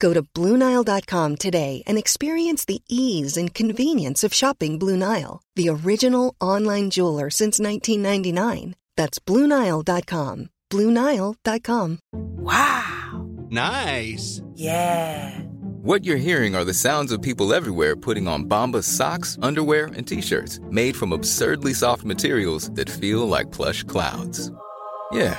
Go to BlueNile.com today and experience the ease and convenience of shopping Blue Nile, the original online jeweler since 1999. That's BlueNile.com. BlueNile.com. Wow! Nice! Yeah! What you're hearing are the sounds of people everywhere putting on Bombas socks, underwear, and t-shirts made from absurdly soft materials that feel like plush clouds. Yeah,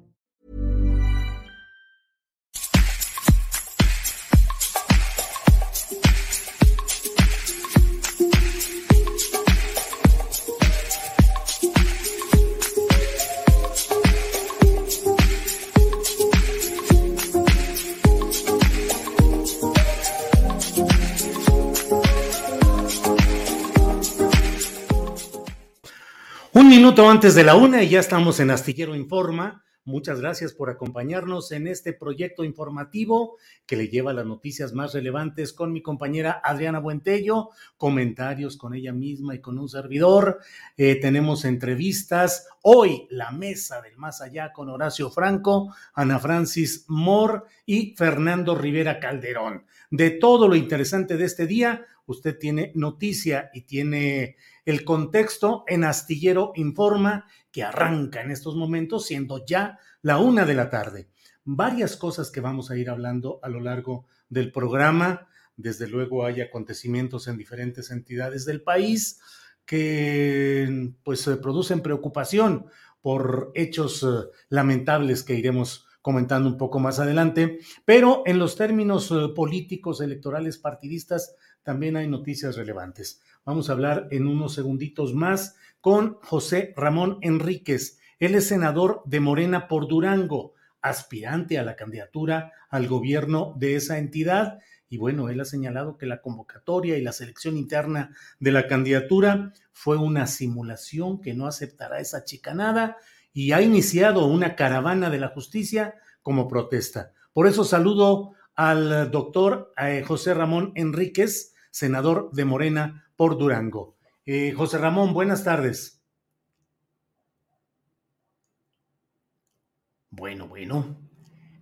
Minuto antes de la una y ya estamos en Astillero Informa. Muchas gracias por acompañarnos en este proyecto informativo que le lleva las noticias más relevantes con mi compañera Adriana Buentello, comentarios con ella misma y con un servidor. Eh, tenemos entrevistas. Hoy la mesa del más allá con Horacio Franco, Ana Francis Moore y Fernando Rivera Calderón. De todo lo interesante de este día, usted tiene noticia y tiene el contexto en Astillero Informa, que arranca en estos momentos, siendo ya la una de la tarde. Varias cosas que vamos a ir hablando a lo largo del programa. Desde luego hay acontecimientos en diferentes entidades del país que pues producen preocupación por hechos eh, lamentables que iremos comentando un poco más adelante, pero en los términos eh, políticos, electorales, partidistas, también hay noticias relevantes. Vamos a hablar en unos segunditos más con José Ramón Enríquez. Él es senador de Morena por Durango, aspirante a la candidatura al gobierno de esa entidad. Y bueno, él ha señalado que la convocatoria y la selección interna de la candidatura fue una simulación que no aceptará esa chicanada y ha iniciado una caravana de la justicia como protesta. Por eso saludo al doctor eh, José Ramón Enríquez, senador de Morena por Durango. Eh, José Ramón, buenas tardes. Bueno, bueno.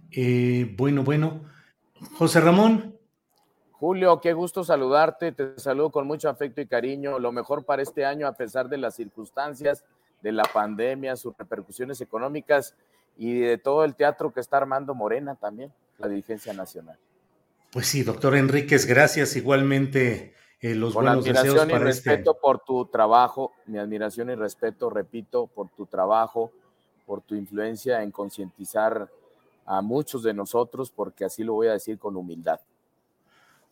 Eh, bueno, bueno. José Ramón. Julio, qué gusto saludarte. Te saludo con mucho afecto y cariño. Lo mejor para este año, a pesar de las circunstancias de la pandemia, sus repercusiones económicas y de todo el teatro que está armando Morena también, la dirigencia nacional. Pues sí, doctor Enríquez, gracias. Igualmente eh, los Con buenos admiración deseos y para este respeto por tu trabajo, mi admiración y respeto, repito, por tu trabajo, por tu influencia en concientizar a muchos de nosotros, porque así lo voy a decir con humildad.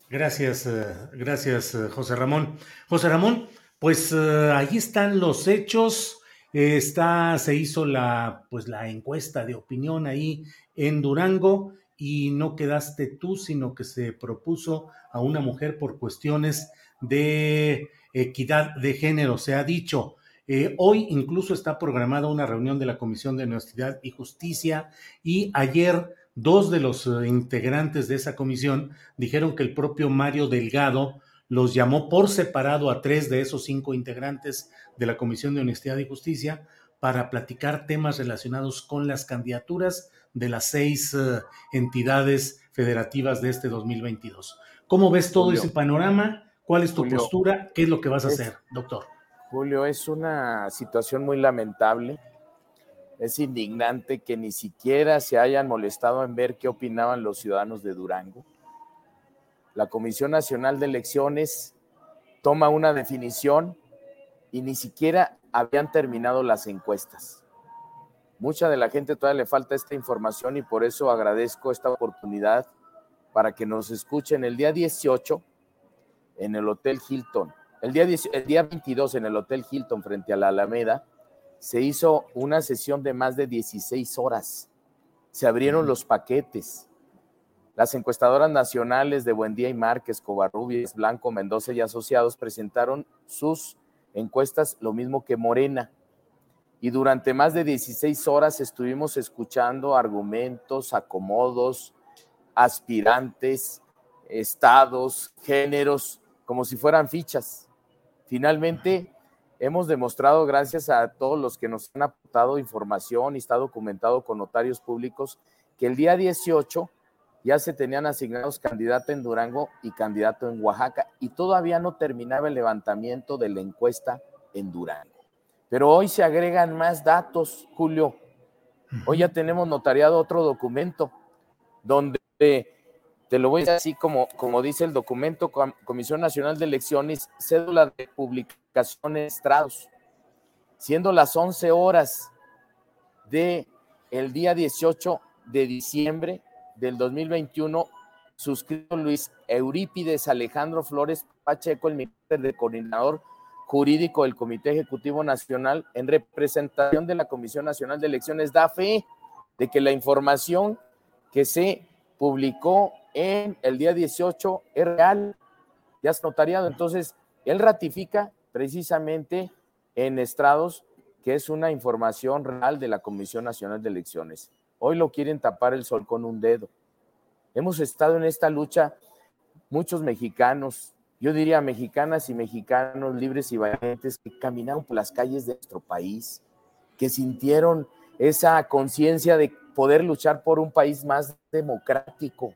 Gracias, eh, gracias, eh, José Ramón. José Ramón, pues eh, ahí están los hechos. Eh, está, se hizo la, pues la encuesta de opinión ahí en Durango y no quedaste tú, sino que se propuso a una mujer por cuestiones de equidad de género. Se ha dicho, eh, hoy incluso está programada una reunión de la Comisión de Honestidad y Justicia y ayer dos de los eh, integrantes de esa comisión dijeron que el propio Mario Delgado los llamó por separado a tres de esos cinco integrantes de la Comisión de Honestidad y Justicia para platicar temas relacionados con las candidaturas de las seis eh, entidades federativas de este 2022. ¿Cómo ves todo Julio. ese panorama? ¿Cuál es tu Julio. postura? ¿Qué es lo que vas a hacer, doctor? Julio, es una situación muy lamentable. Es indignante que ni siquiera se hayan molestado en ver qué opinaban los ciudadanos de Durango. La Comisión Nacional de Elecciones toma una definición y ni siquiera habían terminado las encuestas. Mucha de la gente todavía le falta esta información y por eso agradezco esta oportunidad para que nos escuchen el día 18 en el Hotel Hilton. El día, el día 22 en el Hotel Hilton frente a la Alameda se hizo una sesión de más de 16 horas. Se abrieron los paquetes. Las encuestadoras nacionales de Buendía y Márquez, Covarrubias, Blanco, Mendoza y Asociados presentaron sus encuestas, lo mismo que Morena. Y durante más de 16 horas estuvimos escuchando argumentos, acomodos, aspirantes, estados, géneros, como si fueran fichas. Finalmente, hemos demostrado, gracias a todos los que nos han aportado información y está documentado con notarios públicos, que el día 18 ya se tenían asignados candidato en Durango y candidato en Oaxaca y todavía no terminaba el levantamiento de la encuesta en Durango. Pero hoy se agregan más datos, Julio. Hoy ya tenemos notariado otro documento donde te lo voy a decir así como, como dice el documento Comisión Nacional de Elecciones, cédula de publicaciones estrados, siendo las 11 horas de el día 18 de diciembre del 2021, suscrito Luis Eurípides Alejandro Flores Pacheco, el ministro de coordinador jurídico del Comité Ejecutivo Nacional, en representación de la Comisión Nacional de Elecciones, da fe de que la información que se publicó en el día 18 es real, ya es notariado. Entonces, él ratifica precisamente en estrados que es una información real de la Comisión Nacional de Elecciones. Hoy lo quieren tapar el sol con un dedo. Hemos estado en esta lucha muchos mexicanos, yo diría mexicanas y mexicanos libres y valientes que caminaron por las calles de nuestro país, que sintieron esa conciencia de poder luchar por un país más democrático,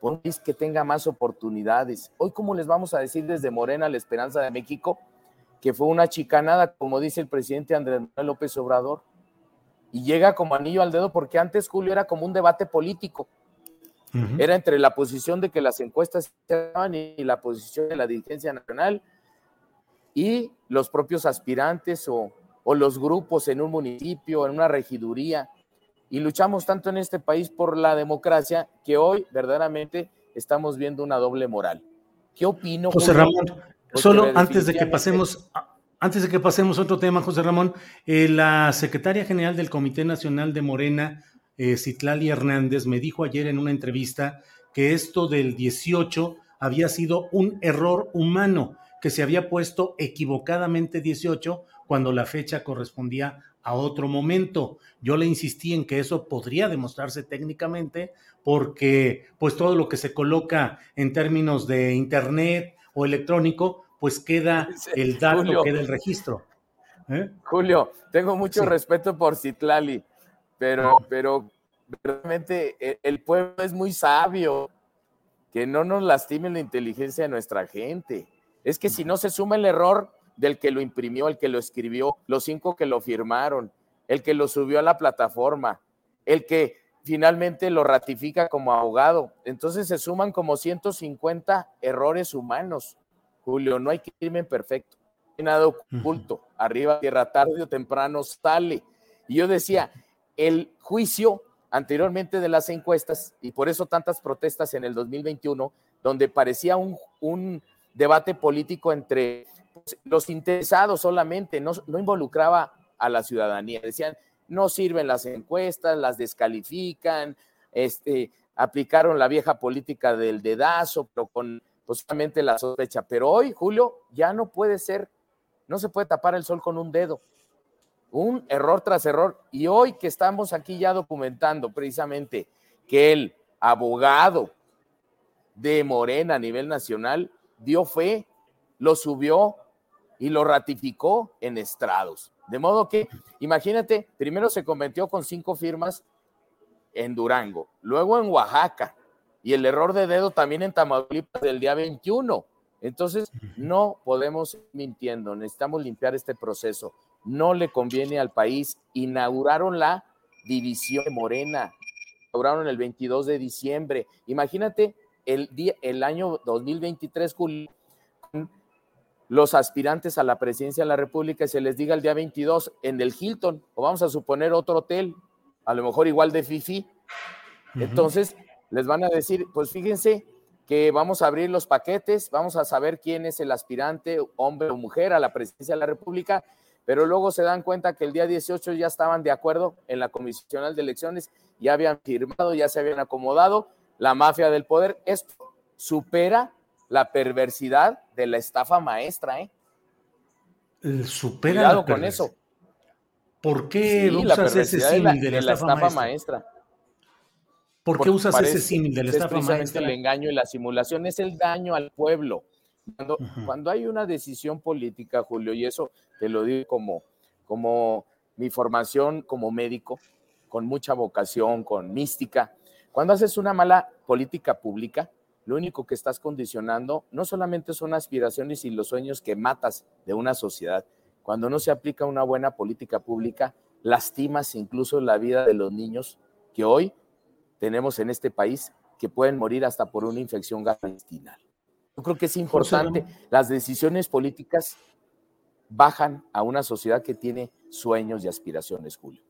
por un país que tenga más oportunidades. Hoy, como les vamos a decir desde Morena, la esperanza de México, que fue una chicanada, como dice el presidente Andrés Manuel López Obrador, y llega como anillo al dedo porque antes, Julio, era como un debate político. Era entre la posición de que las encuestas estaban y la posición de la dirigencia nacional y los propios aspirantes o, o los grupos en un municipio, en una regiduría y luchamos tanto en este país por la democracia que hoy verdaderamente estamos viendo una doble moral. ¿Qué opino? José Ramón, solo antes de que pasemos, antes de que pasemos a otro tema, José Ramón, eh, la secretaria general del Comité Nacional de Morena, eh, Citlali Hernández, me dijo ayer en una entrevista que esto del 18 había sido un error humano, que se había puesto equivocadamente 18 cuando la fecha correspondía a otro momento. Yo le insistí en que eso podría demostrarse técnicamente porque pues todo lo que se coloca en términos de internet o electrónico, pues queda el dato, queda el registro. ¿eh? Julio, tengo mucho respeto por Citlali, pero, pero realmente e, el pueblo es muy sabio, que no nos lastime la inteligencia de nuestra gente. Es que si no se suma el error, del que lo imprimió, el que lo escribió, los cinco que lo firmaron, el que lo subió a la plataforma, el que finalmente lo ratifica como abogado. Entonces se suman como 150 errores humanos. Julio, no hay crimen perfecto, no hay nada oculto. Arriba, tierra, tarde o temprano sale. Y yo decía, el juicio anteriormente de las encuestas, y por eso tantas protestas en el 2021, donde parecía un, debate político entre los interesados solamente, no, involucraba a la ciudadanía. Decían, no sirven las encuestas, las descalifican, este, aplicaron la vieja política del dedazo, pero con posiblemente la sospecha. Pero hoy, Julio, ya no puede ser, no se puede tapar el sol con un dedo. Un error tras error. Y hoy que estamos aquí ya documentando precisamente que el abogado de Morena a nivel nacional dio fe, lo subió y lo ratificó en estrados. De modo que, imagínate, primero se convirtió con cinco firmas en Durango, luego en Oaxaca y el error de dedo también en Tamaulipas del día 21. Entonces, no podemos ir mintiendo, necesitamos limpiar este proceso. No le conviene al país. Inauguraron la división de Morena, inauguraron el 22 de diciembre. Imagínate el, día, el año 2023, Julio, los aspirantes a la presidencia de la República se les diga el día 22 en el Hilton, o vamos a suponer otro hotel, a lo mejor igual de Fifi. Entonces, les van a decir, pues fíjense que vamos a abrir los paquetes, vamos a saber quién es el aspirante, hombre o mujer, a la presidencia de la República, pero luego se dan cuenta que el día 18 ya estaban de acuerdo en la Comisión de Elecciones, ya habían firmado, ya se habían acomodado, la mafia del poder. Esto supera la perversidad de la estafa maestra, ¿eh? Supera Cuidado con eso. ¿Por qué usas ese símil de, la, estafa, maestra? ¿Por qué usas ese símil de la estafa maestra? el engaño y la simulación, es el daño al pueblo. Cuando, cuando, hay una decisión política, Julio, y eso te lo digo como, como mi formación como médico, con mucha vocación, con mística, cuando haces una mala política pública, lo único que estás condicionando no solamente son aspiraciones y los sueños que matas de una sociedad, cuando no se aplica una buena política pública, lastimas incluso la vida de los niños que hoy tenemos en este país que pueden morir hasta por una infección gastrointestinal. Yo creo que es importante, las decisiones políticas bajan a una sociedad que tiene sueños y aspiraciones, Julio.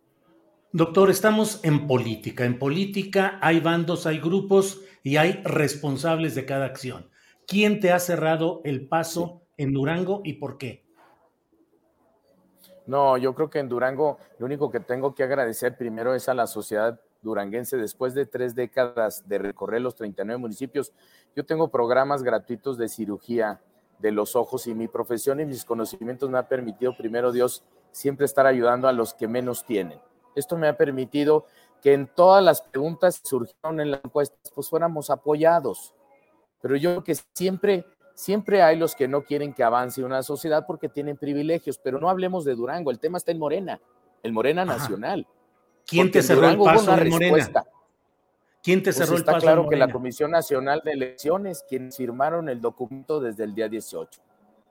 Doctor, estamos en política. En política hay bandos, hay grupos y hay responsables de cada acción. ¿Quién te ha cerrado el paso en Durango y por qué? No, yo creo que en Durango lo único que tengo que agradecer primero es a la sociedad duranguense. Después de tres décadas de recorrer los 39 municipios, yo tengo programas gratuitos de cirugía de los ojos y mi profesión y mis conocimientos me ha permitido, primero Dios, siempre estar ayudando a los que menos tienen. Esto me ha permitido que en todas las preguntas que surgieron en la encuesta, pues fuéramos apoyados. Pero yo creo que siempre Siempre hay los que no quieren que avance una sociedad porque tienen privilegios, pero no hablemos de Durango, el tema está en Morena, el Morena nacional. ¿Quién te cerró el paso de Morena? ¿Quién te pues cerró el paso? Está claro que la Comisión Nacional de Elecciones, quienes firmaron el documento desde el día 18.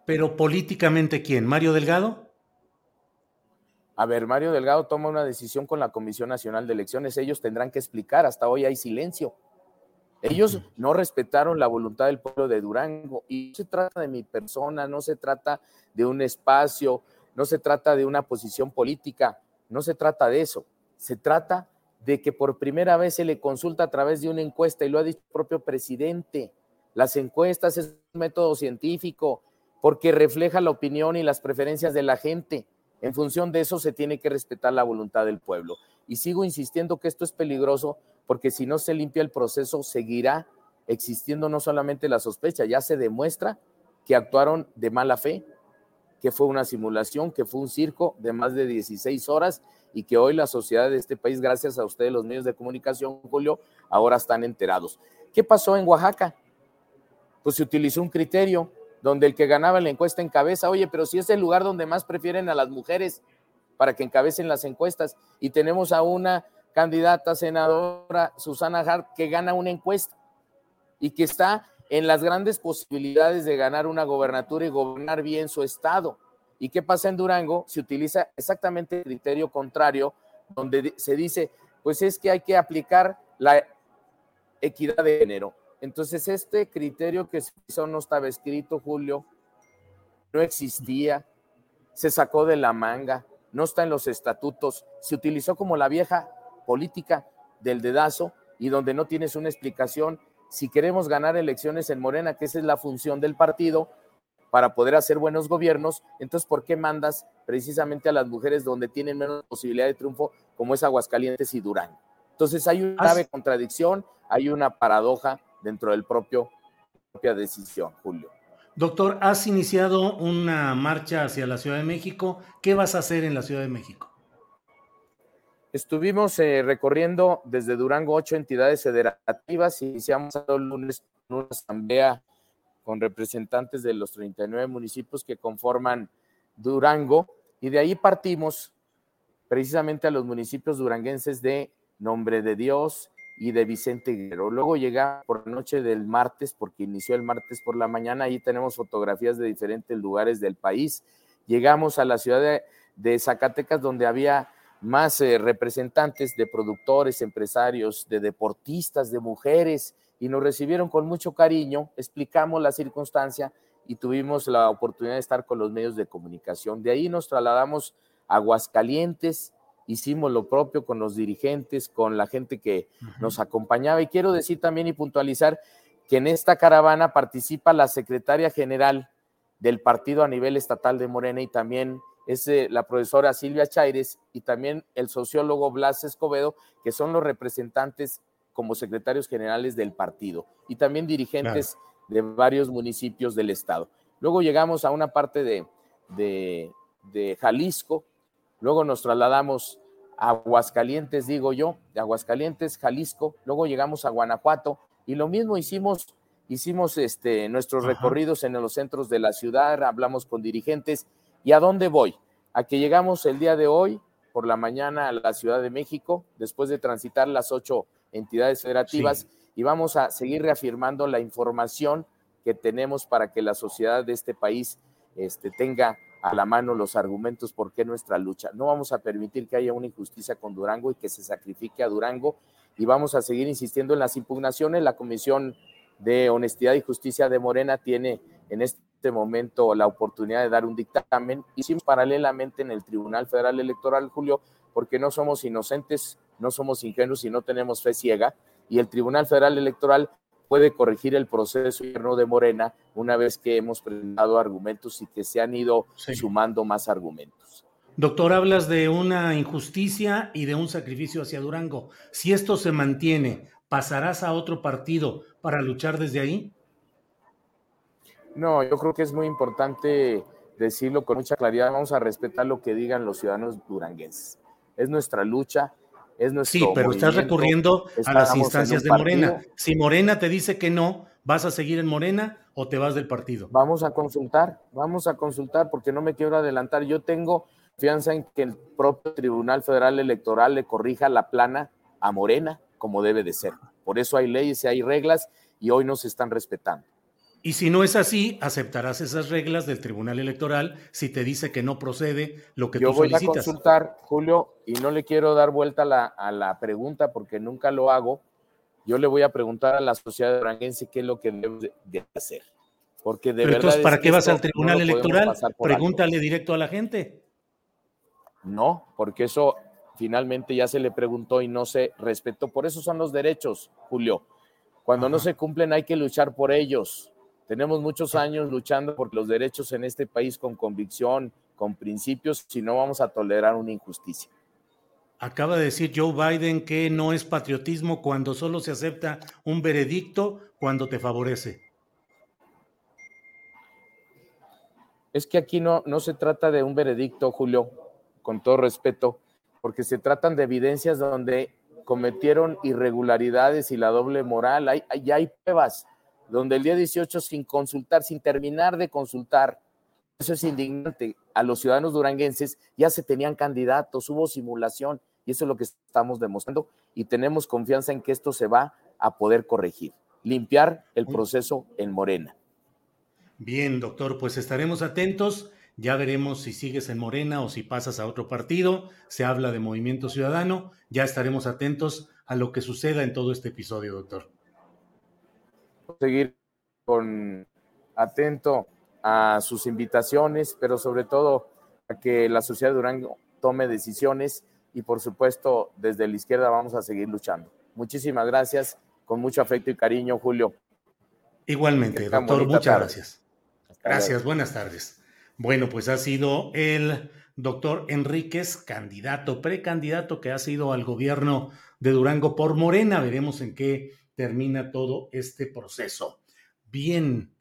Pero políticamente, ¿quién? ¿Mario Delgado? A ver, Mario Delgado toma una decisión con la Comisión Nacional de Elecciones. Ellos tendrán que explicar. Hasta hoy hay silencio. Ellos no respetaron la voluntad del pueblo de Durango y no se trata de mi persona, no se trata de un espacio, no se trata de una posición política, no se trata de eso. Se trata de que por primera vez se le consulta a través de una encuesta y lo ha dicho el propio presidente. Las encuestas es un método científico porque refleja la opinión y las preferencias de la gente. En función de eso se tiene que respetar la voluntad del pueblo. Y sigo insistiendo que esto es peligroso porque si no se limpia el proceso, seguirá existiendo no solamente la sospecha, ya se demuestra que actuaron de mala fe, que fue una simulación, que fue un circo de más de 16 horas y que hoy la sociedad de este país, gracias a ustedes los medios de comunicación, Julio, ahora están enterados. ¿Qué pasó en Oaxaca? Pues se utilizó un criterio donde el que ganaba la encuesta encabeza, oye, pero si es el lugar donde más prefieren a las mujeres para que encabecen las encuestas y tenemos a una candidata senadora Susana Hart que gana una encuesta y que está en las grandes posibilidades de ganar una gobernatura y gobernar bien su estado. ¿Y qué pasa en Durango? Se utiliza exactamente el criterio contrario, donde se dice, pues es que hay que aplicar la equidad de género. Entonces, este criterio que se hizo no estaba escrito, Julio, no existía, se sacó de la manga, no está en los estatutos, se utilizó como la vieja política del dedazo y donde no tienes una explicación. Si queremos ganar elecciones en Morena, que esa es la función del partido, para poder hacer buenos gobiernos, entonces ¿por qué mandas precisamente a las mujeres donde tienen menos posibilidad de triunfo, como es Aguascalientes y Durán? Entonces hay una grave contradicción, hay una paradoja dentro del propio propia decisión, Julio. Doctor, has iniciado una marcha hacia la Ciudad de México. ¿Qué vas a hacer en la Ciudad de México? Estuvimos eh, recorriendo desde Durango ocho entidades federativas. Iniciamos el lunes una asamblea con representantes de los 39 municipios que conforman Durango y de ahí partimos precisamente a los municipios duranguenses de Nombre de Dios y de Vicente Guerrero. Luego llega por la noche del martes, porque inició el martes por la mañana, ahí tenemos fotografías de diferentes lugares del país. Llegamos a la ciudad de, de Zacatecas donde había más eh, representantes de productores, empresarios, de deportistas, de mujeres, y nos recibieron con mucho cariño, explicamos la circunstancia y tuvimos la oportunidad de estar con los medios de comunicación. De ahí nos trasladamos a Aguascalientes, hicimos lo propio con los dirigentes, con la gente que nos acompañaba. Y quiero decir también y puntualizar que en esta caravana participa la secretaria general del partido a nivel estatal de Morena y también es eh, la profesora Silvia Chaires y también el sociólogo Blas Escobedo, que son los representantes como secretarios generales del partido y también dirigentes de varios municipios del estado. Luego llegamos a una parte de, de, Jalisco, luego nos trasladamos a Aguascalientes, digo yo, de Aguascalientes, Jalisco, luego llegamos a Guanajuato y lo mismo hicimos, hicimos este, nuestros recorridos en los centros de la ciudad, hablamos con dirigentes. Y a dónde voy, a que llegamos el día de hoy por la mañana a la Ciudad de México, después de transitar las ocho entidades federativas, y vamos a seguir reafirmando la información que tenemos para que la sociedad de este país este, tenga a la mano los argumentos por qué nuestra lucha. No vamos a permitir que haya una injusticia con Durango y que se sacrifique a Durango y vamos a seguir insistiendo en las impugnaciones. La Comisión de Honestidad y Justicia de Morena tiene en este momento la oportunidad de dar un dictamen y sin paralelamente en el Tribunal Federal Electoral, Julio, porque no somos inocentes, no somos ingenuos y no tenemos fe ciega. Y el Tribunal Federal Electoral puede corregir el proceso interno de Morena una vez que hemos presentado argumentos y que se han ido sumando más argumentos. Doctor, hablas de una injusticia y de un sacrificio hacia Durango. Si esto se mantiene, ¿pasarás a otro partido para luchar desde ahí? No, yo creo que es muy importante decirlo con mucha claridad. Vamos a respetar lo que digan los ciudadanos duranguenses. Es nuestra lucha, sí, pero estás recurriendo a las instancias de Morena. Si Morena te dice que no, ¿vas a seguir en Morena o te vas del partido? Vamos a consultar, vamos a consultar porque no me quiero adelantar. Yo tengo confianza en que el propio Tribunal Federal Electoral le corrija la plana a Morena como debe de ser. Por eso hay leyes y hay reglas y hoy no se están respetando. Y si no es así, aceptarás esas reglas del Tribunal Electoral si te dice que no procede lo que Yo tú solicitas. Yo voy a consultar, Julio, y no le quiero dar vuelta a la, pregunta porque nunca lo hago. Yo le voy a preguntar a la sociedad duranguense qué es lo que debe de hacer. Porque de verdad entonces, ¿para qué vas al Tribunal Electoral? Pregúntale directo a la gente. No, porque eso finalmente ya se le preguntó y no se respetó. Por eso son los derechos, Julio. Cuando no se cumplen hay que luchar por ellos. Tenemos muchos años luchando por los derechos en este país con convicción, con principios, si no vamos a tolerar una injusticia. Acaba de decir Joe Biden que no es patriotismo cuando solo se acepta un veredicto cuando te favorece. Es que aquí no, no se trata de un veredicto, Julio, con todo respeto, porque se tratan de evidencias donde cometieron irregularidades y la doble moral. Hay, ya hay pruebas donde el día 18 sin consultar, sin terminar de consultar, eso es indignante, a los ciudadanos duranguenses ya se tenían candidatos, hubo simulación y eso es lo que estamos demostrando y tenemos confianza en que esto se va a poder corregir, limpiar el proceso en Morena. Bien, doctor, pues estaremos atentos. Ya veremos si sigues en Morena o si pasas a otro partido. Se habla de Movimiento Ciudadano. Ya estaremos atentos a lo que suceda en todo este episodio, doctor seguir con atento a sus invitaciones, pero sobre todo a que la sociedad de Durango tome decisiones y por supuesto desde la izquierda vamos a seguir luchando. Muchísimas gracias, con mucho afecto y cariño, Julio. Igualmente, doctor, muchas gracias. Gracias, buenas tardes. Bueno, pues ha sido el doctor Enríquez, candidato, precandidato que ha sido al gobierno de Durango por Morena. Veremos en qué termina todo este proceso. Bien,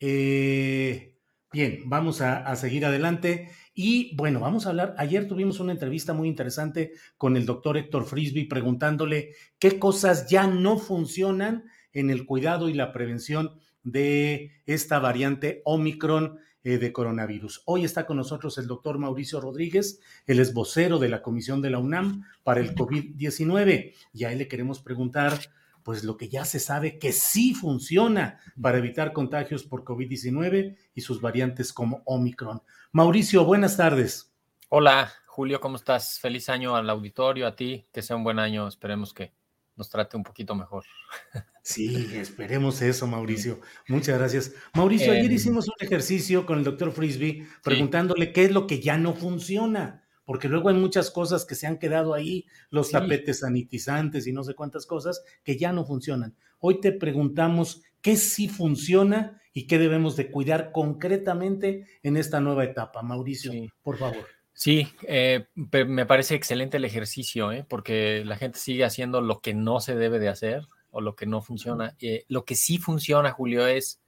eh, bien, vamos a, seguir adelante. Y bueno, vamos a hablar. Ayer tuvimos una entrevista muy interesante con el doctor Héctor Frisby preguntándole qué cosas ya no funcionan en el cuidado y la prevención de esta variante Omicron eh, de coronavirus. Hoy está con nosotros el doctor Mauricio Rodríguez, el es vocero de la Comisión de la UNAM para el COVID-19 y a él le queremos preguntar pues lo que ya se sabe que sí funciona para evitar contagios por COVID-19 y sus variantes como Omicron. Mauricio, buenas tardes. Hola, Julio, ¿cómo estás? Feliz año al auditorio, a ti, que sea un buen año, esperemos que nos trate un poquito mejor. Sí, esperemos eso, Mauricio. Muchas gracias. Mauricio, ayer hicimos un ejercicio con el doctor Frisby preguntándole qué es lo que ya no funciona porque luego hay muchas cosas que se han quedado ahí, los tapetes sanitizantes y no sé cuántas cosas que ya no funcionan. Hoy te preguntamos qué sí funciona y qué debemos de cuidar concretamente en esta nueva etapa. Mauricio, por favor. Sí, eh, me parece excelente el ejercicio, ¿eh? porque la gente sigue haciendo lo que no se debe de hacer o lo que no funciona. Eh, lo que sí funciona, Julio, es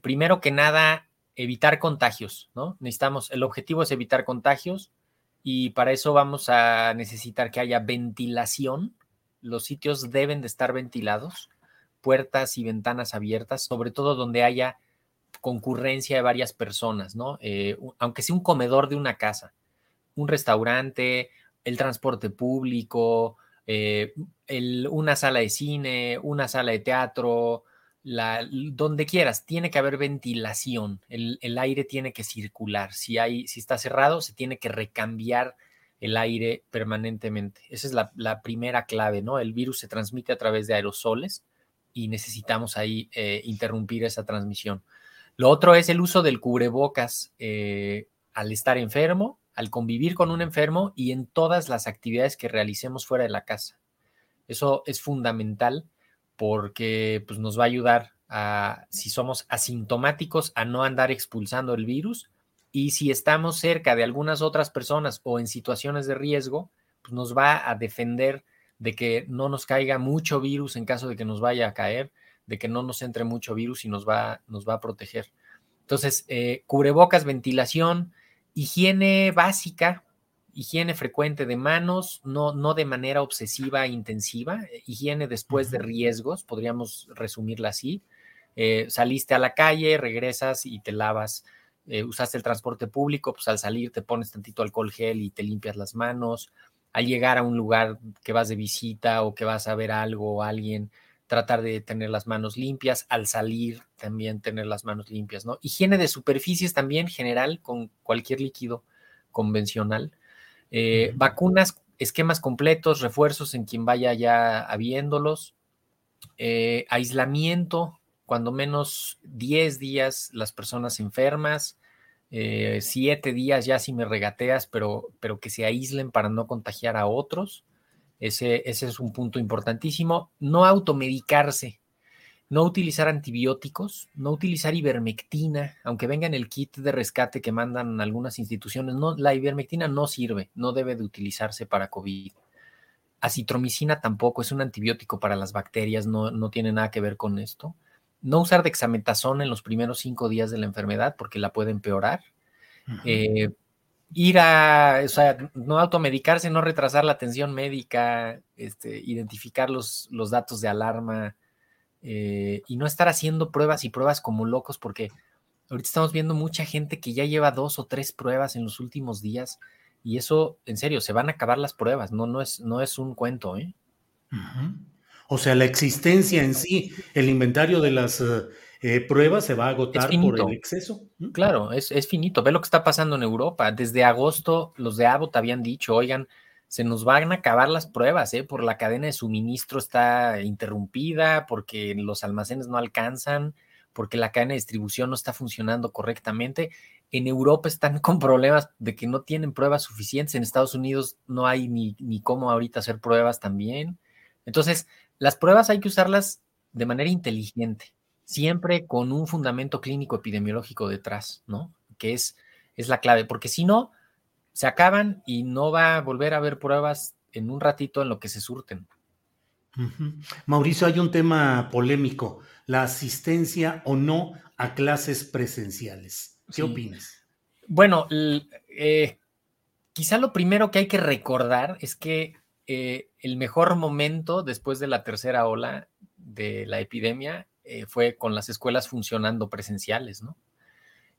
primero que nada evitar contagios, ¿no? Necesitamos, el objetivo es evitar contagios y para eso vamos a necesitar que haya ventilación. Los sitios deben de estar ventilados, puertas y ventanas abiertas, sobre todo donde haya concurrencia de varias personas, ¿no? aunque sea un comedor de una casa un restaurante, el transporte público, eh, una sala de cine, una sala de teatro, la, donde quieras, tiene que haber ventilación, el, aire tiene que circular. Si, hay, si está cerrado, se tiene que recambiar el aire permanentemente. Esa es la, primera clave, ¿no? El virus se transmite a través de aerosoles y necesitamos ahí eh, interrumpir esa transmisión. Lo otro es el uso del cubrebocas eh, al estar enfermo al convivir con un enfermo y en todas las actividades que realicemos fuera de la casa. Eso es fundamental porque pues, nos va a ayudar a, si somos asintomáticos, a no andar expulsando el virus y si estamos cerca de algunas otras personas o en situaciones de riesgo, pues nos va a defender de que no nos caiga mucho virus en caso de que nos vaya a caer, de que no nos entre mucho virus y nos va, nos va a proteger. Entonces, eh, cubrebocas, ventilación, higiene básica, higiene frecuente de manos, no, no de manera obsesiva e intensiva, eh, higiene después de riesgos, podríamos resumirla así. Eh, saliste a la calle, regresas y te lavas. Eh, usaste el transporte público, pues al salir te pones tantito alcohol gel y te limpias las manos. Al llegar a un lugar que vas de visita o que vas a ver algo o alguien, tratar de tener las manos limpias, al salir también tener las manos limpias, ¿no? Higiene de superficies también general con cualquier líquido convencional. Eh, vacunas, esquemas completos, refuerzos en quien vaya ya habiéndolos. Eh, aislamiento, cuando menos 10 días las personas enfermas, 7 eh, días ya si me regateas, pero, pero que se aíslen para no contagiar a otros. Ese, es un punto importantísimo. No automedicarse, no utilizar antibióticos, no utilizar ivermectina, aunque venga en el kit de rescate que mandan algunas instituciones, no, la ivermectina no sirve, no debe de utilizarse para COVID. Acitromicina tampoco es un antibiótico para las bacterias, no, no tiene nada que ver con esto. No usar dexametasona en los primeros cinco días de la enfermedad porque la puede empeorar ir a, o sea, no automedicarse, no retrasar la atención médica, este, identificar los, los datos de alarma eh, y no estar haciendo pruebas y pruebas como locos, porque ahorita estamos viendo mucha gente que ya lleva dos o tres pruebas en los últimos días y eso, en serio, se van a acabar las pruebas, no, no, es, no es un cuento, ¿eh? O sea, la existencia en sí, el inventario de las... Eh, eh, prueba se va a agotar por el exceso. Claro, es, es, finito. Ve lo que está pasando en Europa. Desde agosto, los de Abbott habían dicho, oigan, se nos van a acabar las pruebas, ¿eh? por la cadena de suministro está interrumpida, porque los almacenes no alcanzan, porque la cadena de distribución no está funcionando correctamente. En Europa están con problemas de que no tienen pruebas suficientes. En Estados Unidos no hay ni, cómo ahorita hacer pruebas también. Entonces, las pruebas hay que usarlas de manera inteligente siempre con un fundamento clínico epidemiológico detrás, ¿no? Que es la clave, porque si no, se acaban y no va a volver a haber pruebas en un ratito en lo que se surten. Mauricio, hay un tema polémico, la asistencia o no a clases presenciales. ¿Qué opinas? Bueno, eh, quizá lo primero que hay que recordar es que eh, el mejor momento después de la tercera ola de la epidemia eh, fue con las escuelas funcionando presenciales, ¿no?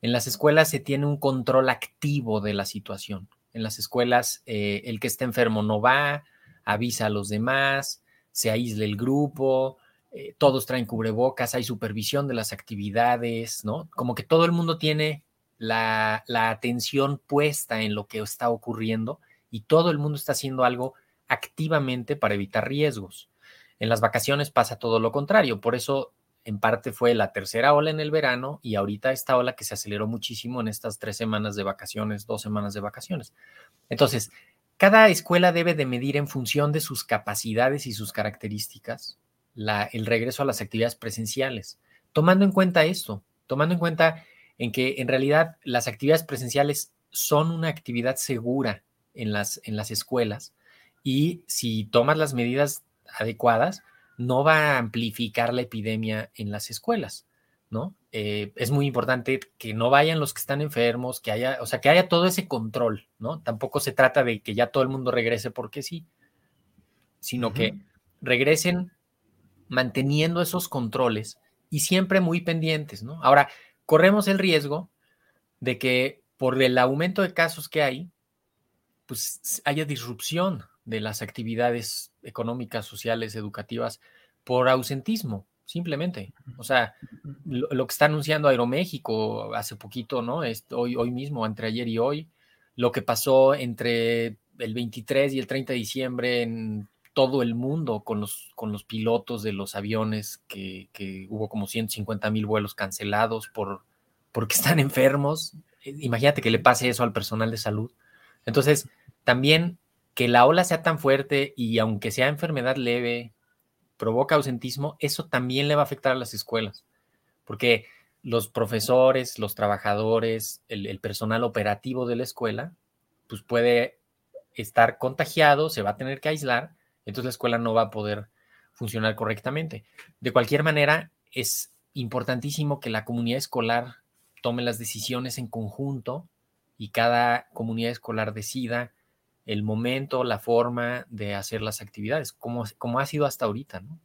En las escuelas se tiene un control activo de la situación. En las escuelas, eh, el que está enfermo no va, avisa a los demás, se aísla el grupo, eh, todos traen cubrebocas, hay supervisión de las actividades, ¿no? Como que todo el mundo tiene la, la atención puesta en lo que está ocurriendo y todo el mundo está haciendo algo activamente para evitar riesgos. En las vacaciones pasa todo lo contrario, por eso en parte fue la tercera ola en el verano y ahorita esta ola que se aceleró muchísimo en estas tres semanas de vacaciones, dos semanas de vacaciones. Entonces, cada escuela debe de medir en función de sus capacidades y sus características el regreso a las actividades presenciales, tomando en cuenta esto, tomando en cuenta en que en realidad las actividades presenciales son una actividad segura en las, en las escuelas y si tomas las medidas adecuadas, no va a amplificar la epidemia en las escuelas, ¿no? Eh, es muy importante que no vayan los que están enfermos, que haya, o sea, que haya todo ese control, ¿no? Tampoco se trata de que ya todo el mundo regrese porque sí, sino que regresen manteniendo esos controles y siempre muy pendientes, ¿no? Ahora, corremos el riesgo de que por el aumento de casos que hay, pues haya disrupción de las actividades económicas, sociales, educativas, por ausentismo, simplemente. O sea, lo, que está anunciando Aeroméxico hace poquito, ¿no? hoy, hoy mismo, entre ayer y hoy, lo que pasó entre el 23 y el 30 de diciembre en todo el mundo con los, con los pilotos de los aviones, que, que hubo como 150 mil vuelos cancelados por, porque están enfermos. Imagínate que le pase eso al personal de salud. Entonces, también que la ola sea tan fuerte y aunque sea enfermedad leve, provoca ausentismo, eso también le va a afectar a las escuelas, porque los profesores, los trabajadores, el, personal operativo de la escuela, pues puede estar contagiado, se va a tener que aislar, entonces la escuela no va a poder funcionar correctamente. De cualquier manera, es importantísimo que la comunidad escolar tome las decisiones en conjunto y cada comunidad escolar decida el momento, la forma de hacer las actividades, como, como ha sido hasta ahorita, ¿no?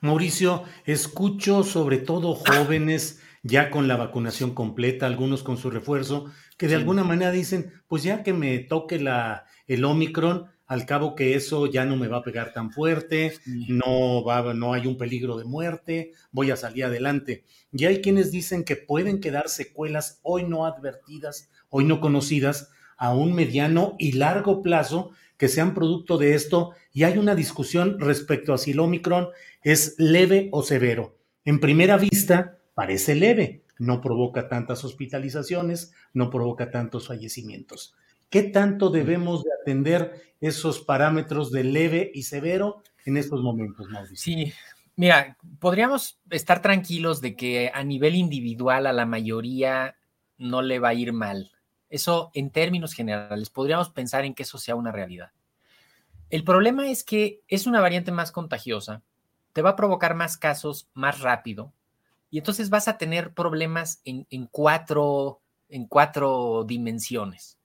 Mauricio, escucho sobre todo jóvenes ya con la vacunación completa, algunos con su refuerzo, que de alguna manera dicen, pues ya que me toque la, el Omicron, al cabo que eso ya no me va a pegar tan fuerte, no, va, no hay un peligro de muerte, voy a salir adelante. Y hay quienes dicen que pueden quedar secuelas hoy no advertidas, hoy no conocidas, a un mediano y largo plazo que sean producto de esto y hay una discusión respecto a si el Omicron es leve o severo. En primera vista, parece leve, no provoca tantas hospitalizaciones, no provoca tantos fallecimientos. ¿Qué tanto debemos de atender esos parámetros de leve y severo en estos momentos, Mauricio? Sí, mira, podríamos estar tranquilos de que a nivel individual a la mayoría no le va a ir mal. Eso en términos generales, podríamos pensar en que eso sea una realidad. El problema es que es una variante más contagiosa, te va a provocar más casos más rápido y entonces vas a tener problemas en, cuatro, en cuatro dimensiones.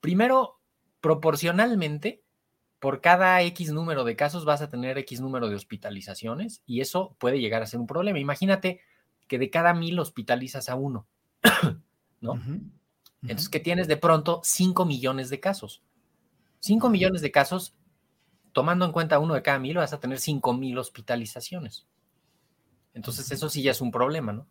Primero, proporcionalmente, por cada X número de casos vas a tener X número de hospitalizaciones y eso puede llegar a ser un problema. Imagínate que de cada mil hospitalizas a uno, ¿no? Entonces, que tienes de pronto 5 millones de casos. 5 millones de casos, tomando en cuenta uno de cada mil, vas a tener 5 mil hospitalizaciones. Entonces, eso sí ya es un problema, ¿no?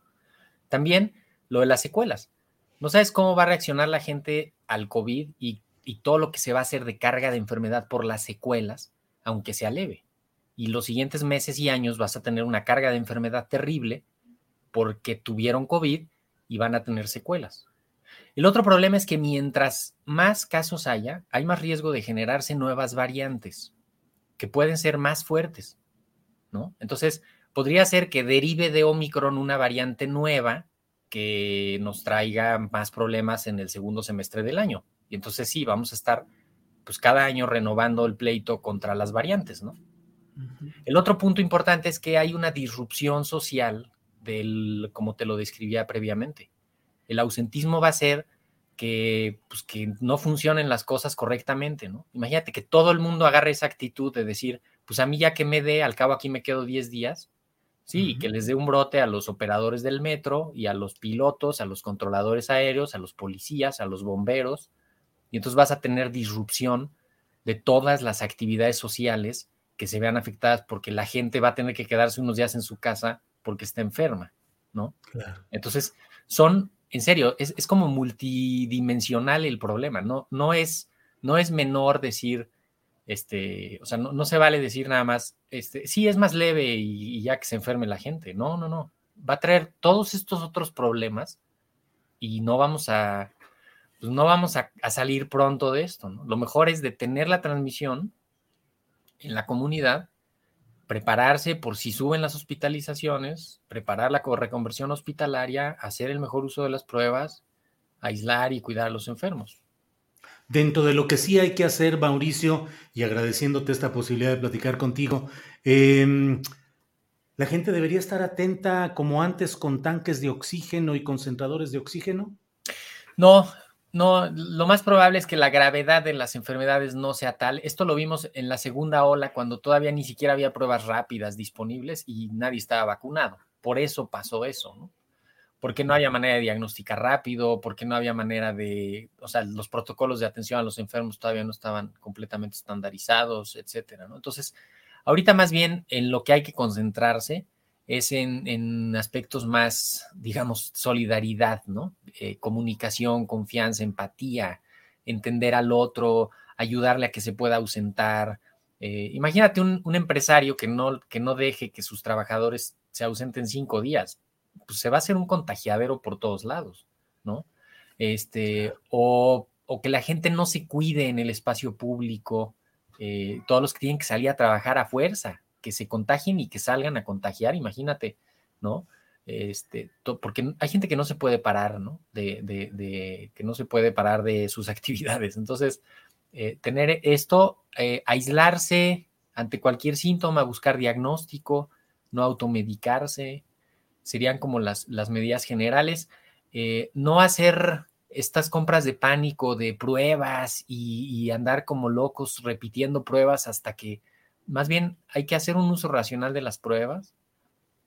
También lo de las secuelas. No sabes cómo va a reaccionar la gente al COVID y, y todo lo que se va a hacer de carga de enfermedad por las secuelas, aunque sea leve. Y los siguientes meses y años vas a tener una carga de enfermedad terrible porque tuvieron COVID y van a tener secuelas. El otro problema es que mientras más casos haya, hay más riesgo de generarse nuevas variantes que pueden ser más fuertes, ¿no? Entonces, podría ser que derive de Omicron una variante nueva que nos traiga más problemas en el segundo semestre del año. Y entonces sí, vamos a estar pues cada año renovando el pleito contra las variantes, ¿no? El otro punto importante es que hay una disrupción social del, como te lo describía previamente el ausentismo va a ser que, pues, que no funcionen las cosas correctamente, ¿no? Imagínate que todo el mundo agarre esa actitud de decir, pues a mí ya que me dé, al cabo aquí me quedo 10 días, sí, que les dé un brote a los operadores del metro y a los pilotos, a los controladores aéreos, a los policías, a los bomberos, y entonces vas a tener disrupción de todas las actividades sociales que se vean afectadas porque la gente va a tener que quedarse unos días en su casa porque está enferma, ¿no? Claro. Entonces, son en serio, es, como multidimensional el problema, ¿no? No es, no es menor decir, este, o sea, no, se vale decir nada más, este, sí, es más leve y, ya que se enferme la gente. No, no, no. Va a traer todos estos otros problemas y no vamos a, pues no vamos a, salir pronto de esto. Lo mejor es detener la transmisión en la comunidad, prepararse por si suben las hospitalizaciones, preparar la reconversión hospitalaria, hacer el mejor uso de las pruebas, aislar y cuidar a los enfermos. Dentro de lo que sí hay que hacer, Mauricio, y agradeciéndote esta posibilidad de platicar contigo, em, ¿la gente debería estar atenta como antes con tanques de oxígeno y concentradores de oxígeno? No, no, lo más probable es que la gravedad de las enfermedades no sea tal. Esto lo vimos en la segunda ola cuando todavía ni siquiera había pruebas rápidas disponibles y nadie estaba vacunado. Por eso pasó eso, ¿no? porque no había manera de diagnosticar rápido, porque no había manera de, o sea, los protocolos de atención a los enfermos todavía no estaban completamente estandarizados, etcétera, ¿no? Entonces, ahorita más bien en lo que hay que concentrarse es en, aspectos más, digamos, solidaridad, ¿no? Eh, comunicación, confianza, empatía, entender al otro, ayudarle a que se pueda ausentar. Eh, imagínate un, un, empresario que no, que no deje que sus trabajadores se ausenten cinco días pues se va a hacer un contagiadero por todos lados, ¿no? Este, o, que la gente no se cuide en el espacio público, eh, todos los que tienen que salir a trabajar a fuerza, que se contagien y que salgan a contagiar, imagínate, ¿no? Este, porque hay gente que no se puede parar, ¿no? De, que no se puede parar de sus actividades. Entonces, eh, tener esto, eh, aislarse ante cualquier síntoma, buscar diagnóstico, no automedicarse, serían como las, las medidas generales. Eh, no hacer estas compras de pánico, de pruebas y, andar como locos repitiendo pruebas hasta que, más bien, hay que hacer un uso racional de las pruebas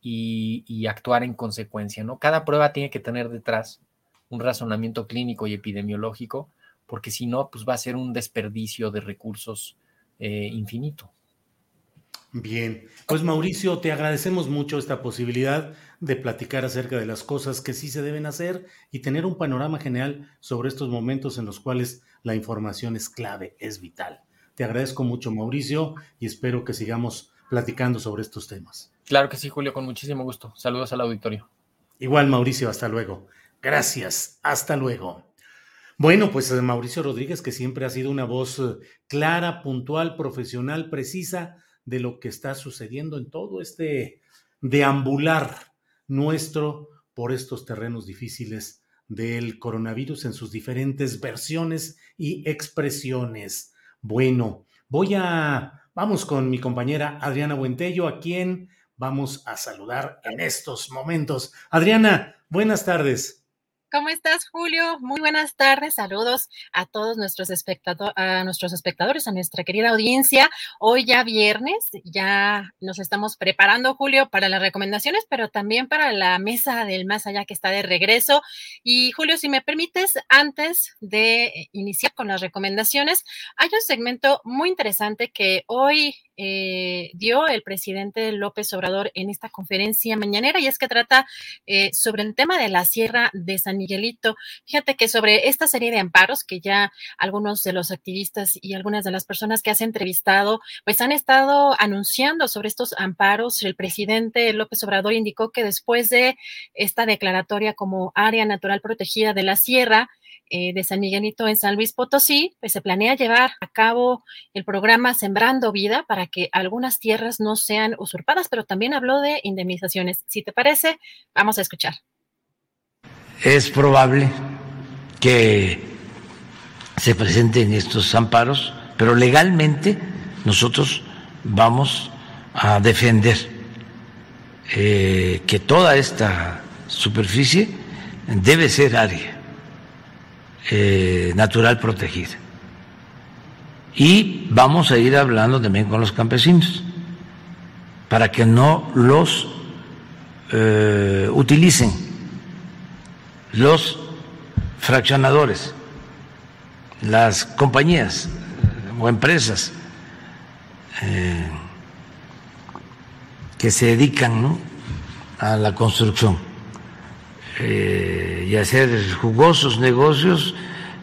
y, actuar en consecuencia, ¿no? Cada prueba tiene que tener detrás un razonamiento clínico y epidemiológico, porque si no, pues va a ser un desperdicio de recursos eh, infinito. Bien, pues Mauricio, te agradecemos mucho esta posibilidad de platicar acerca de las cosas que sí se deben hacer y tener un panorama general sobre estos momentos en los cuales la información es clave, es vital. Te agradezco mucho, Mauricio, y espero que sigamos platicando sobre estos temas. Claro que sí, Julio, con muchísimo gusto. Saludos al auditorio. Igual, Mauricio, hasta luego. Gracias, hasta luego. Bueno, pues eh, Mauricio Rodríguez, que siempre ha sido una voz eh, clara, puntual, profesional, precisa de lo que está sucediendo en todo este deambular nuestro por estos terrenos difíciles del coronavirus en sus diferentes versiones y expresiones. Bueno, voy a, vamos con mi compañera Adriana Buentello, a quien vamos a saludar en estos momentos. Adriana, buenas tardes. ¿Cómo estás, Julio? Muy buenas tardes. Saludos a todos nuestros, a nuestros espectadores, a nuestra querida audiencia. Hoy ya viernes, ya nos estamos preparando, Julio, para las recomendaciones, pero también para la mesa del más allá que está de regreso. Y, Julio, si me permites, antes de iniciar con las recomendaciones, hay un segmento muy interesante que hoy eh, dio el presidente López Obrador en esta conferencia mañanera y es que trata eh, sobre el tema de la Sierra de San Miguelito. Fíjate que sobre esta serie de amparos que ya algunos de los activistas y algunas de las personas que has entrevistado pues han estado anunciando sobre estos amparos. El presidente López Obrador indicó que después de esta declaratoria como área natural protegida de la Sierra, eh, de San Miguelito en San Luis Potosí, pues se planea llevar a cabo el programa Sembrando Vida para que algunas tierras no sean usurpadas, pero también habló de indemnizaciones. Si te parece, vamos a escuchar. Es probable que se presenten estos amparos, pero legalmente nosotros vamos a defender eh, que toda esta superficie debe ser área eh, natural protegida. Y vamos a ir hablando también con los campesinos para que no los eh, utilicen los fraccionadores, las compañías o empresas eh, que se dedican a la construcción eh, y hacer jugosos negocios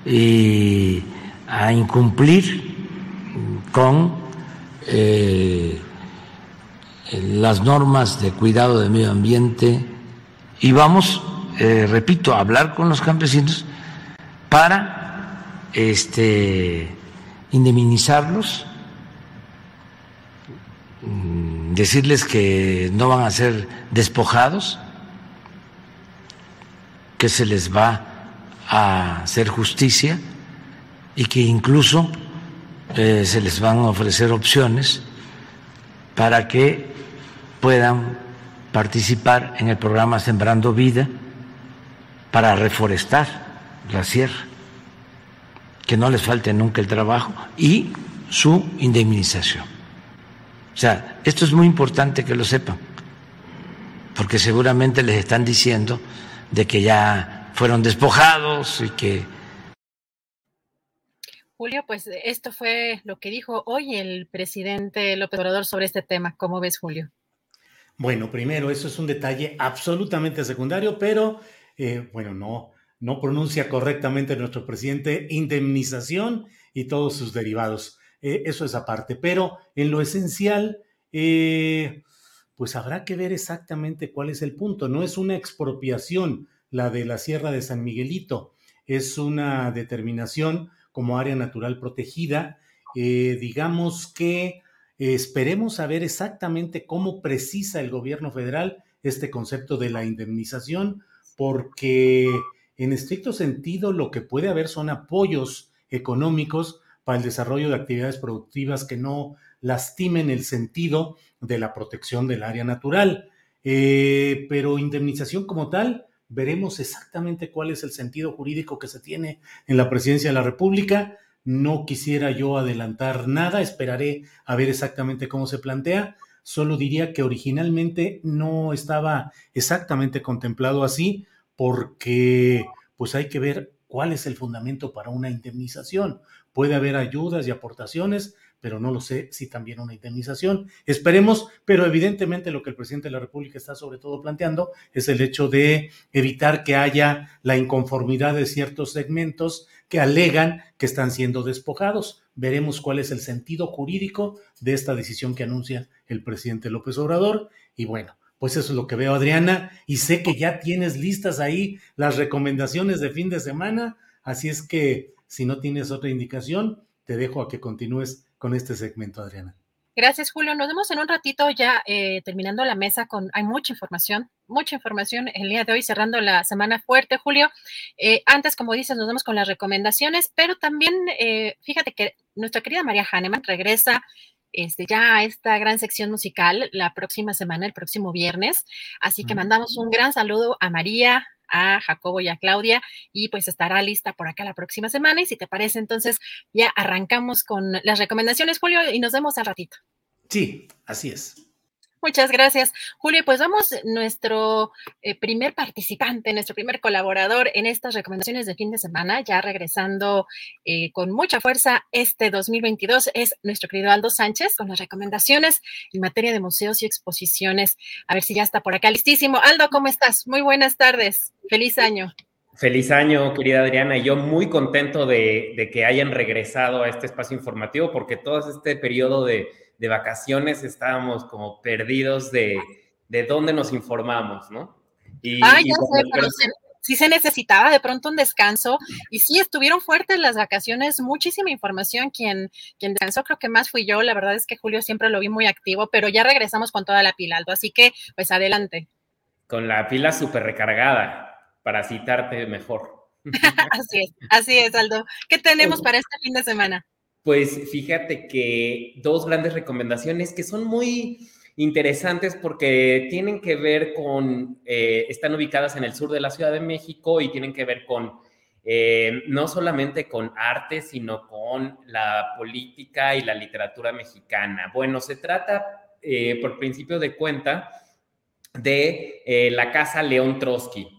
y a incumplir con eh, las normas de cuidado del medio ambiente. Y vamos, eh, repito, a hablar con los campesinos para este, indemnizarlos, mm, decirles que no van a ser despojados, que se les va a hacer justicia y que incluso eh, se les van a ofrecer opciones para que puedan participar en el programa Sembrando Vida para reforestar la sierra, que no les falte nunca el trabajo y su indemnización. O sea, esto es muy importante que lo sepan, porque seguramente les están diciendo de que ya fueron despojados y que Julio, pues esto fue lo que dijo hoy el presidente López Obrador sobre este tema. ¿Cómo ves, Julio? Bueno, primero, eso es un detalle absolutamente secundario, pero eh, bueno, no, no pronuncia correctamente nuestro presidente indemnización y todos sus derivados. Eh, eso es aparte, pero en lo esencial, eh, pues habrá que ver exactamente cuál es el punto. No es una expropiación la de la Sierra de San Miguelito, es una determinación como área natural protegida. Eh, digamos que esperemos saber exactamente cómo precisa el gobierno federal este concepto de la indemnización, porque en estricto sentido lo que puede haber son apoyos económicos para el desarrollo de actividades productivas que no lastimen el sentido de la protección del área natural. Eh, pero indemnización como tal, veremos exactamente cuál es el sentido jurídico que se tiene en la presidencia de la República. No quisiera yo adelantar nada, esperaré a ver exactamente cómo se plantea. Solo diría que originalmente no estaba exactamente contemplado así porque pues hay que ver cuál es el fundamento para una indemnización. Puede haber ayudas y aportaciones, pero no lo sé si también una indemnización. Esperemos, pero evidentemente lo que el presidente de la República está sobre todo planteando es el hecho de evitar que haya la inconformidad de ciertos segmentos que alegan que están siendo despojados. Veremos cuál es el sentido jurídico de esta decisión que anuncia el presidente López Obrador. Y bueno, pues eso es lo que veo, Adriana, y sé que ya tienes listas ahí las recomendaciones de fin de semana, así es que si no tienes otra indicación, te dejo a que continúes con este segmento, Adriana. Gracias, Julio. Nos vemos en un ratito ya eh, terminando la mesa con, hay mucha información, mucha información el día de hoy, cerrando la semana fuerte, Julio. Eh, antes, como dices, nos vemos con las recomendaciones, pero también eh, fíjate que nuestra querida María Hahnemann regresa este, ya a esta gran sección musical la próxima semana, el próximo viernes. Así que mandamos un gran saludo a María, a Jacobo y a Claudia y pues estará lista por acá la próxima semana y si te parece entonces ya arrancamos con las recomendaciones Julio y nos vemos al ratito. Sí, así es. Muchas gracias, Julio. Pues vamos, nuestro eh, primer participante, nuestro primer colaborador en estas recomendaciones de fin de semana, ya regresando eh, con mucha fuerza este 2022, es nuestro querido Aldo Sánchez con las recomendaciones en materia de museos y exposiciones. A ver si ya está por acá listísimo. Aldo, ¿cómo estás? Muy buenas tardes. Feliz año. Feliz año, querida Adriana, yo muy contento de, de que hayan regresado a este espacio informativo porque todo este periodo de de vacaciones estábamos como perdidos de, de dónde nos informamos, ¿no? Y, ya sé, pero sí se necesitaba de pronto un descanso y sí estuvieron fuertes las vacaciones, muchísima información. Quien, quien descansó creo que más fui yo, la verdad es que Julio siempre lo vi muy activo, pero ya regresamos con toda la pila, Aldo, así que pues adelante. Con la pila súper recargada para citarte mejor. así es, así es, Aldo. ¿Qué tenemos para este fin de semana? Pues fíjate que dos grandes recomendaciones que son muy interesantes porque tienen que ver con, eh, están ubicadas en el sur de la Ciudad de México y tienen que ver con, eh, no solamente con arte, sino con la política y la literatura mexicana. Bueno, se trata, eh, por principio de cuenta, de la Casa León Trotsky.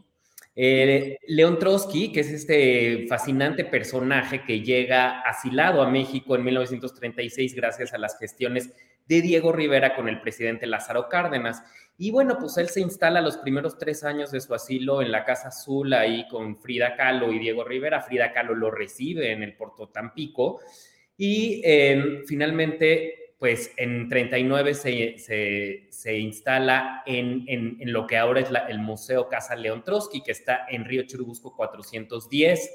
Eh, León Trotsky, que es este fascinante personaje que llega asilado a México en 1936 gracias a las gestiones de Diego Rivera con el presidente Lázaro Cárdenas. Y bueno, pues él se instala los primeros tres años de su asilo en la Casa Azul, ahí con Frida Kahlo y Diego Rivera. Frida Kahlo lo recibe en el Puerto Tampico. Y em, finalmente, pues en 39 se, se, se instala en, en, lo que ahora es el Museo Casa León Trotsky, que está en Río Churubusco 410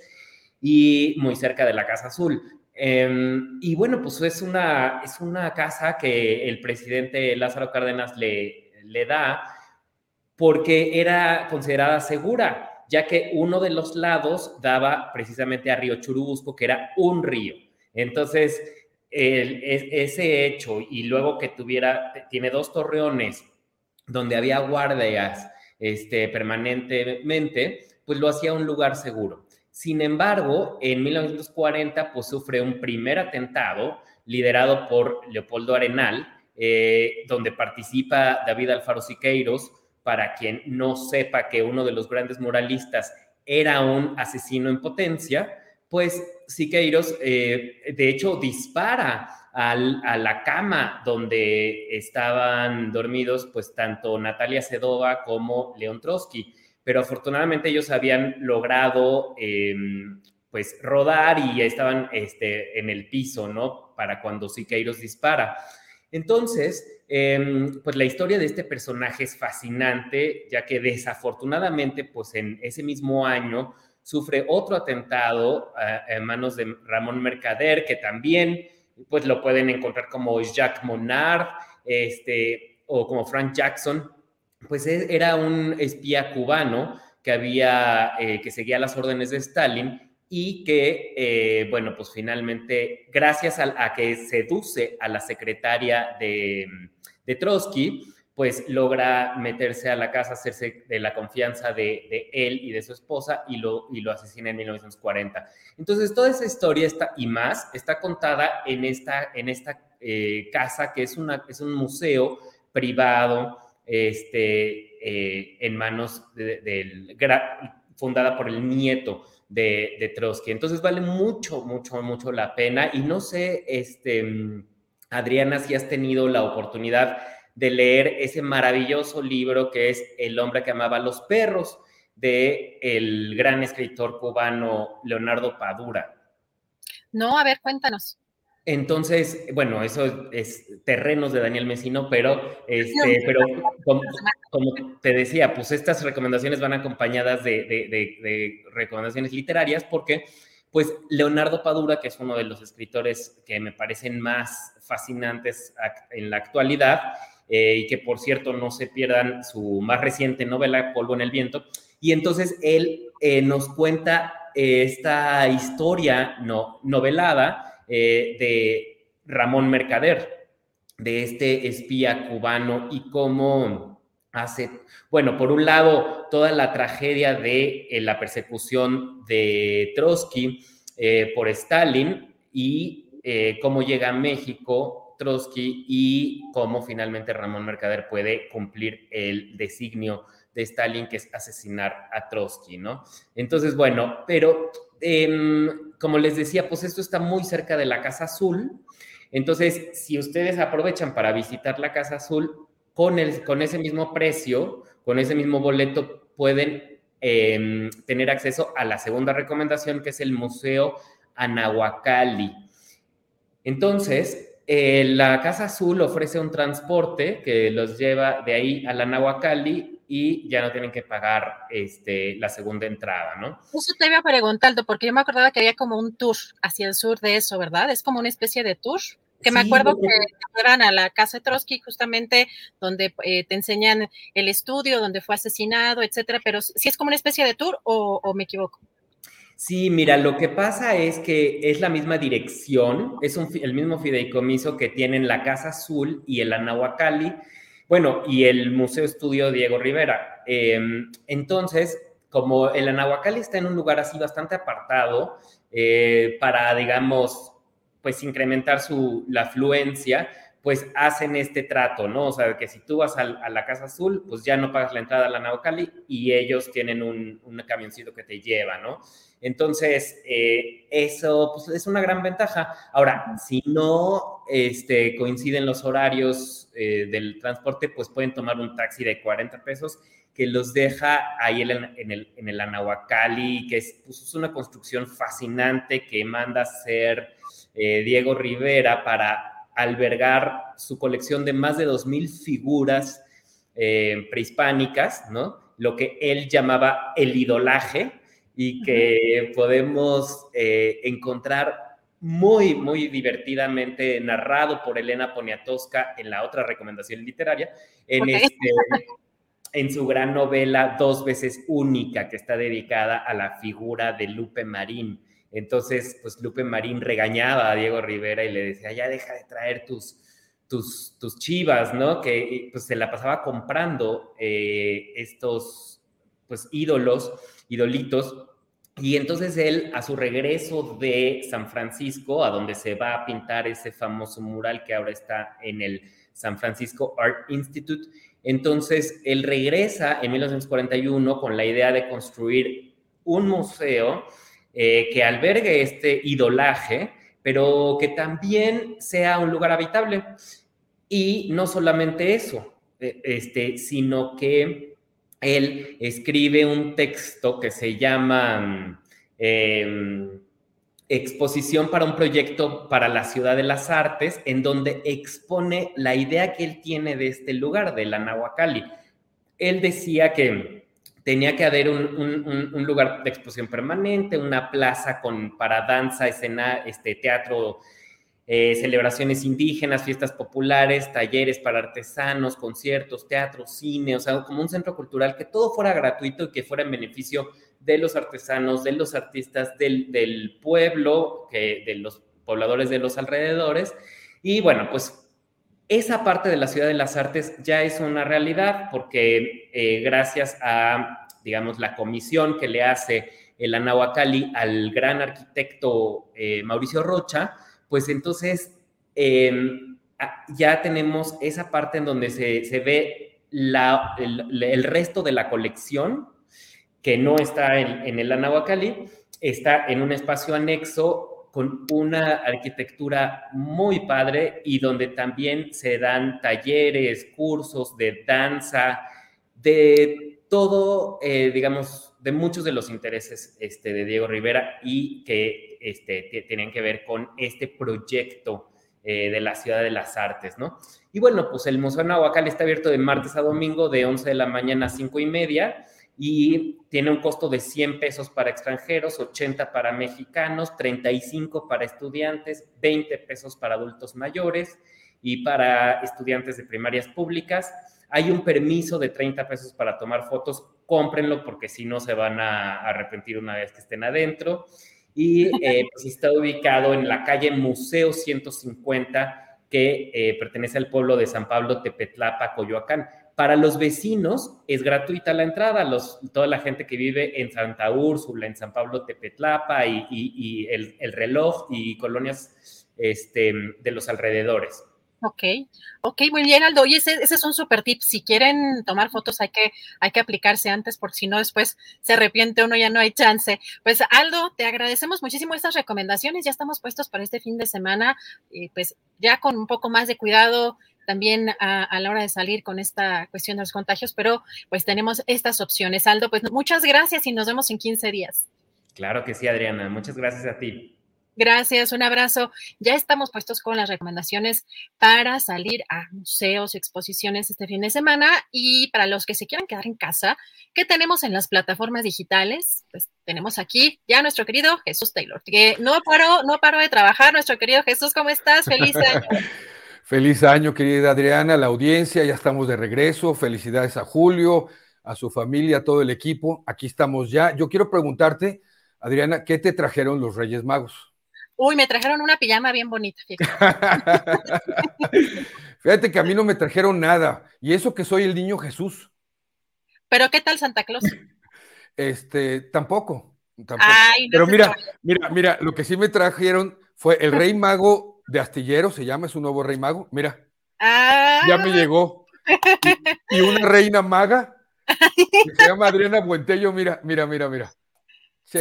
y muy cerca de la Casa Azul. Um, y bueno, pues es una, es una casa que el presidente Lázaro Cárdenas le, le da porque era considerada segura, ya que uno de los lados daba precisamente a Río Churubusco, que era un río. Entonces, el, ese hecho y luego que tuviera, tiene dos torreones donde había guardias este, permanentemente, pues lo hacía un lugar seguro. Sin embargo, en 1940 pues sufre un primer atentado liderado por Leopoldo Arenal, eh, donde participa David Alfaro Siqueiros, para quien no sepa que uno de los grandes muralistas era un asesino en potencia, pues Siqueiros, eh, de hecho, dispara a la cama donde estaban dormidos, pues tanto Natalia Sedova como León Trotsky pero afortunadamente ellos habían logrado eh, pues rodar y estaban este, en el piso, ¿no? Para cuando Siqueiros dispara. Entonces, eh, pues la historia de este personaje es fascinante, ya que desafortunadamente, pues en ese mismo año sufre otro atentado uh, en manos de Ramón Mercader, que también, pues lo pueden encontrar como Jacques Monard, este, o como Frank Jackson, pues e, era un espía cubano que había, eh, que seguía las órdenes de Stalin y que, eh, bueno, pues finalmente, gracias a, a, que seduce a la secretaria de, de, Trotsky, pues logra meterse a la casa, hacerse de la confianza de, él y de su esposa y lo, y lo asesina en 1940. Entonces, toda esa historia está, y más está contada en esta, en esta eh, casa que es, una, es un museo privado, este, eh, en manos del, de, de, fundada por el nieto de, de, Trotsky. Entonces vale mucho, mucho, mucho la pena. Y no sé, este, Adriana, si has tenido la oportunidad de leer ese maravilloso libro que es El hombre que amaba a los perros de el gran escritor cubano Leonardo Padura. No, a ver, cuéntanos. Entonces, bueno, eso es terrenos de Daniel Mesino, pero, este, pero como, como, te decía, pues estas recomendaciones van acompañadas de, de, de, de, recomendaciones literarias porque, pues, Leonardo Padura, que es uno de los escritores que me parecen más fascinantes en la actualidad, eh, y que por cierto no se pierdan su más reciente novela, Polvo en el Viento, y entonces él eh, nos cuenta eh, esta historia no, novelada, de Ramón Mercader, de este espía cubano y cómo hace, bueno, por un lado, toda la tragedia de la persecución de Trotsky por Stalin y cómo llega a México Trotsky y cómo finalmente Ramón Mercader puede cumplir el designio de Stalin, que es asesinar a Trotsky, ¿no? Entonces, bueno, pero eh, como les decía, pues esto está muy cerca de la Casa Azul. Entonces, si ustedes aprovechan para visitar la Casa Azul, con, el, con ese mismo precio, con ese mismo boleto, pueden eh, tener acceso a la segunda recomendación, que es el Museo Anahuacalli. Entonces, eh, la Casa Azul ofrece un transporte que los lleva de ahí a la Nahuacali y ya no tienen que pagar este, la segunda entrada, ¿no? Eso te iba preguntando, porque yo me acordaba que había como un tour hacia el sur de eso, ¿verdad? Es como una especie de tour. Que me acuerdo que fueran a la casa de Trotsky, justamente donde eh, te enseñan el estudio, donde fue asesinado, etcétera, pero si es como una especie de tour o, o me equivoco. Sí, mira, lo que pasa es que es la misma dirección, es el mismo fideicomiso que tienen la Casa Azul y el Anahuacalli, bueno, y el Museo Estudio Diego Rivera. Eh, entonces, como el Anahuacalli está en un lugar así bastante apartado, eh, para, digamos, pues incrementar su, la afluencia, pues hacen este trato, ¿no? O sea, que si tú vas a, la Casa Azul, pues ya no pagas la entrada a la y ellos tienen un, camioncito que te lleva, ¿no? Entonces, eh, eso pues, es una gran ventaja. Ahora, si no este, coinciden los horarios eh, del transporte, pues pueden tomar un taxi de 40 pesos que los deja ahí en el, en Anahuacalli, que es, pues, es una construcción fascinante que manda a ser eh, Diego Rivera para albergar su colección de más de 2.000 figuras eh, prehispánicas, ¿no? Lo que él llamaba el idolaje y que podemos eh, encontrar muy, muy divertidamente narrado por Elena Poniatowska en la otra recomendación literaria, en, este, en su gran novela Dos veces única, que está dedicada a la figura de Lupe Marín. Entonces, pues Lupe Marín regañaba a Diego Rivera y le decía, ya deja de traer tus, tus, tus chivas, ¿no? Que pues se la pasaba comprando eh, estos, pues, ídolos, idolitos, y entonces él, a su regreso de San Francisco, a donde se va a pintar ese famoso mural que ahora está en el San Francisco Art Institute, entonces él regresa en 1941 con la idea de construir un museo eh, que albergue este idolaje, pero que también sea un lugar habitable. Y no solamente eso, eh, este, sino que él escribe un texto que se llama em, Exposición para un proyecto para la Ciudad de las Artes, en donde expone la idea que él tiene de este lugar, de la Nahuacali. Él decía que tenía que haber un, lugar de exposición permanente, una plaza con, para danza, escena, este, teatro eh, celebraciones indígenas, fiestas populares, talleres para artesanos, conciertos, teatro, cine, o sea, como un centro cultural que todo fuera gratuito y que fuera en beneficio de los artesanos, de los artistas del, pueblo, de los pobladores de los alrededores. Y bueno, pues esa parte de la Ciudad de las Artes ya es una realidad porque eh, gracias a, digamos, la comisión que le hace el Anahuacali al gran arquitecto eh, Mauricio Rocha, pues entonces em, ya tenemos esa parte en donde se, ve el, resto de la colección, que no está en, el Anahuacalli, está en un espacio anexo con una arquitectura muy padre y donde también se dan talleres, cursos de danza, de todo, eh, digamos, de muchos de los intereses este, de Diego Rivera y que este, tienen que ver con este proyecto eh, de la Ciudad de las Artes, ¿no? Y bueno, pues el Museo Nahuacal está abierto de martes a domingo de 11 de la mañana a 5 y media y tiene un costo de 100 pesos para extranjeros, 80 para mexicanos, 35 para estudiantes, 20 pesos para adultos mayores y para estudiantes de primarias públicas. Hay un permiso de 30 pesos para tomar fotos cómprenlo porque si no se van a arrepentir una vez que estén adentro. Y eh, pues está ubicado en la calle Museo 150, que eh, pertenece al pueblo de San Pablo, Tepetlapa, Coyoacán. Para los vecinos es gratuita la entrada, los, toda la gente que vive en Santa Úrsula, en San Pablo, Tepetlapa y, el, el, reloj y colonias este, de los alrededores. Ok, ok, muy bien, Aldo. Y ese, ese es un super tip. Si quieren tomar fotos, hay que, hay que aplicarse antes, porque si no, después se arrepiente uno, ya no hay chance. Pues, Aldo, te agradecemos muchísimo estas recomendaciones. Ya estamos puestos para este fin de semana, y pues ya con un poco más de cuidado también a, a, la hora de salir con esta cuestión de los contagios, pero pues tenemos estas opciones. Aldo, pues muchas gracias y nos vemos en 15 días. Claro que sí, Adriana. Muchas gracias a ti. Gracias, un abrazo. Ya estamos puestos con las recomendaciones para salir a museos, exposiciones este fin de semana y para los que se quieran quedar en casa, ¿qué tenemos en las plataformas digitales? Pues tenemos aquí ya nuestro querido Jesús Taylor, que no paró, no paró de trabajar. Nuestro querido Jesús, ¿cómo estás? Feliz año. Feliz año, querida Adriana, la audiencia, ya estamos de regreso. Felicidades a Julio, a su familia, a todo el equipo. Aquí estamos ya. Yo quiero preguntarte, Adriana, ¿qué te trajeron los Reyes Magos? Uy, me trajeron una pijama bien bonita. Fíjate. que a mí no me trajeron nada. Y eso que soy el niño Jesús. Pero ¿qué tal Santa Claus? Este, tampoco. Pero mira, mira, mira, lo que sí me trajeron fue el Rey Mago de Astillero, se llama, es un nuevo Rey Mago. Mira. Ya me ah. llegó. Y, y una reina maga que se llama Adriana Buentello, mira, mira, mira, mira. Sí.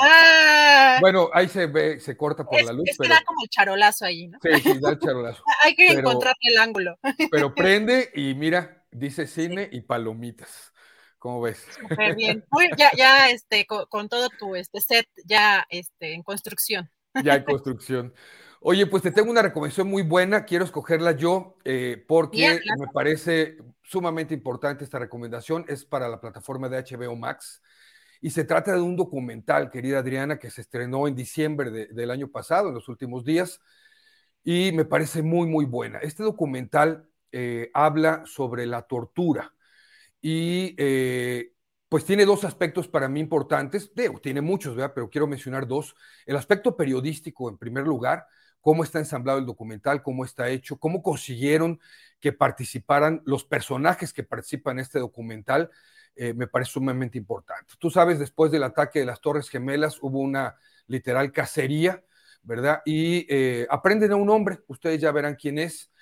Ah. bueno, ahí se ve, se corta por la luz. Es que da como el charolazo ahí, ¿no? Sí, sí, da el charolazo. Hay que encontrar el ángulo. pero prende y mira, dice cine y palomitas. ¿Cómo ves? Súper bien. ya, ya este, con, todo tu este set ya este, en construcción. Ya en construcción. Oye, pues te tengo una recomendación muy buena, quiero escogerla yo eh, porque me parece sumamente importante esta recomendación, es para la plataforma de HBO Max y se trata de un documental, querida Adriana, que se estrenó en diciembre del año pasado, en los últimos días, y me parece muy, muy buena. Este documental eh, habla sobre la tortura y eh, pues tiene dos aspectos para mí importantes, tiene muchos, ¿verdad? pero quiero mencionar dos. El aspecto periodístico, en primer lugar, cómo está ensamblado el documental, cómo está hecho, cómo consiguieron que participaran los personajes que participan en este documental, eh, me parece sumamente importante. Tú sabes, después del ataque de las Torres Gemelas hubo una literal cacería, ¿verdad? Y eh, aprenden a un hombre, ustedes ya verán quién es,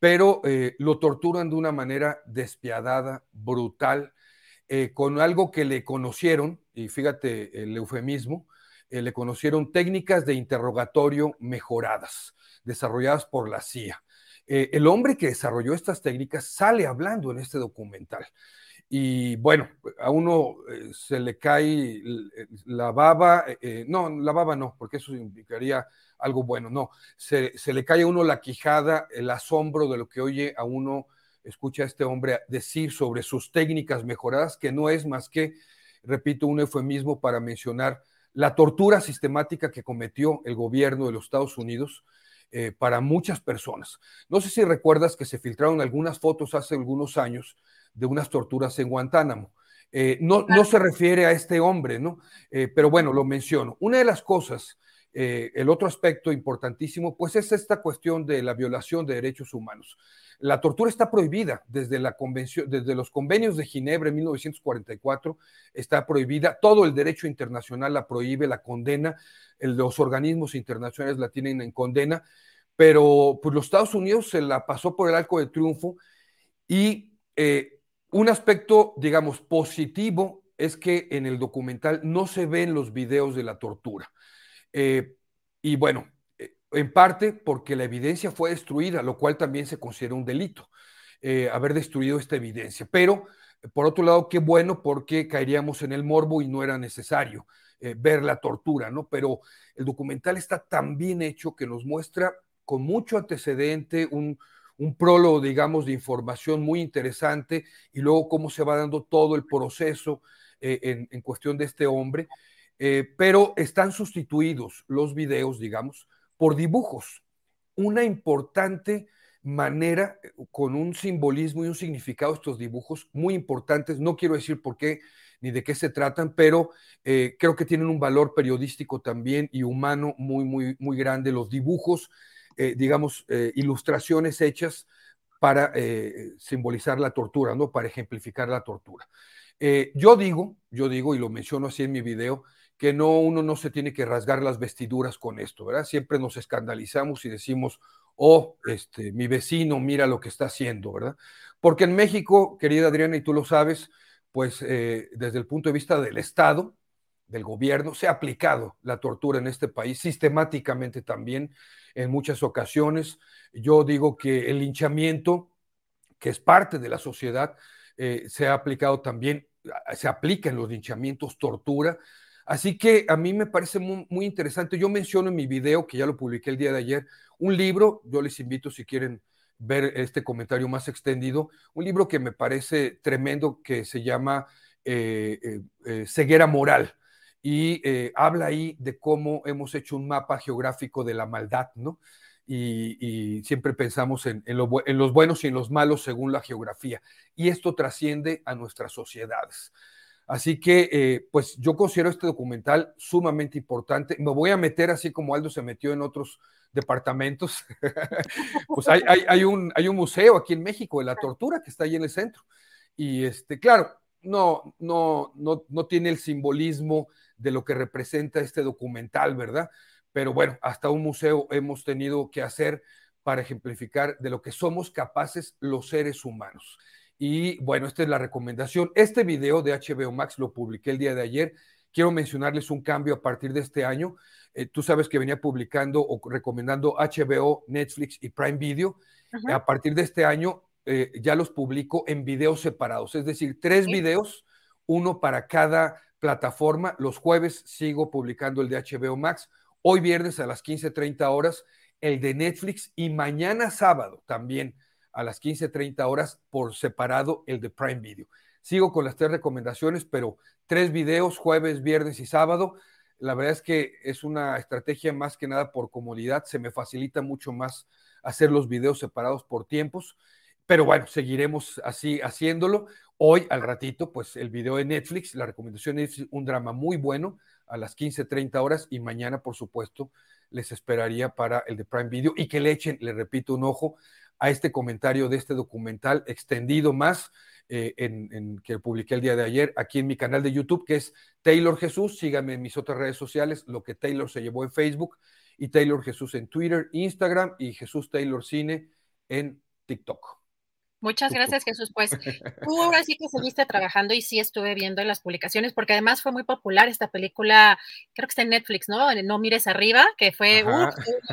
pero eh, lo torturan de una manera despiadada, brutal, con algo que le conocieron, y fíjate el eufemismo, le conocieron técnicas de interrogatorio mejoradas, desarrolladas por la CIA. el hombre que desarrolló estas técnicas sale hablando en este documental. Y bueno, a uno eh, se le cae la baba, eh, eh, no, la baba no, porque eso implicaría algo bueno, no, se, le cae a uno la quijada, el asombro de lo que oye a uno, escucha a este hombre decir sobre sus técnicas mejoradas, que no es más que, repito, un eufemismo para mencionar la tortura sistemática que cometió el gobierno de los Estados Unidos para muchas personas. No sé si recuerdas que se filtraron algunas fotos hace algunos años de unas torturas en Guantánamo. Eh, no, no, se refiere a este hombre, ¿no? Eh, pero bueno, lo menciono. Una de las cosas, eh, el otro aspecto importantísimo, pues es esta cuestión de la violación de derechos humanos. La tortura está prohibida desde, la convención, desde los convenios de Ginebra en 1944, está prohibida, todo el derecho internacional la prohíbe, la condena, los organismos internacionales la tienen en condena, pero pues los Estados Unidos se la pasó por el arco de triunfo y un aspecto, digamos, positivo es que en el documental no se ven los videos de la tortura. Eh, y bueno, eh, en parte porque la evidencia fue destruida, lo cual también se considera un delito, eh, haber destruido esta evidencia. Pero, por otro lado, qué bueno porque caeríamos en el morbo y no era necesario ver la tortura, ¿no? Pero el documental está tan bien hecho que nos muestra con mucho antecedente un, un prólogo, digamos, de información muy interesante y luego cómo se va dando todo el proceso eh, en, cuestión de este hombre, eh, pero están sustituidos los videos, digamos, por dibujos. Una importante manera, eh, con un simbolismo y un significado estos dibujos muy importantes, no quiero decir por qué ni de qué se tratan, pero creo que tienen un valor periodístico también y humano muy, muy, muy grande. Los dibujos eh, digamos, eh, ilustraciones hechas para eh, simbolizar la tortura, ¿no? Para ejemplificar la tortura. yo digo, yo digo, y lo menciono así en mi video, que no, uno no se tiene que rasgar las vestiduras con esto, ¿verdad? Siempre nos escandalizamos y decimos, oh, este, mi vecino, mira lo que está haciendo, ¿verdad? Porque en México, querida Adriana, y tú lo sabes, pues desde el punto de vista del Estado, del gobierno, se ha aplicado la tortura en este país sistemáticamente también en muchas ocasiones. Yo digo que el linchamiento, que es parte de la sociedad, eh, se ha aplicado también, se aplica en los linchamientos, tortura. Así que a mí me parece muy, interesante. Yo menciono en mi video, que ya lo publiqué el día de ayer, un libro, yo les invito si quieren ver este comentario más extendido, un libro que me parece tremendo que se llama eh, eh, Ceguera Moral y eh, habla ahí de cómo hemos hecho un mapa geográfico de la maldad, ¿no? Y, siempre pensamos en, los buenos y en los malos según la geografía. Y esto trasciende a nuestras sociedades. Así que, eh, pues yo considero este documental sumamente importante. Me voy a meter así como Aldo se metió en otros departamentos. pues hay, hay, un, hay un museo aquí en México de la tortura que está ahí en el centro. Y este, claro, no, no, no, no tiene el simbolismo de lo que representa este documental, ¿verdad? Pero bueno, hasta un museo hemos tenido que hacer para ejemplificar de lo que somos capaces los seres humanos. Y bueno, esta es la recomendación. Este video de HBO Max lo publiqué el día de ayer. Quiero mencionarles un cambio a partir de este año. Eh, tú sabes que venía publicando o recomendando HBO, Netflix y Prime Video. A partir de este año eh, ya los publico en videos separados, es decir, tres videos, uno para cada plataforma. Los jueves sigo publicando el de HBO Max. Hoy viernes a las 15:30 horas el de Netflix y mañana sábado también a las 15.30 horas por separado el de Prime Video. Sigo con las tres recomendaciones, pero tres videos, jueves, viernes y sábado. La verdad es que es una estrategia más que nada por comodidad. Se me facilita mucho más hacer los videos separados por tiempos. Pero bueno, seguiremos así haciéndolo. Hoy, al ratito, pues el video de Netflix, la recomendación es un drama muy bueno a las 15.30 horas y mañana, por supuesto, les esperaría para el de Prime Video y que le echen, le repito, un ojo a este comentario de este documental extendido más eh, en, que publiqué el día de ayer aquí en mi canal de YouTube, que es Taylor Jesús. Síganme en mis otras redes sociales, lo que Taylor se llevó en Facebook y Taylor Jesús en Twitter, Instagram y Jesús Taylor Cine en TikTok. Muchas gracias, Jesús. Pues tú ahora sí que seguiste trabajando y sí estuve viendo las publicaciones, porque además fue muy popular esta película, creo que está en Netflix, ¿no? No mires arriba, que fue,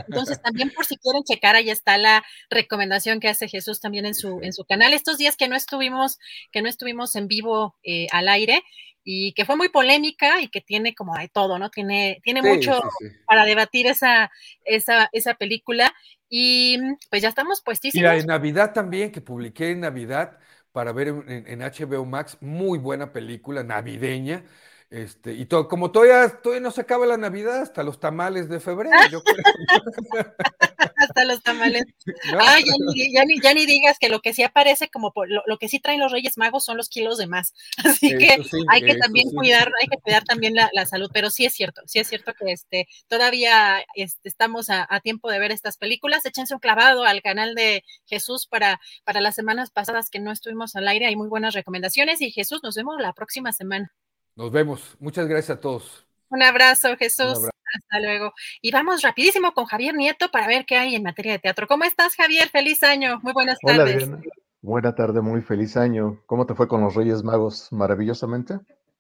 entonces también por si quieren checar, ahí está la recomendación que hace Jesús también en su, en su canal. Estos días que no estuvimos, que no estuvimos en vivo eh, al aire, y que fue muy polémica y que tiene como de todo, ¿no? Tiene, tiene mucho para debatir esa, esa, esa película. Y pues ya estamos puestísimos. Mira, en Navidad también, que publiqué en Navidad para ver en, HBO Max, muy buena película navideña. Este, y todo, como todavía, todavía no se acaba la Navidad, hasta los tamales de febrero, yo creo. hasta los tamales. Ah, ya, ni, ya, ni, digas que lo que sí aparece como por, lo, que sí traen los Reyes Magos son los kilos de más. Así que hay que también cuidar, hay que cuidar también la, salud, pero sí es cierto, sí es cierto que este, todavía este, estamos a, tiempo de ver estas películas. Échense un clavado al canal de Jesús para, para las semanas pasadas que no estuvimos al aire. Hay muy buenas recomendaciones y Jesús, nos vemos la próxima semana. Nos vemos. Muchas gracias a todos. Un abrazo, Jesús. Hasta luego. Y vamos rapidísimo con Javier Nieto para ver qué hay en materia de teatro. ¿Cómo estás, Javier? Feliz año. Muy buenas tardes. Hola, Buena tarde, muy feliz año. ¿Cómo te fue con los Reyes Magos? ¿Maravillosamente?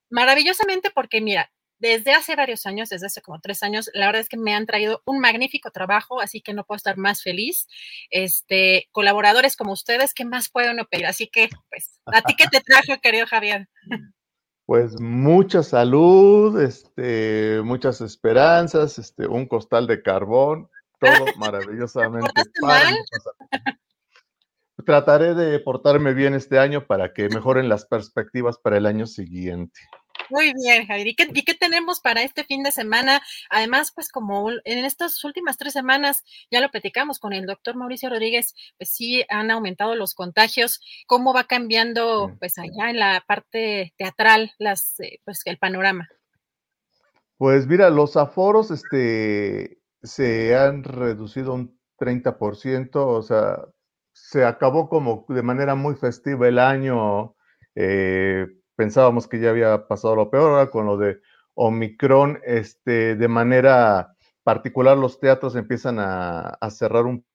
Maravillosamente porque, mira, desde hace varios años, desde hace como tres años, la verdad es que me han traído un magnífico trabajo, así que no puedo estar más feliz. Este, colaboradores como ustedes, ¿qué más puedo no pedir? Así que, pues, ¿a ti qué te trajo, querido Javier? Pues mucha salud, este, muchas esperanzas, este, un costal de carbón, todo maravillosamente. Trataré de portarme bien este año para que mejoren las perspectivas para el año siguiente. Muy bien, Javier. ¿Y qué, tenemos para este fin de semana? Además, pues como en estas últimas tres semanas, ya lo platicamos con el doctor Mauricio Rodríguez, pues sí han aumentado los contagios. ¿Cómo va cambiando, pues allá en la parte teatral, las, eh, pues el panorama? Pues mira, los aforos este, se han reducido un 30%, o sea, se acabó como de manera muy festiva el año. Eh, pensábamos que ya había pasado lo peor, con lo de Omicron, este, de manera particular los teatros empiezan a, cerrar un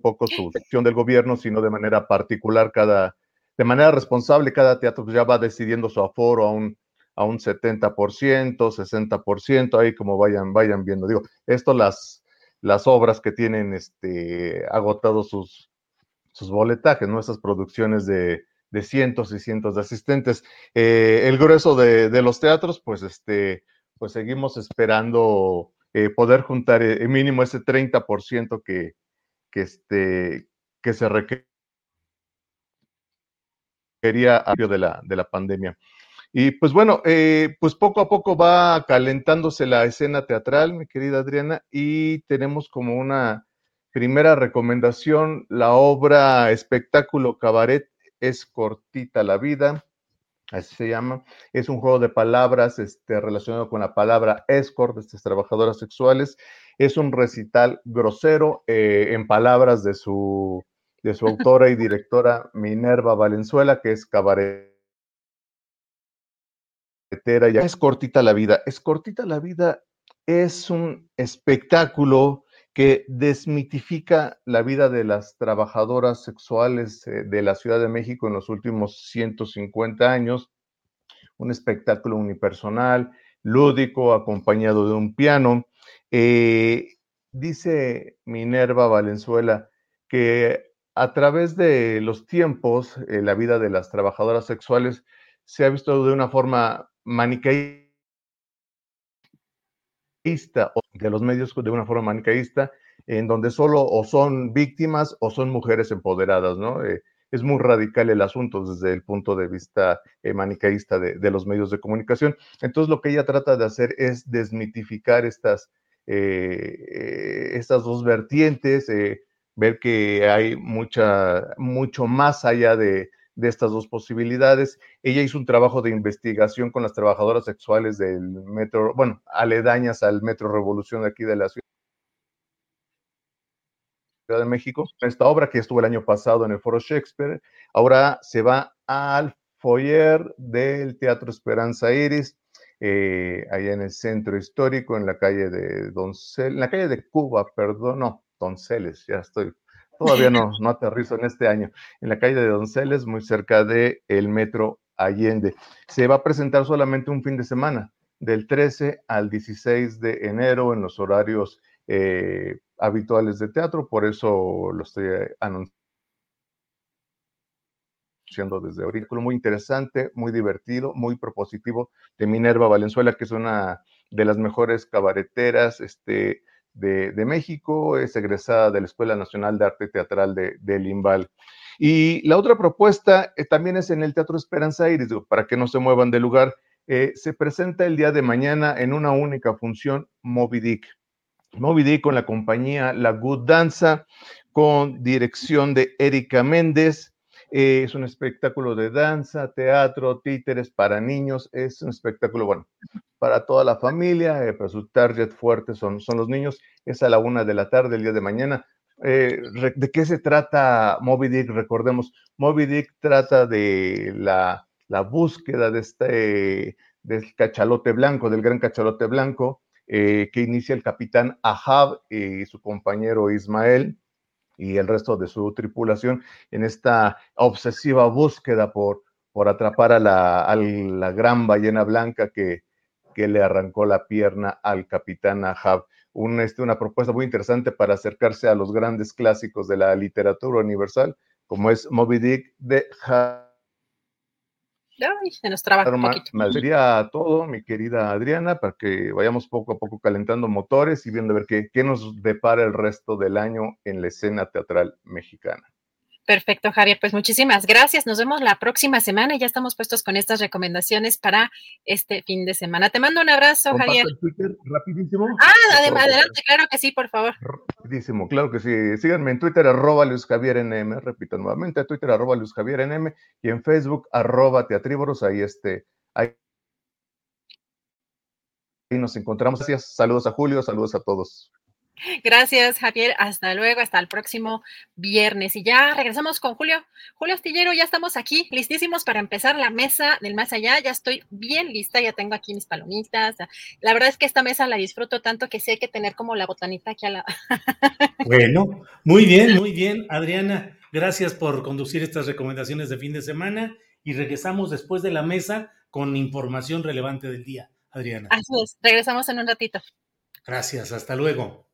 poco su sección del gobierno, sino de manera particular cada, de manera responsable, cada teatro ya va decidiendo su aforo a un, a un 70%, 60%, ahí como vayan, vayan viendo. Digo, esto las, las obras que tienen este, agotados sus, sus boletajes, ¿no? Esas producciones de, de cientos y cientos de asistentes. Eh, el grueso de, los teatros, pues, este, pues seguimos esperando eh, poder juntar el eh, mínimo ese 30% que, que, este, que se requería a de la, de la pandemia. Y pues bueno, pues poco a poco va calentándose la escena teatral, mi querida Adriana, y tenemos como una primera recomendación la obra espectáculo cabaret es cortita la vida, así se llama. Es un juego de palabras este, relacionado con la palabra escort, de estas trabajadoras sexuales. Es un recital grosero eh, en palabras de su, de su autora y directora Minerva Valenzuela, que es cabaretera. Ya es cortita la vida. Es cortita la vida. Es un espectáculo que desmitifica la vida de las trabajadoras sexuales eh, de la Ciudad de México en los últimos 150 años, un espectáculo unipersonal, lúdico, acompañado de un piano. Eh, dice Minerva Valenzuela que a través de los tiempos, eh, la vida de las trabajadoras sexuales se ha visto de una forma maniqueísta de los medios de una forma manicaísta, en donde solo o son víctimas o son mujeres empoderadas, ¿no? Eh, es muy radical el asunto desde el punto de vista eh, manicaísta de, los medios de comunicación. Entonces, lo que ella trata de hacer es desmitificar estas, eh, estas dos vertientes, ver que hay mucha, mucho más allá de, de estas dos posibilidades. Ella hizo un trabajo de investigación con las trabajadoras sexuales del metro, bueno, aledañas al Metro Revolución de aquí de la ciudad de México. Esta obra que estuvo el año pasado en el Foro Shakespeare, ahora se va al foyer del Teatro Esperanza Iris, eh, allá en el centro histórico, en la calle de Doncel, en la calle de Cuba, perdón, no, Donceles, ya estoy Todavía no, no aterrizo en este año. En la calle de Donceles, muy cerca del el metro Allende. Se va a presentar solamente un fin de semana, del 13 al 16 de enero, en los horarios eh, habituales de teatro. Por eso lo estoy anunciando desde ahorita. Muy interesante, muy divertido, muy propositivo de Minerva Valenzuela, que es una de las mejores cabareteras, este, de, México, es egresada de la Escuela Nacional de Arte Teatral de, Limbal. Y la otra propuesta eh, también es en el Teatro Esperanza Iris, para que no se muevan de lugar. Eh, se presenta el día de mañana en una única función Moby Dick. Moby Dick con la compañía La Good Danza, con dirección de Erika Méndez. Eh, es un espectáculo de danza, teatro, títeres para niños. Es un espectáculo, bueno, para toda la familia, eh, pero su target fuerte son, son los niños. Es a la una de la tarde el día de mañana. Eh, ¿De qué se trata Moby Dick? Recordemos, Moby Dick trata de la, la búsqueda de este del cachalote blanco, del gran cachalote blanco, que inicia el capitán Ahab y su compañero Ismael y el resto de su tripulación en esta obsesiva búsqueda por, por atrapar a la, gran ballena blanca que, que, le arrancó la pierna al capitán Ahab. Un, este, una propuesta muy interesante para acercarse a los grandes clásicos de la literatura universal, como es Moby Dick de se nos traba un poquito. todo, mi querida Adriana, para que vayamos poco a poco calentando motores y viendo a ver qué, qué nos depara el resto del año en la escena teatral mexicana. Perfecto, Javier. Pues muchísimas gracias. Nos vemos la próxima semana y ya estamos puestos con estas recomendaciones para este fin de semana. Te mando un abrazo, Javier. Twitter rapidísimo. Ah, adelante, claro que sí, por favor. Rapidísimo, claro que sí. Síganme en Twitter, arroba Luis Javier NM, repito nuevamente, Twitter, arroba Luis Javier NM y en Facebook, arroba Teatríboros, ahí este, ahí nos encontramos. Gracias. Saludos a Julio, saludos a todos. Gracias, Javier. Hasta luego, hasta el próximo viernes. Y ya regresamos con Julio. Julio Astillero, ya estamos aquí, listísimos para empezar la mesa del más allá. Ya estoy bien lista, ya tengo aquí mis palomitas. La verdad es que esta mesa la disfruto tanto que sí hay que tener como la botanita aquí a la. bueno, muy bien, muy bien, Adriana. Gracias por conducir estas recomendaciones de fin de semana y regresamos después de la mesa con información relevante del día, Adriana. Así es, regresamos en un ratito. Gracias, hasta luego.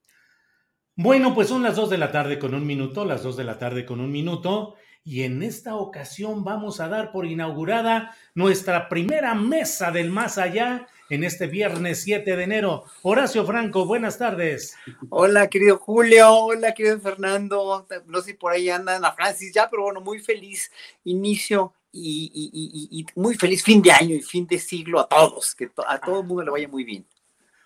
Bueno, pues son las dos de la tarde con un minuto, las dos de la tarde con un minuto, y en esta ocasión vamos a dar por inaugurada nuestra primera mesa del más allá en este viernes 7 de enero. Horacio Franco, buenas tardes. Hola, querido Julio, hola, querido Fernando, no sé si por ahí andan a Francis ya, pero bueno, muy feliz inicio y, muy feliz fin de año y fin de siglo a todos, que a todo el mundo le vaya muy bien.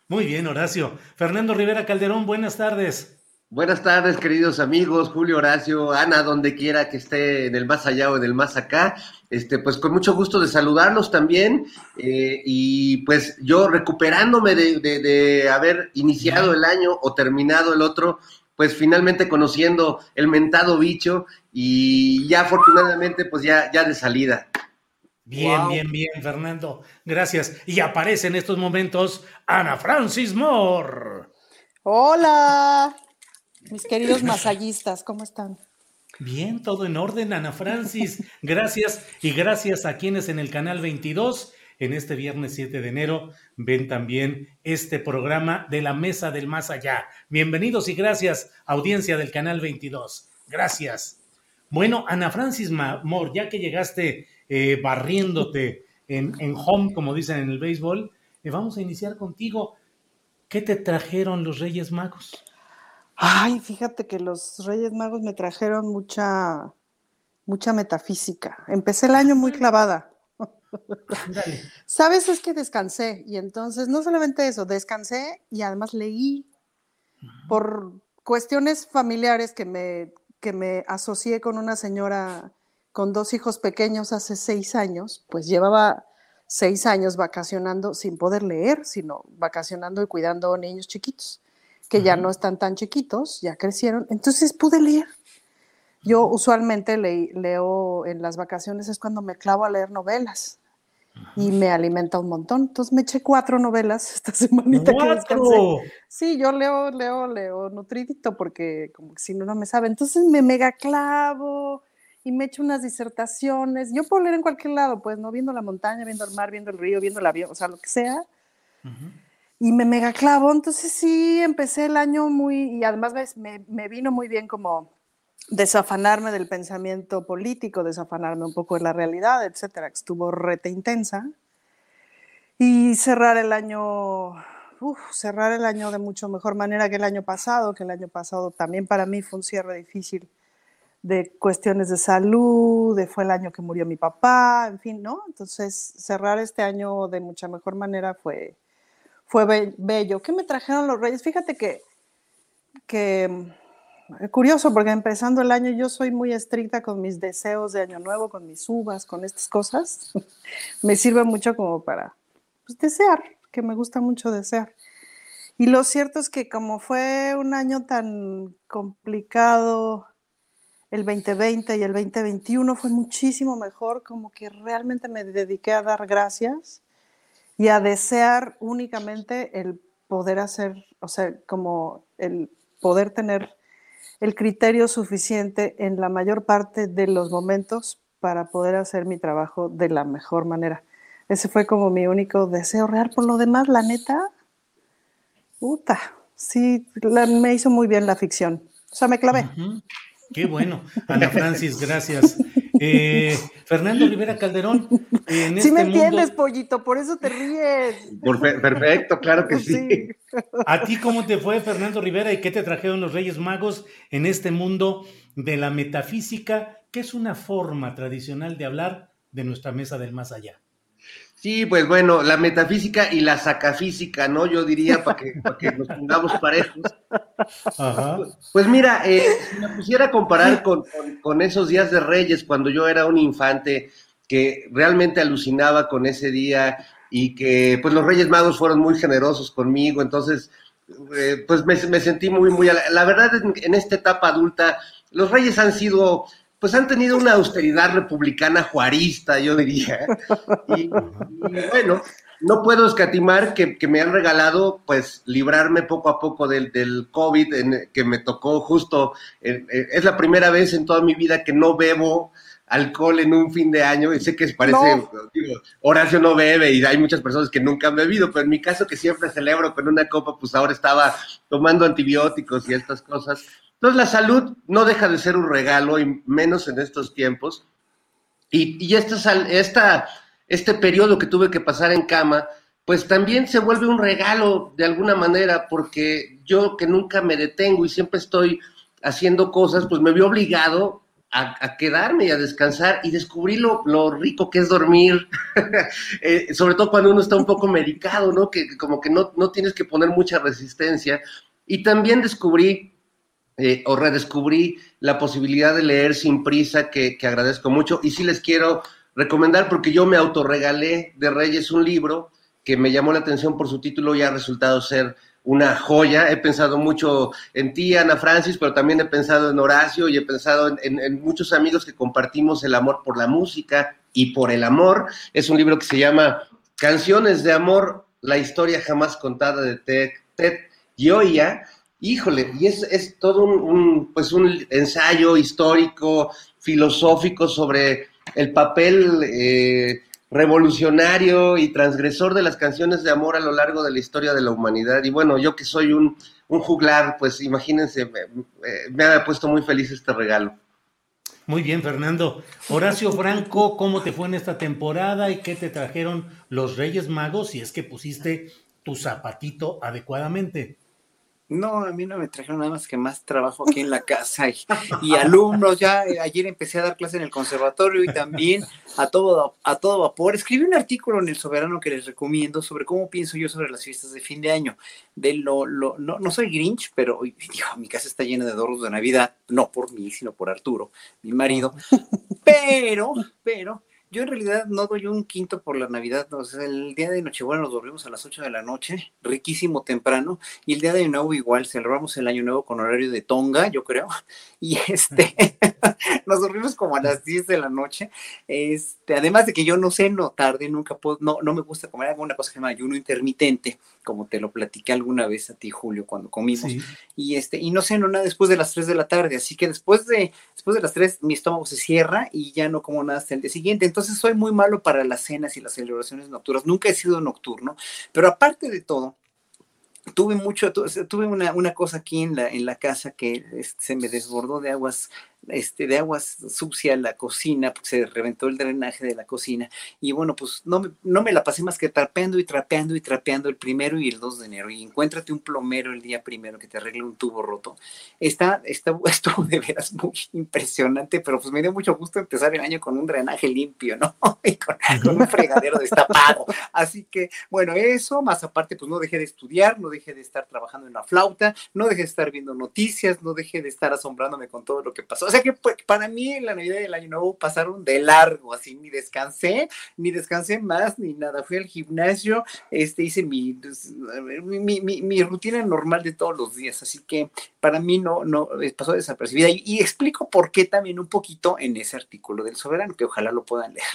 Muy bien, Horacio. Fernando Rivera Calderón, buenas tardes. Buenas tardes, queridos amigos, Julio Horacio, Ana, donde quiera que esté en el más allá o en el más acá. Este, pues con mucho gusto de saludarlos también. Eh, y pues yo recuperándome de, haber iniciado el año o terminado el otro, pues finalmente conociendo el mentado bicho y ya afortunadamente pues ya, ya de salida. Bien, bien, bien, Fernando. Gracias. Y aparece en estos momentos Ana Francis Moore. Hola. Mis queridos masallistas, ¿cómo están? Bien, todo en orden, Ana Francis. Gracias y gracias a quienes en el canal 22 en este viernes 7 de enero ven también este programa de la Mesa del Más Allá. Bienvenidos y gracias, audiencia del canal 22. Gracias. Bueno, Ana Francis Moore, ya que llegaste eh, barriéndote en, home, como dicen en el béisbol, eh, vamos a iniciar contigo. ¿qué te trajeron los Reyes Magos? Ay, fíjate que los Reyes Magos me trajeron mucha, mucha metafísica. Empecé el año muy clavada. Sabes, es que descansé y entonces no solamente eso, descansé y además leí por cuestiones familiares que me, que me asocié con una señora con dos hijos pequeños hace seis años, pues llevaba seis años vacacionando sin poder leer, sino vacacionando y cuidando niños chiquitos que ya no están tan chiquitos, ya crecieron, entonces pude leer. Yo usualmente leo en las vacaciones, es cuando me clavo a leer novelas y me alimenta un montón. Entonces me eché cuatro novelas esta semanita que descansé. Sí, yo leo, leo, leo nutridito porque como que si no, no me sabe. Entonces me mega clavo y me echo unas disertaciones. Yo puedo leer en cualquier lado, pues, ¿no? Viendo la montaña, viendo el mar, viendo el río, viendo el avión, o sea, lo que sea y me mega clavo. Entonces sí, empecé el año muy, y además me, me, vino muy bien como desafanarme del pensamiento político, desafanarme un poco de la realidad, etcétera, que estuvo rete intensa. Y cerrar el año, cerrar el año de mucho mejor manera que el año pasado, que el año pasado también para mí fue un cierre difícil de cuestiones de salud, de fue el año que murió mi papá, en fin, ¿no? Entonces cerrar este año de mucha mejor manera fue, fue bello. ¿Qué me trajeron los reyes? Fíjate que, que mm, curioso, porque empezando el año yo soy muy estricta con mis deseos de año nuevo, con mis uvas, con estas cosas. me sirve mucho como para pues, desear, que me gusta mucho desear. Y lo cierto es que como fue un año tan complicado, el 2020 y el 2021 fue muchísimo mejor, como que realmente me dediqué a dar gracias y a desear únicamente el poder hacer, o sea, como el poder tener el criterio suficiente en la mayor parte de los momentos para poder hacer mi trabajo de la mejor manera. Ese fue como mi único deseo real. Por lo demás, la neta, puta, sí, me hizo muy bien la ficción. O sea, me clavé. Qué bueno. Ana Francis, gracias. Eh, Fernando Rivera Calderón. En sí este me entiendes, pollito, por eso te ríes. perfecto, claro que sí. ¿A ti cómo te fue, Fernando Rivera, y qué te trajeron los Reyes Magos en este mundo de la metafísica, que es una forma tradicional de hablar de nuestra mesa del más allá? Sí, pues bueno, la metafísica y la sacafísica, ¿no? Yo diría para que, que nos pongamos parejos. Pues mira, eh, si me pusiera a comparar con, con, esos días de Reyes, cuando yo era un infante que realmente alucinaba con ese día y que pues los Reyes Magos fueron muy generosos conmigo, entonces eh, pues me, sentí muy, muy... La verdad, en esta etapa adulta, los Reyes han sido pues han tenido una austeridad republicana juarista, yo diría. Y, bueno, no puedo escatimar que, me han regalado, pues, librarme poco a poco del, del COVID, en, que me tocó justo, es la primera vez en toda mi vida que no bebo alcohol en un fin de año, y sé que parece, digo, Horacio no bebe y hay muchas personas que nunca han bebido, pero en mi caso que siempre celebro con una copa, pues ahora estaba tomando antibióticos y estas cosas. Entonces la salud no deja de ser un regalo, y menos en estos tiempos. Y, y esta, este periodo que tuve que pasar en cama, pues también se vuelve un regalo de alguna manera, porque yo que nunca me detengo y siempre estoy haciendo cosas, pues me vi obligado a, quedarme y a descansar y descubrí lo, rico que es dormir, eh, sobre todo cuando uno está un poco medicado, ¿no? Que, como que no, no, tienes que poner mucha resistencia. Y también descubrí eh, o redescubrí la posibilidad de leer sin prisa, que, agradezco mucho. Y sí les quiero recomendar, porque yo me autorregalé de Reyes un libro que me llamó la atención por su título y ha resultado ser una joya. He pensado mucho en ti, Ana Francis, pero también he pensado en Horacio y he pensado en, muchos amigos que compartimos el amor por la música y por el amor. Es un libro que se llama Canciones de Amor, la historia jamás contada de Ted, Ted Gioia híjole, y es, es todo un, pues un ensayo histórico, filosófico sobre el papel eh, revolucionario y transgresor de las canciones de amor a lo largo de la historia de la humanidad. Y bueno, yo que soy un, un juglar, pues imagínense, me, ha puesto muy feliz este regalo. Muy bien, Fernando. Horacio Franco, ¿cómo te fue en esta temporada y qué te trajeron los Reyes Magos? Si es que pusiste tu zapatito adecuadamente. No, a mí no me trajeron nada más que más trabajo aquí en la casa y, alumnos. Ya eh, ayer empecé a dar clase en el conservatorio y también a todo, a todo vapor. Escribí un artículo en El Soberano que les recomiendo sobre cómo pienso yo sobre las fiestas de fin de año. De lo, lo, no, no soy Grinch, pero mi casa está llena de adornos de Navidad, no por mí, sino por Arturo, mi marido. Pero, pero, yo en realidad no doy un quinto por la Navidad. El día de Nochebuena nos dormimos a las 8 de la noche, riquísimo temprano. Y el día de Nuevo igual, celebramos el Año Nuevo con horario de Tonga, yo creo. Y este, nos dormimos como a las 10 de la noche. Este, además de que yo no sé, no tarde, nunca puedo, no, no me gusta comer alguna cosa que se llama ayuno intermitente, como te lo platiqué alguna vez a ti, Julio, cuando comimos. Y este, y no sé, no nada después de las 3 de la tarde. Así que después de, después de las 3, mi estómago se cierra y ya no como nada hasta el día siguiente. Entonces soy muy malo para las cenas y las celebraciones nocturnas. Nunca he sido nocturno, pero aparte de todo, tuve mucho, tuve una, una, cosa aquí en la, en la casa que este, se me desbordó de aguas este, de aguas sucia la cocina, porque se reventó el drenaje de la cocina. Y bueno, pues no me, no me la pasé más que trapeando y trapeando y trapeando el primero y el 2 de enero. Y encuéntrate un plomero el día primero que te arregle un tubo roto. Está, está, estuvo de veras muy impresionante, pero pues me dio mucho gusto empezar el año con un drenaje limpio, ¿no? Y con, un fregadero destapado. Así que, bueno, eso, más aparte, pues no dejé de estudiar, no dejé de estar trabajando en la flauta, no dejé de estar viendo noticias, no dejé de estar asombrándome con todo lo que pasó. Que pues, para mí la Navidad y el Año Nuevo pasaron de largo, así ni descansé, ni descansé más, ni nada. Fui al gimnasio, este, hice pues, mi, mi, mi, rutina normal de todos los días, así que para mí no, no eh, pasó desapercibida. Y, y explico por qué también un poquito en ese artículo del Soberano, que ojalá lo puedan leer.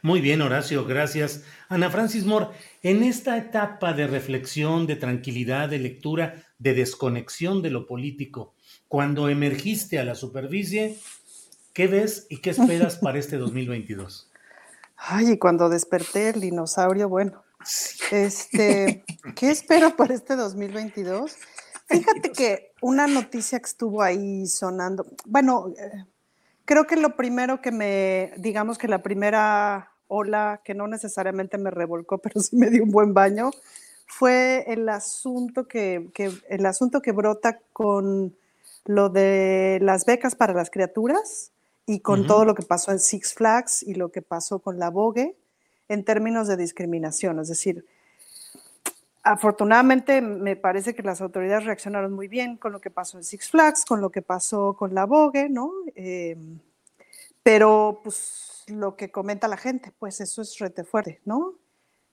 Muy bien, Horacio, gracias. Ana Francis Moore, en esta etapa de reflexión, de tranquilidad, de lectura, de desconexión de lo político, cuando emergiste a la superficie, ¿qué ves y qué esperas para este 2022? Ay, y cuando desperté el dinosaurio, bueno, este, ¿qué espero para este 2022? Fíjate que una noticia que estuvo ahí sonando, bueno, eh, creo que lo primero que me, digamos que la primera ola, que no necesariamente me revolcó, pero sí me dio un buen baño, fue el asunto que, que el asunto que brota con lo de las becas para las criaturas y con todo lo que pasó en Six Flags y lo que pasó con la Vogue en términos de discriminación. Es decir, afortunadamente me parece que las autoridades reaccionaron muy bien con lo que pasó en Six Flags, con lo que pasó con la Vogue, ¿no? Em, pero pues lo que comenta la gente, pues eso es rete fuerte, ¿no?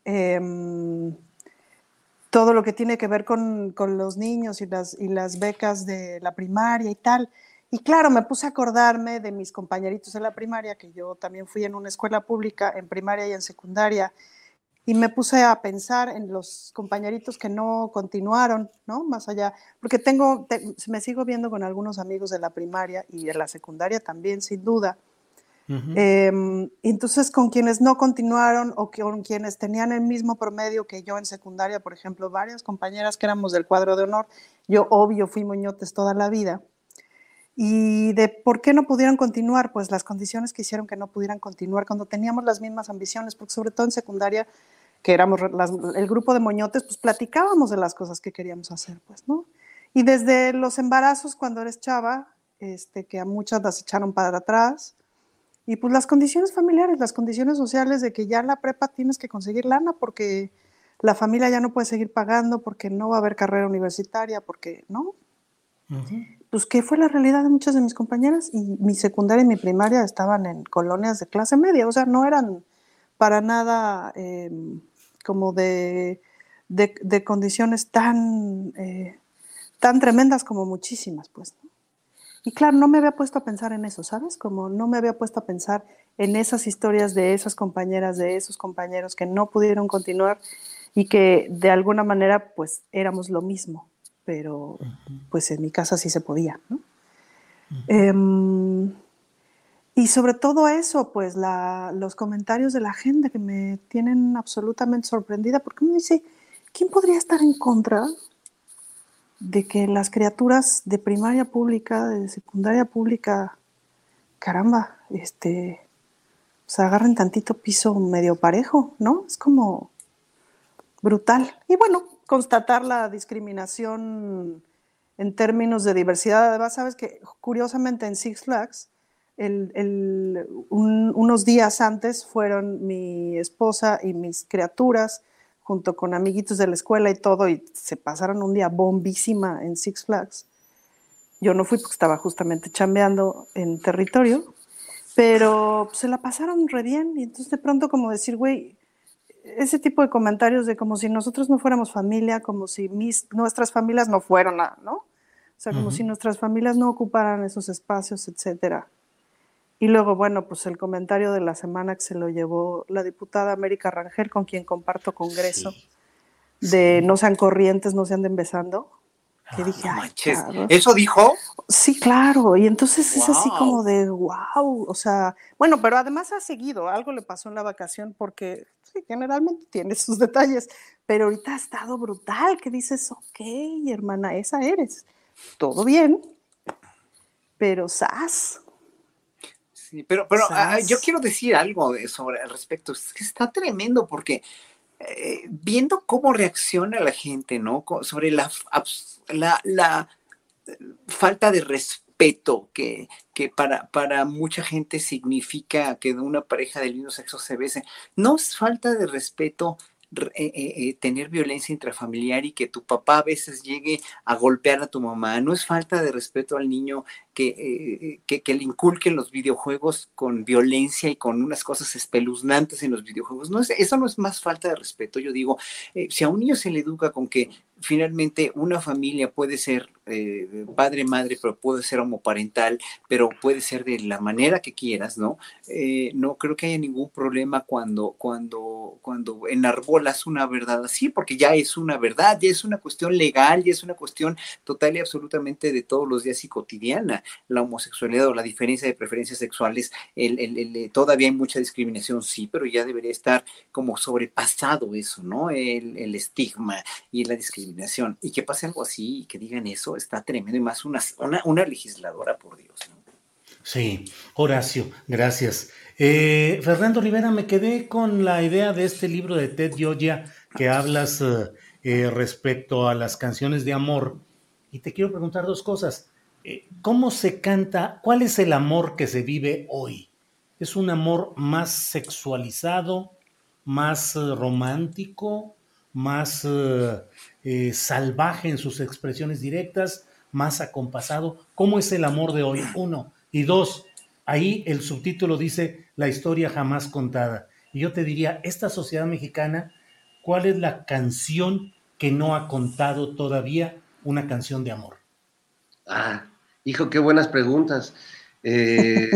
Em, todo lo que tiene que ver con, los niños y las, y las becas de la primaria y tal. Y claro, me puse a acordarme de mis compañeritos de la primaria, que yo también fui en una escuela pública, en primaria y en secundaria, y me puse a pensar en los compañeritos que no continuaron, ¿no? Más allá, porque tengo, me sigo viendo con algunos amigos de la primaria y de la secundaria también, sin duda. Em, entonces, con quienes no continuaron o con quienes tenían el mismo promedio que yo en secundaria, por ejemplo, varias compañeras que éramos del cuadro de honor, yo obvio fui moñotes toda la vida. Y de por qué no pudieron continuar, pues las condiciones que hicieron que no pudieran continuar cuando teníamos las mismas ambiciones, porque sobre todo en secundaria, que éramos el grupo de moñotes, pues platicábamos de las cosas que queríamos hacer, pues, ¿no? Y desde los embarazos, cuando eres chava, este, que a muchas las echaron para atrás, y pues las condiciones familiares, las condiciones sociales de que ya en la prepa tienes que conseguir lana porque la familia ya no puede seguir pagando, porque no va a haber carrera universitaria, porque, ¿no? Pues que fue la realidad de muchas de mis compañeras y mi secundaria y mi primaria estaban en colonias de clase media, o sea, no eran para nada em, como de, de, condiciones tan, eh, tan tremendas como muchísimas, pues. Y claro, no me había puesto a pensar en eso, ¿sabes? Como no me había puesto a pensar en esas historias de esas compañeras, de esos compañeros que no pudieron continuar y que de alguna manera pues éramos lo mismo, pero pues en mi casa sí se podía, ¿no? Em, y sobre todo eso, pues los comentarios de la gente que me tienen absolutamente sorprendida, porque uno dice, ¿quién podría estar en contra de que las criaturas de primaria pública, de secundaria pública, caramba, este, se agarren tantito piso medio parejo, ¿no? Es como, brutal. Y bueno, constatar la discriminación en términos de diversidad. Además, sabes que curiosamente en Six Flags, unos días antes fueron mi esposa y mis criaturas junto con amiguitos de la escuela y todo, y se pasaron un día bombísima en Six Flags. Yo no fui porque estaba justamente chambeando en territorio, pero se la pasaron re bien. Y entonces de pronto como decir, güey, ese tipo de comentarios de como si nosotros no fuéramos familia, como si mis, nuestras familias no fueran, ¿no? O sea, como si nuestras familias no ocuparan esos espacios, etcétera. Y luego, bueno, pues el comentario de la semana que se lo llevó la diputada América Rangel, con quien comparto congreso, de no sean corrientes, no se anden besando. Que dije, Ay, ¿Eso dijo? Sí, claro. Y entonces es así como de, wow. O sea, bueno, pero además ha seguido. Algo le pasó en la vacación porque generalmente tiene sus detalles. Pero ahorita ha estado brutal. Que dices, ok, hermana, esa eres. Todo bien. Pero sas. Sí, pero, pero ah, yo quiero decir algo sobre al respecto. Es que está tremendo porque eh, viendo cómo reacciona la gente, ¿no? Sobre la, la, eh, falta de respeto que, que para, para, mucha gente significa que una pareja del mismo sexo se bese. No es falta de respeto eh, tener violencia intrafamiliar y que tu papá a veces llegue a golpear a tu mamá. No es falta de respeto al niño que, que, le inculquen los videojuegos con violencia y con unas cosas espeluznantes en los videojuegos. No es, eso no es más falta de respeto. Yo digo, si a un niño se le educa con que finalmente una familia puede ser eh, padre, madre, pero puede ser homoparental, pero puede ser de la manera que quieras, ¿no? Eh, no creo que haya ningún problema cuando, cuando, cuando enarbolas una verdad así, porque ya es una verdad, ya es una cuestión legal, ya es una cuestión total y absolutamente de todos los días y cotidiana. La homosexualidad o la diferencia de preferencias sexuales, el, todavía hay mucha discriminación, sí, pero ya debería estar como sobrepasado eso, ¿no? El, estigma y la discriminación y que pase algo así y que digan eso está tremendo y más una, una, legisladora, por Dios. Sí, Horacio, gracias. Eh, Fernando Rivera, me quedé con la idea de este libro de Ted Gioia que hablas eh, eh, respecto a las canciones de amor y te quiero preguntar dos cosas. ¿Cómo se canta? ¿Cuál es el amor que se vive hoy? ¿Es un amor más sexualizado, más romántico, más eh, salvaje en sus expresiones directas, más acompasado. ¿Cómo es el amor de hoy? Uno. Y dos, ahí el subtítulo dice la historia jamás contada. Y yo te diría, esta sociedad mexicana, ¿cuál es la canción que no ha contado todavía una canción de amor? Ah, hijo, qué buenas preguntas. Eh,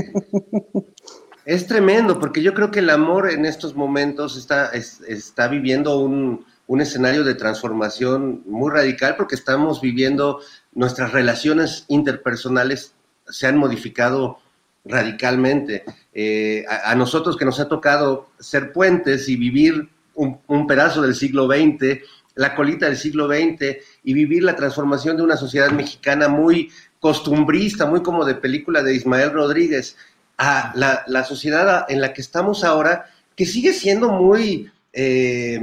es tremendo, porque yo creo que el amor en estos momentos está, está viviendo un, un escenario de transformación muy radical porque estamos viviendo nuestras relaciones interpersonales se han modificado radicalmente. Eh, a, nosotros que nos ha tocado ser puentes y vivir un, pedazo del siglo XX, la colita del siglo XX y vivir la transformación de una sociedad mexicana muy costumbrista, muy como de película de Ismael Rodríguez, a la, la sociedad en la que estamos ahora, que sigue siendo muy eh,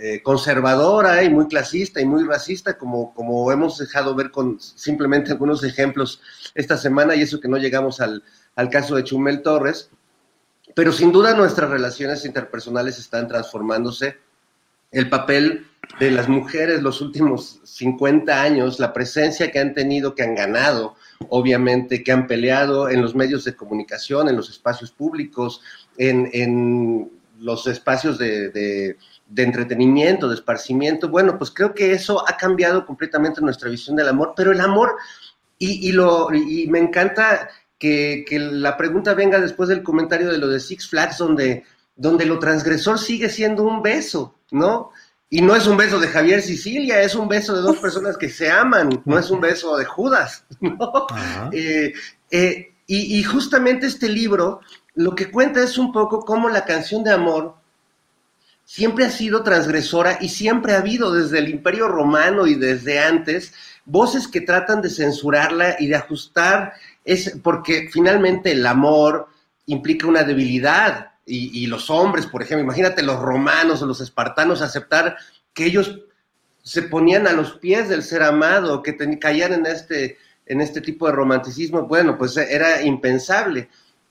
eh, conservadora y muy clasista y muy racista, como, como hemos dejado ver con simplemente algunos ejemplos esta semana, y eso que no llegamos al, al caso de Chumel Torres. Pero sin duda nuestras relaciones interpersonales están transformándose. El papel de las mujeres los últimos 50 años, la presencia que han tenido, que han ganado, obviamente, que han peleado en los medios de comunicación, en los espacios públicos, en, en los espacios de, entretenimiento, de esparcimiento. Bueno, pues creo que eso ha cambiado completamente nuestra visión del amor, pero el amor, y, lo, y me encanta que, la pregunta venga después del comentario de lo de Six Flags, donde, donde lo transgresor sigue siendo un beso, ¿no? Y no es un beso de Javier Sicilia, es un beso de dos personas que se aman, no es un beso de Judas, ¿no? Eh, eh, y, y, justamente este libro lo que cuenta es un poco cómo la canción de amor siempre ha sido transgresora y siempre ha habido desde el Imperio Romano y desde antes voces que tratan de censurarla y de ajustar, es porque finalmente el amor implica una debilidad y, los hombres, por ejemplo, imagínate los romanos o los espartanos aceptar que ellos se ponían a los pies del ser amado, que caían en este, en este tipo de romanticismo, bueno, pues era impensable.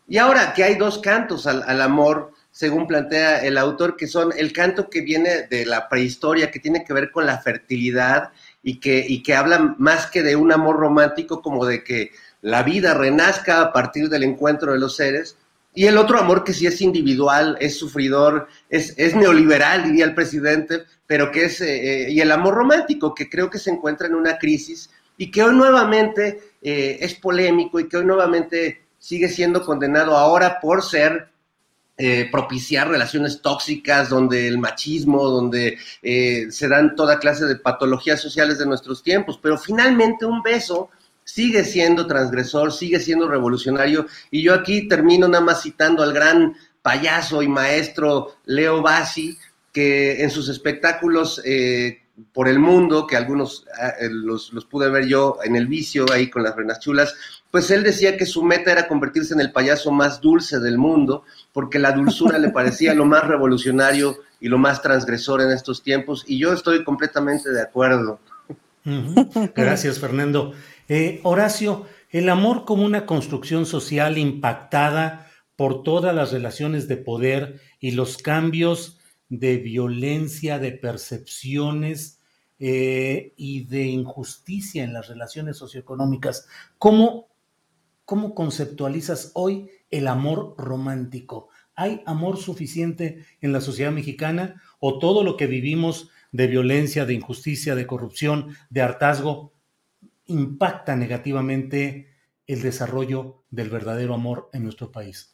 Y ahora que hay dos cantos al, al amor, según plantea el autor, que son el canto que viene de la prehistoria, que tiene que ver con la fertilidad y que, y que habla más que de un amor romántico, como de que la vida renazca a partir del encuentro de los seres, y el otro amor que sí es individual, es sufridor, es, es neoliberal, diría el presidente, pero que es, eh, eh, y el amor romántico, que creo que se encuentra en una crisis y que hoy nuevamente eh, es polémico y que hoy nuevamente sigue siendo condenado ahora por ser propiciar relaciones tóxicas, donde el machismo, donde se dan toda clase de patologías sociales de nuestros tiempos, pero finalmente un beso sigue siendo transgresor, sigue siendo revolucionario. Y yo aquí termino nada más citando al gran payaso y maestro Leo Bassi, que en sus espectáculos eh, por el mundo, que algunos eh, los, pude ver yo en el vicio, ahí con las renas chulas, pues él decía que su meta era convertirse en el payaso más dulce del mundo, porque la dulzura le parecía lo más revolucionario y lo más transgresor en estos tiempos, y yo estoy completamente de acuerdo. Gracias, Fernando. Eh, Horacio, el amor como una construcción social impactada por todas las relaciones de poder y los cambios de violencia, de percepciones eh, y de injusticia en las relaciones socioeconómicas. ¿Cómo, ¿Cómo conceptualizas hoy el amor romántico? ¿Hay amor suficiente en la sociedad mexicana o todo lo que vivimos de violencia, de injusticia, de corrupción, de hartazgo, impacta negativamente el desarrollo del verdadero amor en nuestro país.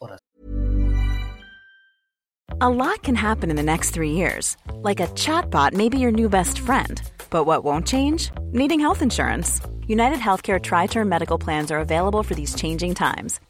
A lot can happen in the next three years. Like a chatbot may be your new best friend. But what won't change? Needing health insurance. United Healthcare Tri Term Medical Plans are available for these changing times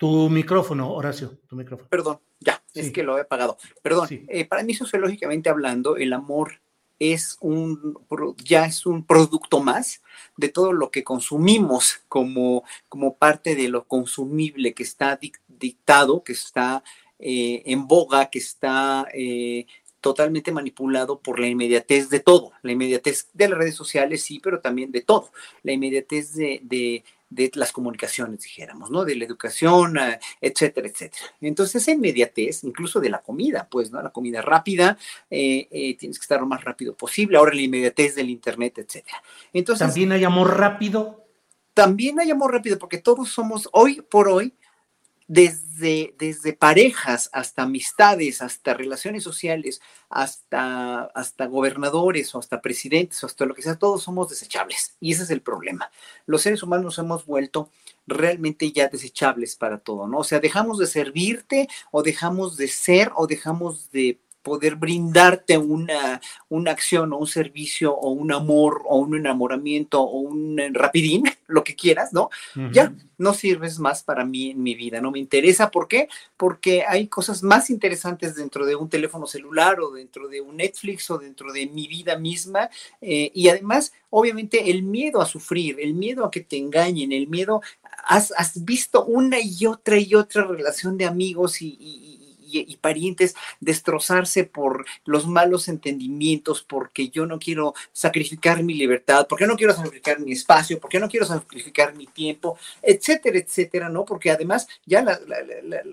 Tu micrófono, Horacio, tu micrófono. Perdón. Ya, es que lo he apagado. Perdón, eh, para mí sociológicamente hablando, el amor es un, ya es un producto más de todo lo que consumimos como, como parte de lo consumible que está dictado, que está eh, en boga, que está eh, totalmente manipulado por la inmediatez de todo, la inmediatez de las redes sociales, sí, pero también de todo, la inmediatez de de las comunicaciones, dijéramos, ¿no? De la educación, eh, etcétera, etcétera. Entonces, esa inmediatez, incluso de la comida, pues, ¿no? La comida rápida, eh, eh, tienes que estar lo más rápido posible, ahora la inmediatez del Internet, etcétera. Entonces, ¿También hay amor rápido? También hay amor rápido, porque todos somos, hoy por hoy, desde, desde parejas hasta amistades, hasta relaciones sociales, hasta, hasta gobernadores o hasta presidentes o hasta lo que sea, todos somos desechables. Y ese es el problema. Los seres humanos nos hemos vuelto realmente ya desechables para todo, ¿no? O sea, dejamos de servirte o dejamos de ser o dejamos de poder brindarte una, una acción o un servicio o un amor o un enamoramiento o un rapidín, lo que quieras, ¿no? Ya no sirves más para mí en mi vida, no me interesa. ¿Por qué? Porque hay cosas más interesantes dentro de un teléfono celular o dentro de un Netflix o dentro de mi vida misma. Eh, y además, obviamente, el miedo a sufrir, el miedo a que te engañen, el miedo, has, has visto una y otra y otra relación de amigos y y, parientes destrozarse por los malos entendimientos, porque yo no quiero sacrificar mi libertad, porque no quiero sacrificar mi espacio, porque no quiero sacrificar mi tiempo, etcétera, etcétera, ¿no? Porque además ya,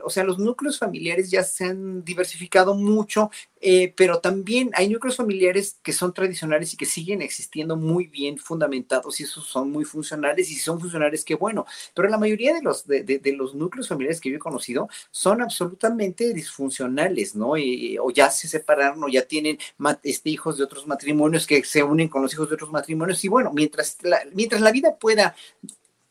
o sea, los núcleos familiares ya se han diversificado mucho, eh, pero también hay núcleos familiares que son tradicionales y que siguen existiendo muy bien fundamentados y esos son muy funcionales y si son funcionales, qué bueno, pero la mayoría de los, de, los núcleos familiares que yo he conocido son absolutamente disfuncionales, ¿no? o ya se separaron o ya tienen este, hijos de otros matrimonios que se unen con los hijos de otros matrimonios y bueno, mientras mientras la vida pueda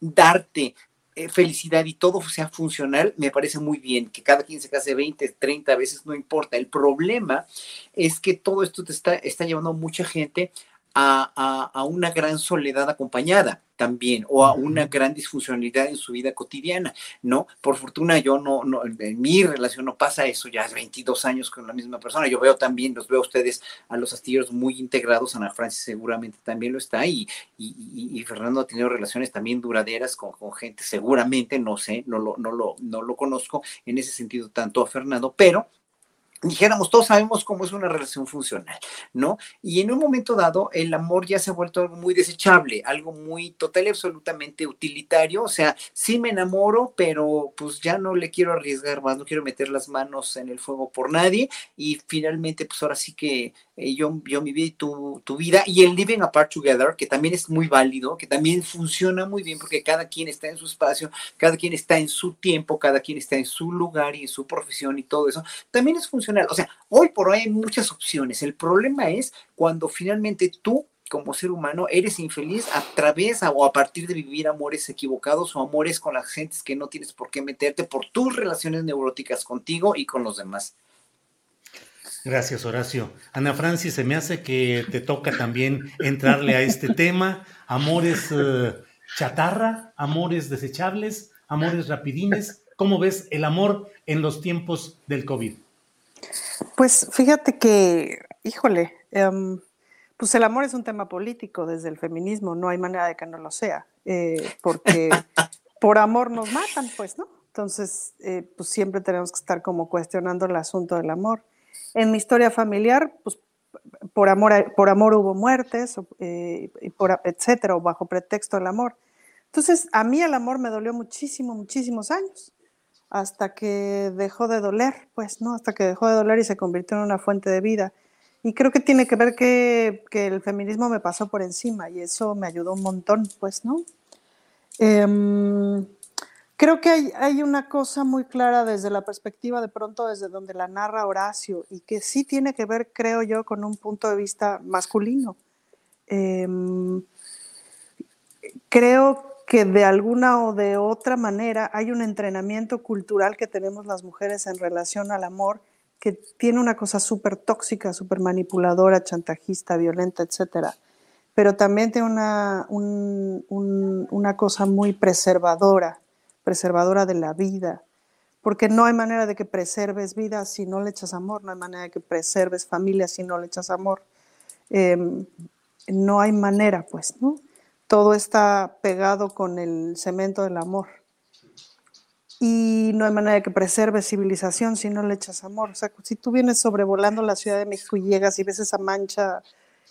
darte eh, felicidad y todo sea funcional, me parece muy bien. Que cada quien se case 20, 30 veces, no importa. El problema es que todo esto te está, está llevando a mucha gente a, una gran soledad acompañada también o a una gran disfuncionalidad en su vida cotidiana, ¿no? Por fortuna yo no, no, en mi relación no pasa eso, ya es 22 años con la misma persona, yo veo también, los veo a ustedes, a los astilleros muy integrados, Ana Francis seguramente también lo está y, y, Fernando ha tenido relaciones también duraderas con, con, gente, seguramente, no sé, no lo, no, lo, no lo conozco en ese sentido tanto a Fernando, pero dijéramos, todos sabemos cómo es una relación funcional, ¿no? Y en un momento dado, el amor ya se ha vuelto algo muy desechable, algo muy total y absolutamente utilitario, o sea, sí me enamoro, pero pues ya no le quiero arriesgar más, no quiero meter las manos en el fuego por nadie, y finalmente, pues ahora sí que eh, yo, yo mi vida y tu, tu, vida, y el living apart together, que también es muy válido, que también funciona muy bien, porque cada quien está en su espacio, cada quien está en su tiempo, cada quien está en su lugar y en su profesión y todo eso, también es funcional o sea, hoy por hoy hay muchas opciones. El problema es cuando finalmente tú como ser humano eres infeliz a través o a partir de vivir amores equivocados o amores con las gentes que no tienes por qué meterte por tus relaciones neuróticas contigo y con los demás. Gracias, Horacio. Ana Francis, se me hace que te toca también entrarle a este tema. Amores eh, chatarra, amores desechables, amores rapidines. ¿Cómo ves el amor en los tiempos del COVID? Pues fíjate que, híjole, em, pues el amor es un tema político desde el feminismo, no hay manera de que no lo sea, eh, porque por amor nos matan, pues, ¿no? Entonces, eh, pues siempre tenemos que estar como cuestionando el asunto del amor. En mi historia familiar, pues por amor, por amor hubo muertes, eh, y por, etcétera, o bajo pretexto del amor. Entonces, a mí el amor me dolió muchísimo, muchísimos años hasta que dejó de doler, pues, ¿no? Hasta que dejó de doler y se convirtió en una fuente de vida. Y creo que tiene que ver que, el feminismo me pasó por encima y eso me ayudó un montón, pues, ¿no? Em, creo que hay, hay, una cosa muy clara desde la perspectiva, de pronto, desde donde la narra Horacio, y que sí tiene que ver, creo yo, con un punto de vista masculino. Em, creo que de alguna o de otra manera hay un entrenamiento cultural que tenemos las mujeres en relación al amor que tiene una cosa súper tóxica, súper manipuladora, chantajista, violenta, etcétera, pero también tiene una, una cosa muy preservadora, preservadora de la vida, porque no hay manera de que preserves vida si no le echas amor, no hay manera de que preserves familia si no le echas amor. Em, no hay manera, pues, ¿no? Todo está pegado con el cemento del amor. Y no hay manera de que preserve civilización si no le echas amor. O sea, si tú vienes sobrevolando la Ciudad de México y llegas y ves esa mancha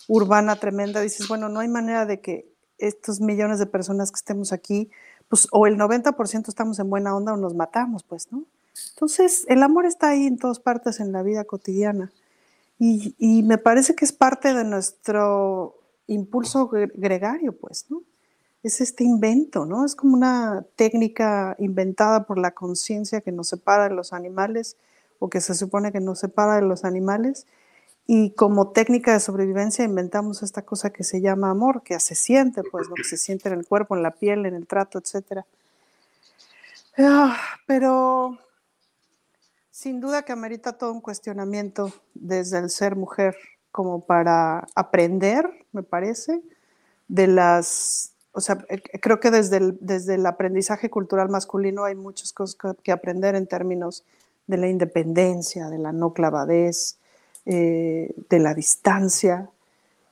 urbana tremenda, dices, bueno, no hay manera de que estos millones de personas que estemos aquí, pues o el 90% estamos en buena onda o nos matamos, pues, ¿no? Entonces, el amor está ahí en todas partes en la vida cotidiana. Y, y me parece que es parte de nuestro impulso gregario, pues, ¿no? Es este invento, ¿no? Es como una técnica inventada por la conciencia que nos separa de los animales o que se supone que nos separa de los animales. Y como técnica de sobrevivencia inventamos esta cosa que se llama amor, que se siente, pues, ¿no? Que se siente en el cuerpo, en la piel, en el trato, etc. Ah, pero sin duda que amerita todo un cuestionamiento desde el ser mujer como para aprender, me parece, de las, o sea, eh, creo que desde el, desde el aprendizaje cultural masculino hay muchas cosas que aprender en términos de la independencia, de la no clavadez, eh, de la distancia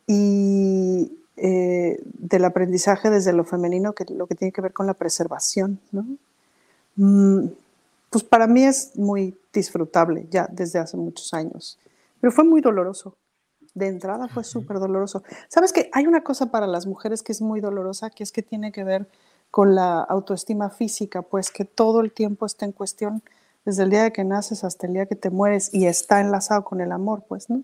y eh, del aprendizaje desde lo femenino, que lo que tiene que ver con la preservación, ¿no? Mm, pues para mí es muy disfrutable ya desde hace muchos años, pero fue muy doloroso. De entrada fue súper doloroso. ¿Sabes que hay una cosa para las mujeres que es muy dolorosa, que es que tiene que ver con la autoestima física, pues que todo el tiempo está en cuestión desde el día de que naces hasta el día que te mueres y está enlazado con el amor, pues, ¿no?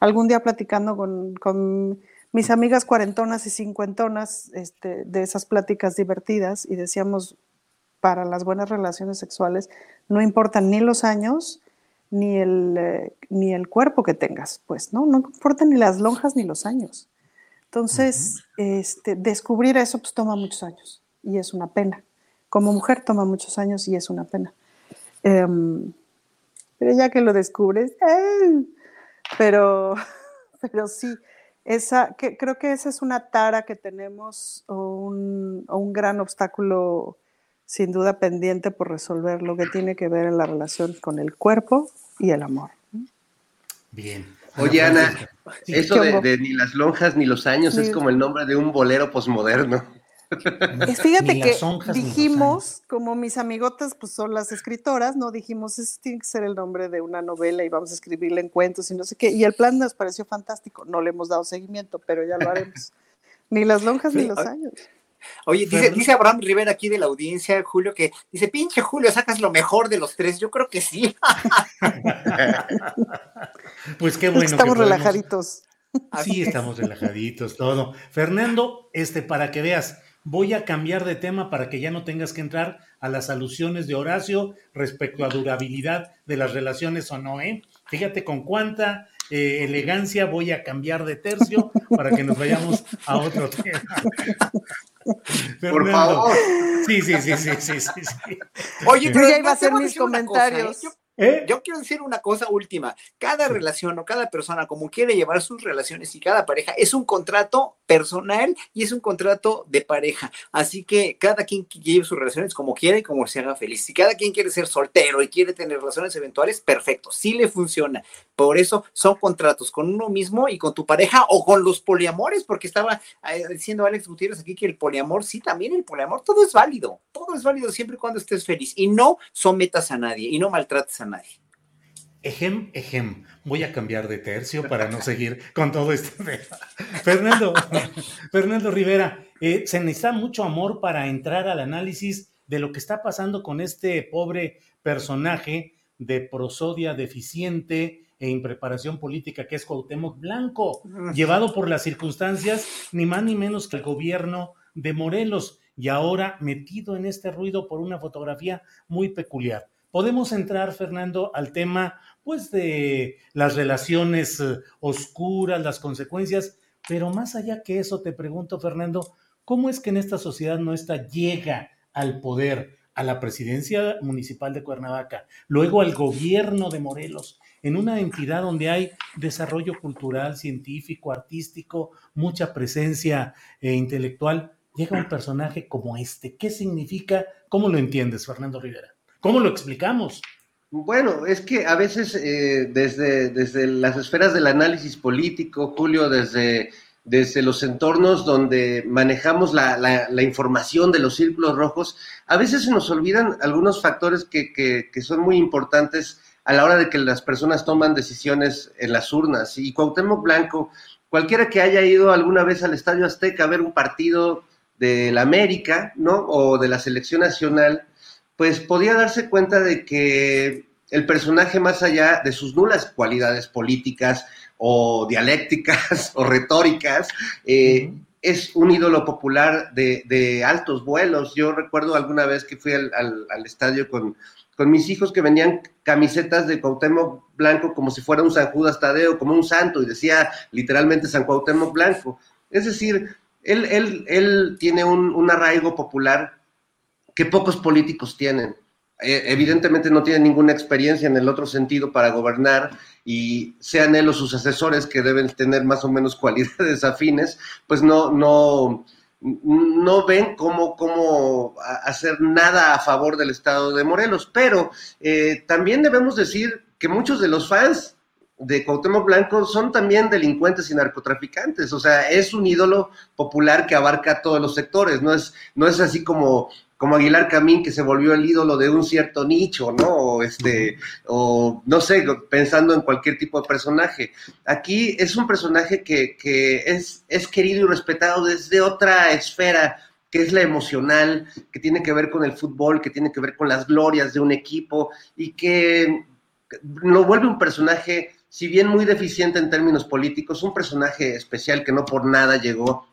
Algún día platicando con, con mis amigas cuarentonas y cincuentonas este, de esas pláticas divertidas y decíamos, para las buenas relaciones sexuales no importan ni los años ni el, eh, ni el cuerpo que tengas, pues, ¿no? No importan ni las lonjas ni los años. Entonces, este, descubrir eso pues toma muchos años y es una pena. Como mujer toma muchos años y es una pena. Em, pero ya que lo descubres, ¡eh! pero, pero sí, esa, que, creo que esa es una tara que tenemos o un, o un gran obstáculo sin duda pendiente por resolver lo que tiene que ver en la relación con el cuerpo y el amor. Bien. Oye, Ana, eso de, ni las lonjas ni los años es como el nombre de un bolero posmoderno. Fíjate que dijimos, como mis amigotas pues son las escritoras, no dijimos, eso tiene que ser el nombre de una novela y vamos a escribirle en cuentos y no sé qué. Y el plan nos pareció fantástico. No le hemos dado seguimiento, pero ya lo haremos. ni las lonjas ni los años. Oye, dice, dice Abraham Rivera aquí de la audiencia, Julio, que dice, pinche Julio, sacas lo mejor de los tres. Yo creo que sí. pues qué bueno. Estamos relajaditos. Sí, estamos relajaditos, todo. Fernando, este, para que veas, voy a cambiar de tema para que ya no tengas que entrar a las alusiones de Horacio respecto a durabilidad de las relaciones o no, ¿eh? Fíjate con cuánta eh, elegancia voy a cambiar de tercio para que nos vayamos a otro tema. Por favor. Sí, sí, sí, sí, sí, sí. Oye, pero ya iba a hacer mis ¿eh? comentarios. ¿Eh? Yo quiero decir una cosa última. Cada relación o cada persona, como quiere llevar sus relaciones y cada pareja, es un contrato personal y es un contrato de pareja. Así que cada quien lleve sus relaciones como quiere y como se haga feliz. Si cada quien quiere ser soltero y quiere tener relaciones eventuales, perfecto, sí le funciona. Por eso son contratos con uno mismo y con tu pareja o con los poliamores, porque estaba eh, diciendo Alex Gutiérrez aquí que el poliamor, sí, también el poliamor, todo es válido. Todo es válido siempre y cuando estés feliz y no sometas a nadie y no maltrates a nadie. Ejem, ejem. Voy a cambiar de tercio para no seguir con todo esto. Fernando, Fernando Rivera, eh, se necesita mucho amor para entrar al análisis de lo que está pasando con este pobre personaje de prosodia deficiente e impreparación política que es Cuauhtémoc Blanco, llevado por las circunstancias ni más ni menos que el gobierno de Morelos y ahora metido en este ruido por una fotografía muy peculiar. Podemos entrar, Fernando, al tema pues de las relaciones eh, oscuras, las consecuencias, pero más allá que eso te pregunto, Fernando, ¿cómo es que en esta sociedad nuestra llega al poder, a la presidencia municipal de Cuernavaca, luego al gobierno de Morelos, en una entidad donde hay desarrollo cultural, científico, artístico, mucha presencia eh, intelectual, llega un personaje como este? ¿Qué significa? ¿Cómo lo entiendes, Fernando Rivera? ¿Cómo lo explicamos? Bueno, es que a veces eh, desde, desde las esferas del análisis político, Julio, desde, desde los entornos donde manejamos la, la, información de los círculos rojos, a veces se nos olvidan algunos factores que, que, que, son muy importantes a la hora de que las personas toman decisiones en las urnas. Y Cuauhtémoc Blanco, cualquiera que haya ido alguna vez al Estadio Azteca a ver un partido de la América, ¿no? O de la selección nacional, pues podía darse cuenta de que el personaje, más allá de sus nulas cualidades políticas o dialécticas o retóricas, eh, es un ídolo popular de, altos vuelos. Yo recuerdo alguna vez que fui al, estadio con, con, mis hijos que venían camisetas de Cuauhtémoc Blanco como si fuera un San Judas Tadeo, como un santo, y decía literalmente San Cuauhtémoc Blanco. Es decir, él, él, él tiene un, un arraigo popular que pocos políticos tienen. Eh, evidentemente no tienen ninguna experiencia en el otro sentido para gobernar y sean él o sus asesores que deben tener más o menos cualidades afines, pues no, no, no ven cómo, cómo hacer nada a favor del Estado de Morelos. Pero eh, también debemos decir que muchos de los fans de Cuauhtémoc Blanco son también delincuentes y narcotraficantes, o sea, es un ídolo popular que abarca todos los sectores, no es, no es así como como Aguilar Camín, que se volvió el ídolo de un cierto nicho, ¿no? O, este, o no sé, pensando en cualquier tipo de personaje. Aquí es un personaje que, que es, es querido y respetado desde otra esfera, que es la emocional, que tiene que ver con el fútbol, que tiene que ver con las glorias de un equipo y que lo vuelve un personaje, si bien muy deficiente en términos políticos, un personaje especial que no por nada llegó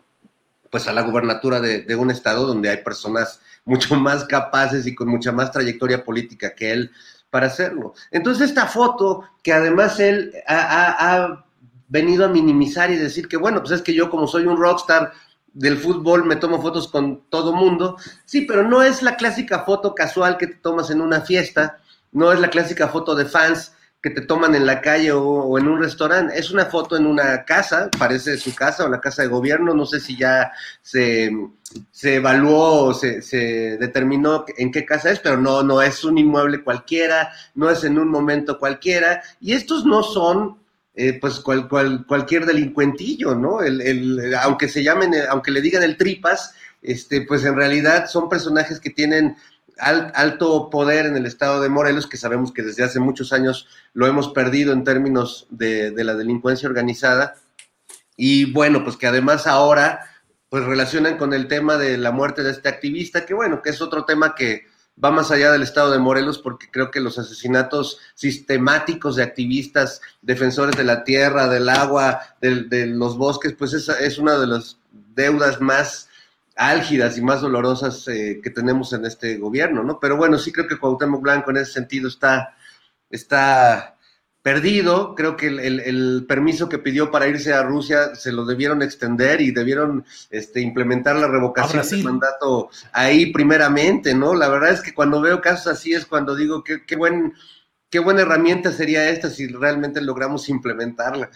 pues a la gubernatura de, de un estado donde hay personas mucho más capaces y con mucha más trayectoria política que él para hacerlo. Entonces esta foto, que además él ha, venido a minimizar y decir que, bueno, pues es que yo como soy un rockstar del fútbol me tomo fotos con todo mundo, sí, pero no es la clásica foto casual que te tomas en una fiesta, no es la clásica foto de fans que te toman en la calle o, en un restaurante. Es una foto en una casa, parece su casa o la casa de gobierno. No sé si ya se, evaluó o se, determinó en qué casa es, pero no, no es un inmueble cualquiera, no es en un momento cualquiera. Y estos no son eh, pues cual, cualquier delincuentillo, ¿no? El, aunque se llamen, aunque le digan el tripas, este, pues en realidad son personajes que tienen alto poder en el estado de Morelos, que sabemos que desde hace muchos años lo hemos perdido en términos de, la delincuencia organizada. Y bueno, pues que además ahora pues relacionan con el tema de la muerte de este activista, que bueno, que es otro tema que va más allá del estado de Morelos, porque creo que los asesinatos sistemáticos de activistas, defensores de la tierra, del agua, de, los bosques, pues esa es una de las deudas más álgidas y más dolorosas eh, que tenemos en este gobierno, ¿no? Pero bueno, sí creo que Cuauhtémoc Blanco en ese sentido está, está perdido. Creo que el, permiso que pidió para irse a Rusia se lo debieron extender y debieron este, implementar la revocación del mandato ahí primeramente, ¿no? La verdad es que cuando veo casos así es cuando digo que qué buen, qué buena herramienta sería esta si realmente logramos implementarla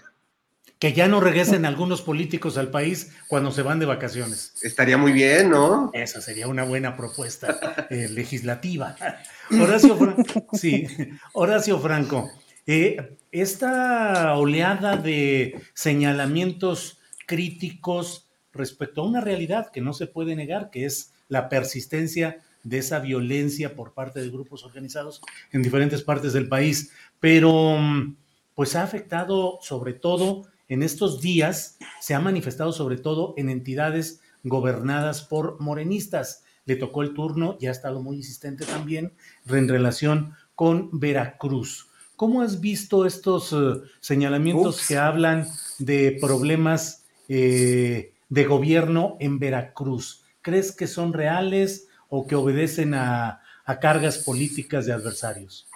que ya no regresen algunos políticos al país cuando se van de vacaciones. Estaría muy bien, ¿no? Esa sería una buena propuesta eh, legislativa. Horacio, Franco, sí, Horacio Franco, eh, esta oleada de señalamientos críticos respecto a una realidad que no se puede negar, que es la persistencia de esa violencia por parte de grupos organizados en diferentes partes del país, pero mm, pues ha afectado sobre todo en estos días se ha manifestado sobre todo en entidades gobernadas por morenistas. Le tocó el turno y ha estado muy insistente también en relación con Veracruz. ¿Cómo has visto estos eh, señalamientos que hablan de problemas eh, de gobierno en Veracruz? ¿Crees que son reales o que obedecen a, a cargas políticas de adversarios?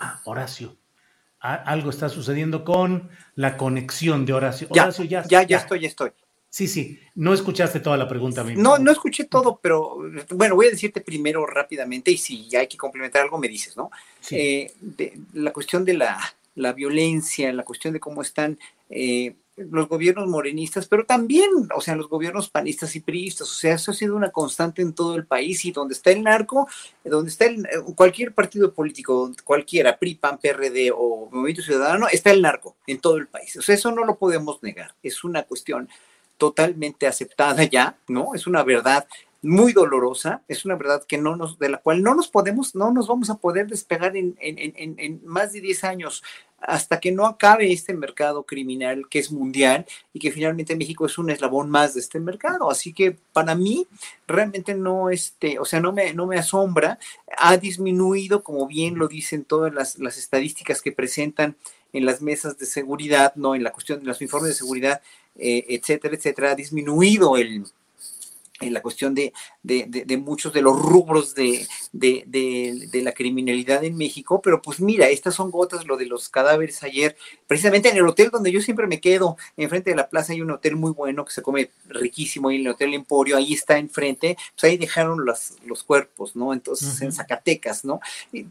Ah, Horacio algo está sucediendo con la conexión de Horacio. Horacio, ya, ya, ya, estoy, ya estoy. Sí, sí, no escuchaste toda la pregunta. No, no escuché todo, pero bueno, voy a decirte primero rápidamente y si hay que complementar algo me dices, ¿no? Eh, la cuestión de la, la, violencia, la cuestión de cómo están eh, los gobiernos morenistas, pero también, o sea, los gobiernos panistas y priistas, o sea, eso ha sido una constante en todo el país y donde está el narco, donde está el, cualquier partido político, cualquiera, PRI, PAN, PRD o Movimiento Ciudadano, está el narco en todo el país. O sea, eso no lo podemos negar, es una cuestión totalmente aceptada ya, ¿no? Es una verdad muy dolorosa, es una verdad que no nos, de la cual no nos podemos, no nos vamos a poder despegar en, en, en, en más de 10 años hasta que no acabe este mercado criminal que es mundial y que finalmente México es un eslabón más de este mercado. Así que para mí realmente no, este, o sea, no me, no me asombra. Ha disminuido, como bien lo dicen todas las, las estadísticas que presentan en las mesas de seguridad, no en la cuestión de los informes de seguridad, eh, etcétera, etcétera, ha disminuido el, en la cuestión de, muchos de los rubros de, la criminalidad en México, pero pues mira, estas son gotas, lo de los cadáveres ayer, precisamente en el hotel donde yo siempre me quedo, enfrente de la plaza hay un hotel muy bueno que se come riquísimo, y en el Hotel Emporio, ahí está enfrente, pues ahí dejaron los, los cuerpos, ¿no? Entonces en Zacatecas, ¿no?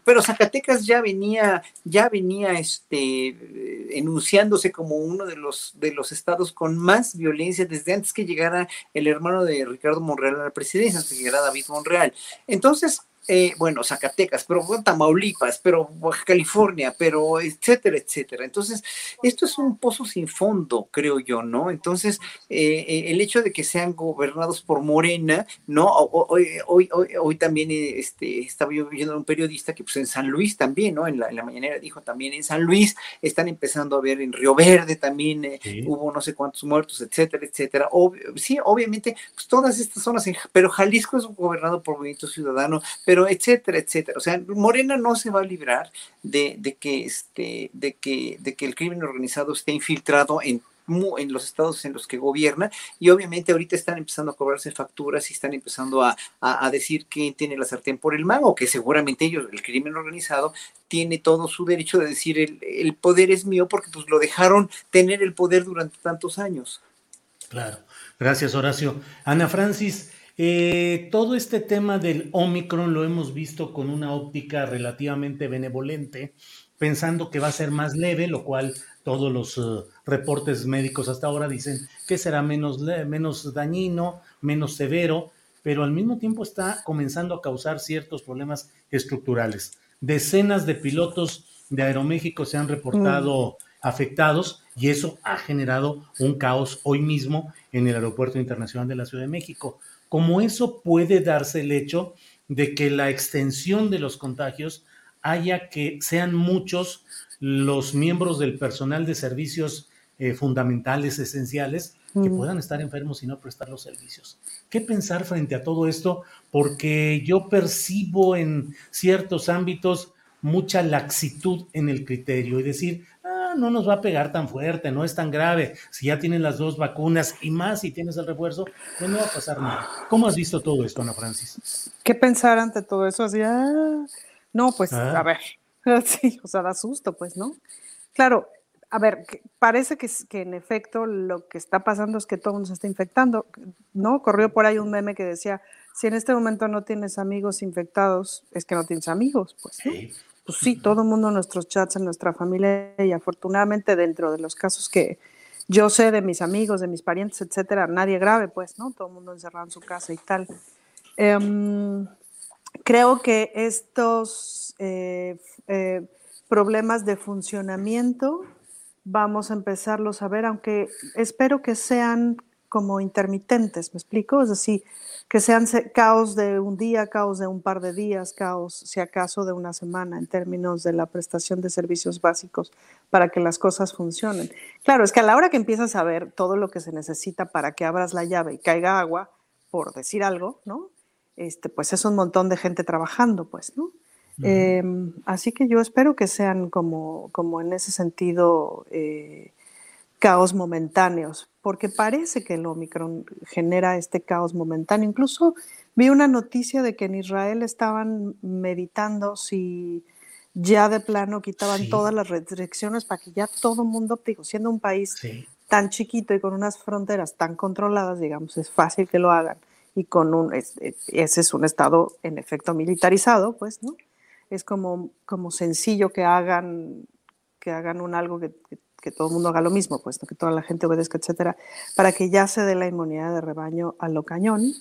Pero Zacatecas ya venía, ya venía este, enunciándose como uno de los, de los estados con más violencia desde antes que llegara el hermano de Ricardo Monreal a la presidencia, de David Monreal. Entonces, eh, bueno, Zacatecas, pero Tamaulipas, pero California, pero etcétera, etcétera. Entonces, esto es un pozo sin fondo, creo yo, ¿no? Entonces, eh, eh, el hecho de que sean gobernados por Morena, ¿no? Hoy, hoy, hoy, también este, estaba yo viendo un periodista que pues en San Luis también, ¿no? En la, en la mañanera dijo también en San Luis, están empezando a ver en Río Verde también, hubo no sé cuántos muertos, etcétera, etcétera. sí, obviamente, pues todas estas zonas, pero Jalisco es gobernado por Movimiento Ciudadano, pero etcétera, etcétera. O sea, Morena no se va a librar de, de, que, este, de, que, de que el crimen organizado esté infiltrado en en los estados en los que gobierna y obviamente ahorita están empezando a cobrarse facturas y están empezando a, a, decir quién tiene la sartén por el mango, que seguramente ellos, el crimen organizado, tiene todo su derecho de decir el, el poder es mío porque pues lo dejaron tener el poder durante tantos años. Claro, gracias Horacio. Ana Francis, eh, todo este tema del Omicron lo hemos visto con una óptica relativamente benevolente, pensando que va a ser más leve, lo cual todos los eh, reportes médicos hasta ahora dicen que será menos, menos dañino, menos severo, pero al mismo tiempo está comenzando a causar ciertos problemas estructurales. Decenas de pilotos de Aeroméxico se han reportado mm. afectados y eso ha generado un caos hoy mismo en el Aeropuerto Internacional de la Ciudad de México como eso puede darse el hecho de que la extensión de los contagios haya que sean muchos los miembros del personal de servicios eh, fundamentales, esenciales, que puedan estar enfermos y no prestar los servicios. ¿Qué pensar frente a todo esto? Porque yo percibo en ciertos ámbitos mucha laxitud en el criterio y decir, no nos va a pegar tan fuerte, no es tan grave. Si ya tienen las dos vacunas y más si tienes el refuerzo, pues no va a pasar nada. ¿Cómo has visto todo esto, Ana Francis? ¿Qué pensar ante todo eso? Así, ah, no, pues ah. a ver, sí, o sea, da susto, pues, ¿no? Claro, a ver, parece que, que, en efecto lo que está pasando es que todo se está infectando, ¿no? Corrió por ahí un meme que decía, si en este momento no tienes amigos infectados, es que no tienes amigos, pues, ¿no? Pues sí, todo el mundo en nuestros chats, en nuestra familia y afortunadamente dentro de los casos que yo sé de mis amigos, de mis parientes, etcétera, nadie grave, pues, ¿no? Todo el mundo encerrado en su casa y tal. Em, creo que estos eh, eh, problemas de funcionamiento vamos a empezarlos a ver, aunque espero que sean como intermitentes, ¿me explico? Es decir, que sean caos de un día, caos de un par de días, caos, si acaso, de una semana en términos de la prestación de servicios básicos para que las cosas funcionen. Claro, es que a la hora que empiezas a ver todo lo que se necesita para que abras la llave y caiga agua, por decir algo, ¿no? Este, pues es un montón de gente trabajando, pues, ¿no? Em, así que yo espero que sean como, como en ese sentido eh, caos momentáneos, porque parece que el Omicron genera este caos momentáneo. Incluso vi una noticia de que en Israel estaban meditando si ya de plano quitaban todas las restricciones para que ya todo el mundo, digo, siendo un país tan chiquito y con unas fronteras tan controladas, digamos, es fácil que lo hagan. Y con un, ese es un estado en efecto militarizado, pues, ¿no? Es como, como sencillo que hagan, que hagan un algo que que todo el mundo haga lo mismo, pues que toda la gente obedezca, etcétera, para que ya se dé la inmunidad de rebaño a lo cañón.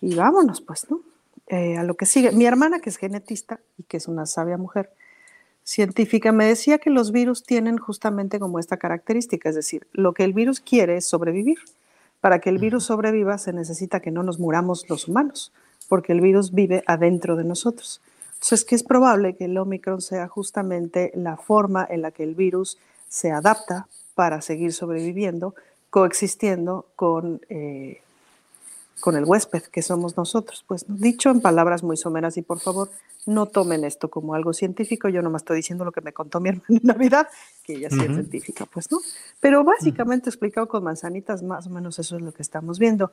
Y vámonos, pues, ¿no? Eh, a lo que sigue. Mi hermana, que es genetista y que es una sabia mujer científica, me decía que los virus tienen justamente como esta característica, es decir, lo que el virus quiere es sobrevivir. Para que el virus sobreviva se necesita que no nos muramos los humanos, porque el virus vive adentro de nosotros. Entonces, que es probable que el Omicron sea justamente la forma en la que el virus se adapta para seguir sobreviviendo, coexistiendo con, eh, con el huésped que somos nosotros. Pues dicho en palabras muy someras y por favor, no tomen esto como algo científico, yo nomás estoy diciendo lo que me contó mi hermana en Navidad, que ella sí es científica, pues no. Pero básicamente explicado con manzanitas, más o menos eso es lo que estamos viendo.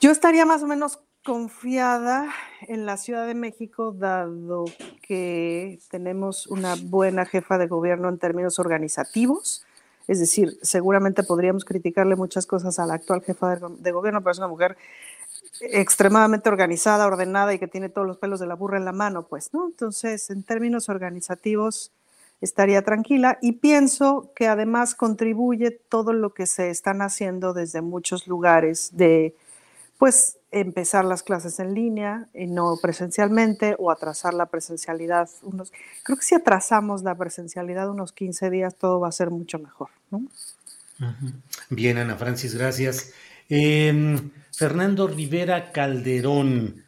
Yo estaría más o menos confiada en la Ciudad de México, dado que tenemos una buena jefa de gobierno en términos organizativos. Es decir, seguramente podríamos criticarle muchas cosas a la actual jefa de, gobierno, pero es una mujer extremadamente organizada, ordenada y que tiene todos los pelos de la burra en la mano, pues, ¿no? Entonces, en términos organizativos, estaría tranquila y pienso que además contribuye todo lo que se están haciendo desde muchos lugares de pues empezar las clases en línea y no presencialmente o atrasar la presencialidad unos creo que si atrasamos la presencialidad unos 15 días todo va a ser mucho mejor ¿no? Bien, Ana Francis, gracias. Em, Fernando Rivera Calderón,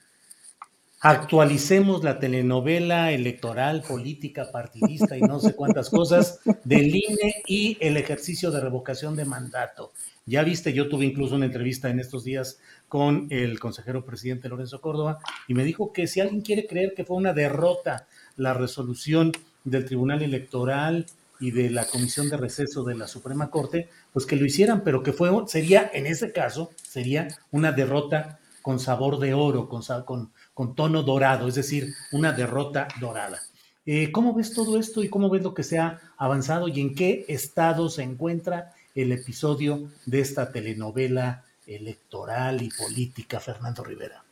actualicemos la telenovela electoral, política, partidista y no sé cuántas cosas del INE y el ejercicio de revocación de mandato. Ya viste, yo tuve incluso una entrevista en estos días con el consejero presidente Lorenzo Córdoba y me dijo que si alguien quiere creer que fue una derrota la resolución del Tribunal Electoral y de la Comisión de Receso de la Suprema Corte, pues que lo hicieran, pero que fue, sería, en ese caso, sería una derrota con sabor de oro, con, con, con tono dorado, es decir, una derrota dorada. Eh, ¿Cómo ves todo esto y cómo ves lo que se ha avanzado y en qué estado se encuentra el episodio de esta telenovela electoral y política, Fernando Rivera?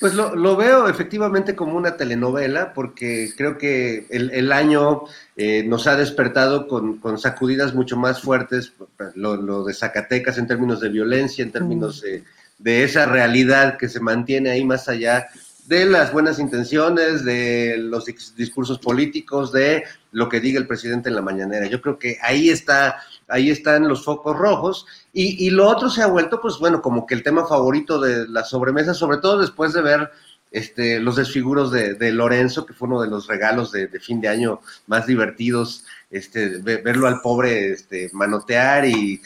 Pues lo, veo efectivamente como una telenovela, porque creo que el, año eh, nos ha despertado con, sacudidas mucho más fuertes, lo, de Zacatecas en términos de violencia, en términos de, de, esa realidad que se mantiene ahí más allá de las buenas intenciones, de los discursos políticos, de lo que diga el presidente en la mañanera. Yo creo que ahí está ahí están los focos rojos. Y, lo otro se ha vuelto, pues bueno, como que el tema favorito de la sobremesa, sobre todo después de ver este, los desfiguros de, Lorenzo, que fue uno de los regalos de, fin de año más divertidos, este, verlo al pobre este, manotear y,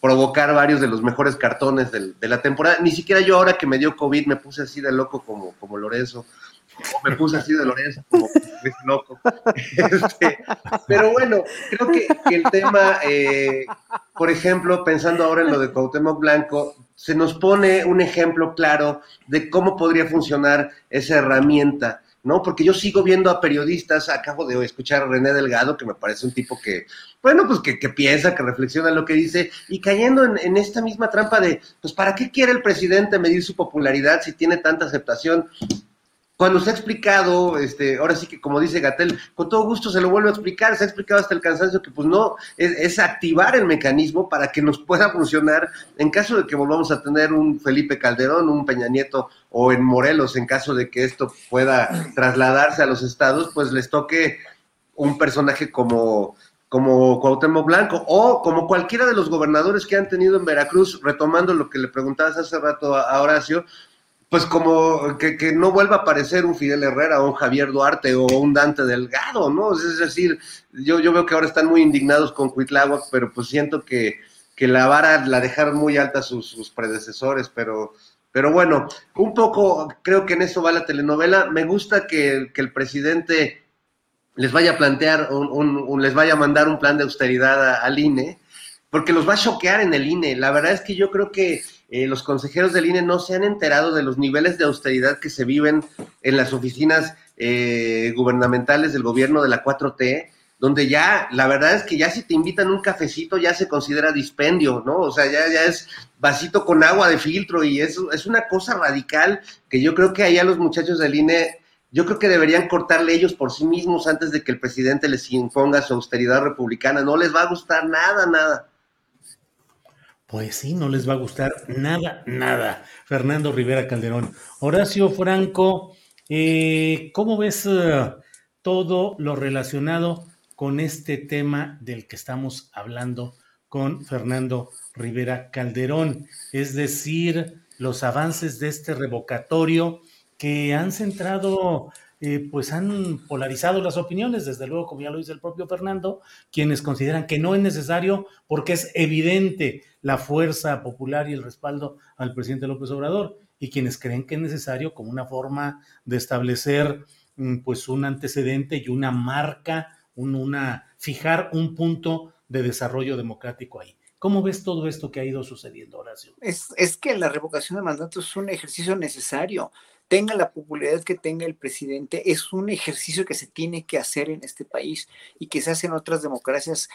provocar varios de los mejores cartones de, la temporada. Ni siquiera yo ahora que me dio COVID me puse así de loco como, como Lorenzo me puse así de Lorenzo, como loco. Este, pero bueno, creo que, el tema, eh, por ejemplo, pensando ahora en lo de Cuauhtémoc Blanco, se nos pone un ejemplo claro de cómo podría funcionar esa herramienta. ¿no? Porque yo sigo viendo a periodistas, acabo de escuchar a René Delgado, que me parece un tipo que, bueno, pues que, piensa, que reflexiona lo que dice, y cayendo en, en, esta misma trampa de, pues, ¿para qué quiere el presidente medir su popularidad si tiene tanta aceptación? Cuando se ha explicado, este, ahora sí que como dice Gatel, con todo gusto se lo vuelvo a explicar, se ha explicado hasta el cansancio que pues no, es, activar el mecanismo para que nos pueda funcionar en caso de que volvamos a tener un Felipe Calderón, un Peña Nieto o en Morelos, en caso de que esto pueda trasladarse a los estados, pues les toque un personaje como, como Cuauhtémoc Blanco o como cualquiera de los gobernadores que han tenido en Veracruz, retomando lo que le preguntabas hace rato a Horacio, pues como que, no vuelva a aparecer un Fidel Herrera o un Javier Duarte o un Dante Delgado, ¿no? Es decir, yo, yo veo que ahora están muy indignados con Cuitláhuac, pero pues siento que, la vara la dejaron muy alta sus, predecesores, pero, pero bueno, un poco creo que en eso va la telenovela. Me gusta que, el presidente les vaya a plantear, un, les vaya a mandar un plan de austeridad al INE, porque los va a choquear en el INE. La verdad es que yo creo que eh, los consejeros del INE no se han enterado de los niveles de austeridad que se viven en las oficinas eh, gubernamentales del gobierno de la 4T, donde ya, la verdad es que ya si te invitan un cafecito ya se considera dispendio, ¿no? O sea, ya, ya es vasito con agua de filtro y eso es una cosa radical que yo creo que ahí a los muchachos del INE yo creo que deberían cortarle ellos por sí mismos antes de que el presidente les imponga su austeridad republicana. No les va a gustar nada, nada. Pues sí, no les va a gustar nada, nada. Fernando Rivera Calderón. Horacio Franco, eh, ¿cómo ves eh, todo lo relacionado con este tema del que estamos hablando con Fernando Rivera Calderón? Es decir, los avances de este revocatorio que han centrado eh, pues han polarizado las opiniones, desde luego, como ya lo dice el propio Fernando, quienes consideran que no es necesario porque es evidente la fuerza popular y el respaldo al presidente López Obrador, y quienes creen que es necesario como una forma de establecer mm, pues un antecedente y una marca, una, fijar un punto de desarrollo democrático ahí. ¿Cómo ves todo esto que ha ido sucediendo, Horacio? Es, es que la revocación de mandato es un ejercicio necesario tenga la popularidad que tenga el presidente, es un ejercicio que se tiene que hacer en este país y que se hace en otras democracias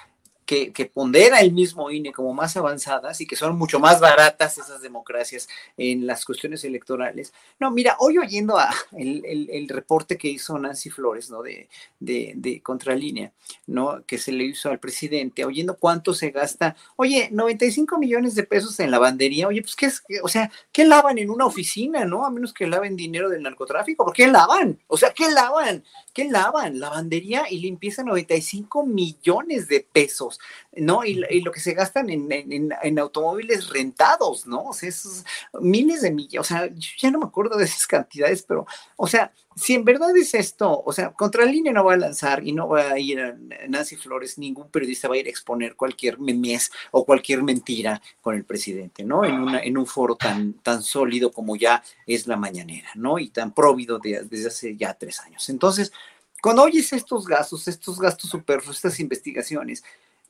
que, pondera el mismo INE como más avanzadas y que son mucho más baratas esas democracias en las cuestiones electorales. No, mira, hoy oyendo a el, el, reporte que hizo Nancy Flores, ¿no? De, de, de, Contralínea, ¿no? Que se le hizo al presidente, oyendo cuánto se gasta. Oye, 95 millones de pesos en lavandería. Oye, pues, ¿qué es? O sea, ¿qué lavan en una oficina, no? A menos que laven dinero del narcotráfico. ¿Por qué lavan? O sea, ¿qué lavan? ¿Qué lavan? Lavandería y limpieza 95 millones de pesos, ¿no? Y, lo que se gastan en, automóviles rentados, ¿no? O sea, esos miles de millones, o sea, yo ya no me acuerdo de esas cantidades, pero, o sea, si en verdad es esto, o sea, contra línea no va a lanzar y no va a ir a Nancy Flores, ningún periodista va a ir a exponer cualquier memes o cualquier mentira con el presidente, ¿no? En, una, en un foro tan, tan sólido como ya es la mañanera, ¿no? Y tan próvido desde hace ya tres años. Entonces, cuando oyes estos gastos, estos gastos superfluos, estas investigaciones,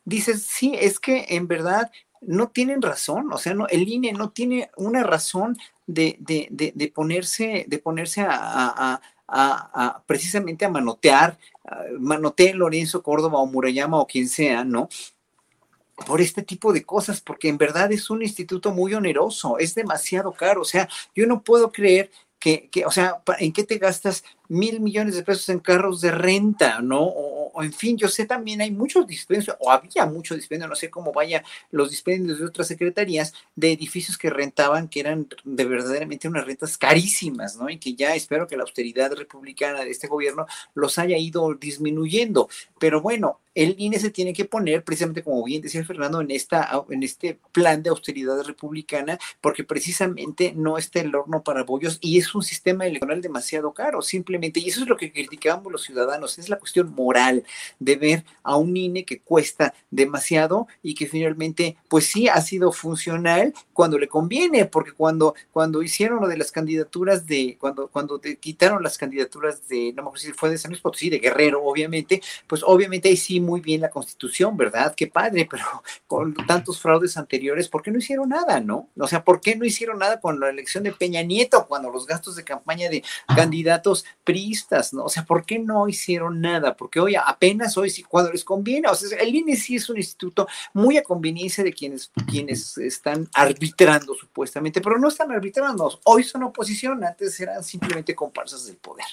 dices, sí, es que en verdad no tienen razón, o sea, no, el INE no tiene una razón de, de, ponerse, de ponerse a, precisamente a manotear, manotea Lorenzo Córdoba o Murayama o quien sea, ¿no? por este tipo de cosas, porque en verdad es un instituto muy oneroso, es demasiado caro, o sea, yo no puedo creer que, que, o sea, ¿en qué te gastas mil millones de pesos en carros de renta, ¿no? O, en fin, yo sé también hay muchos dispendios, o había mucho dispendio, no sé cómo vaya los dispendios de otras secretarías, de edificios que rentaban, que eran de verdaderamente unas rentas carísimas, ¿no? Y que ya espero que la austeridad republicana de este gobierno los haya ido disminuyendo. Pero bueno, el INE se tiene que poner, precisamente como bien decía Fernando, en, esta, en este plan de austeridad republicana, porque precisamente no está el horno para bollos y es un sistema electoral demasiado caro. Simplemente y eso es lo que criticamos los ciudadanos, es la cuestión moral de ver a un INE que cuesta demasiado y que finalmente, pues sí, ha sido funcional cuando le conviene, porque cuando, cuando hicieron lo de las candidaturas de, cuando, cuando te quitaron las candidaturas de, no me acuerdo si fue de San Luis Potosí, de Guerrero, obviamente, pues obviamente ahí sí muy bien la constitución, ¿verdad? Qué padre, pero con tantos fraudes anteriores, ¿por qué no hicieron nada, no? O sea, ¿por qué no hicieron nada con la elección de Peña Nieto, cuando los gastos de campaña de candidatos priistas, ¿no? O sea, ¿por qué no hicieron nada? Porque hoy apenas hoy, cuando les conviene, o sea, el INE sí es un instituto muy a conveniencia de quienes, quienes están arbitrando supuestamente, pero no están arbitrando, hoy son oposición, antes eran simplemente comparsas del poder.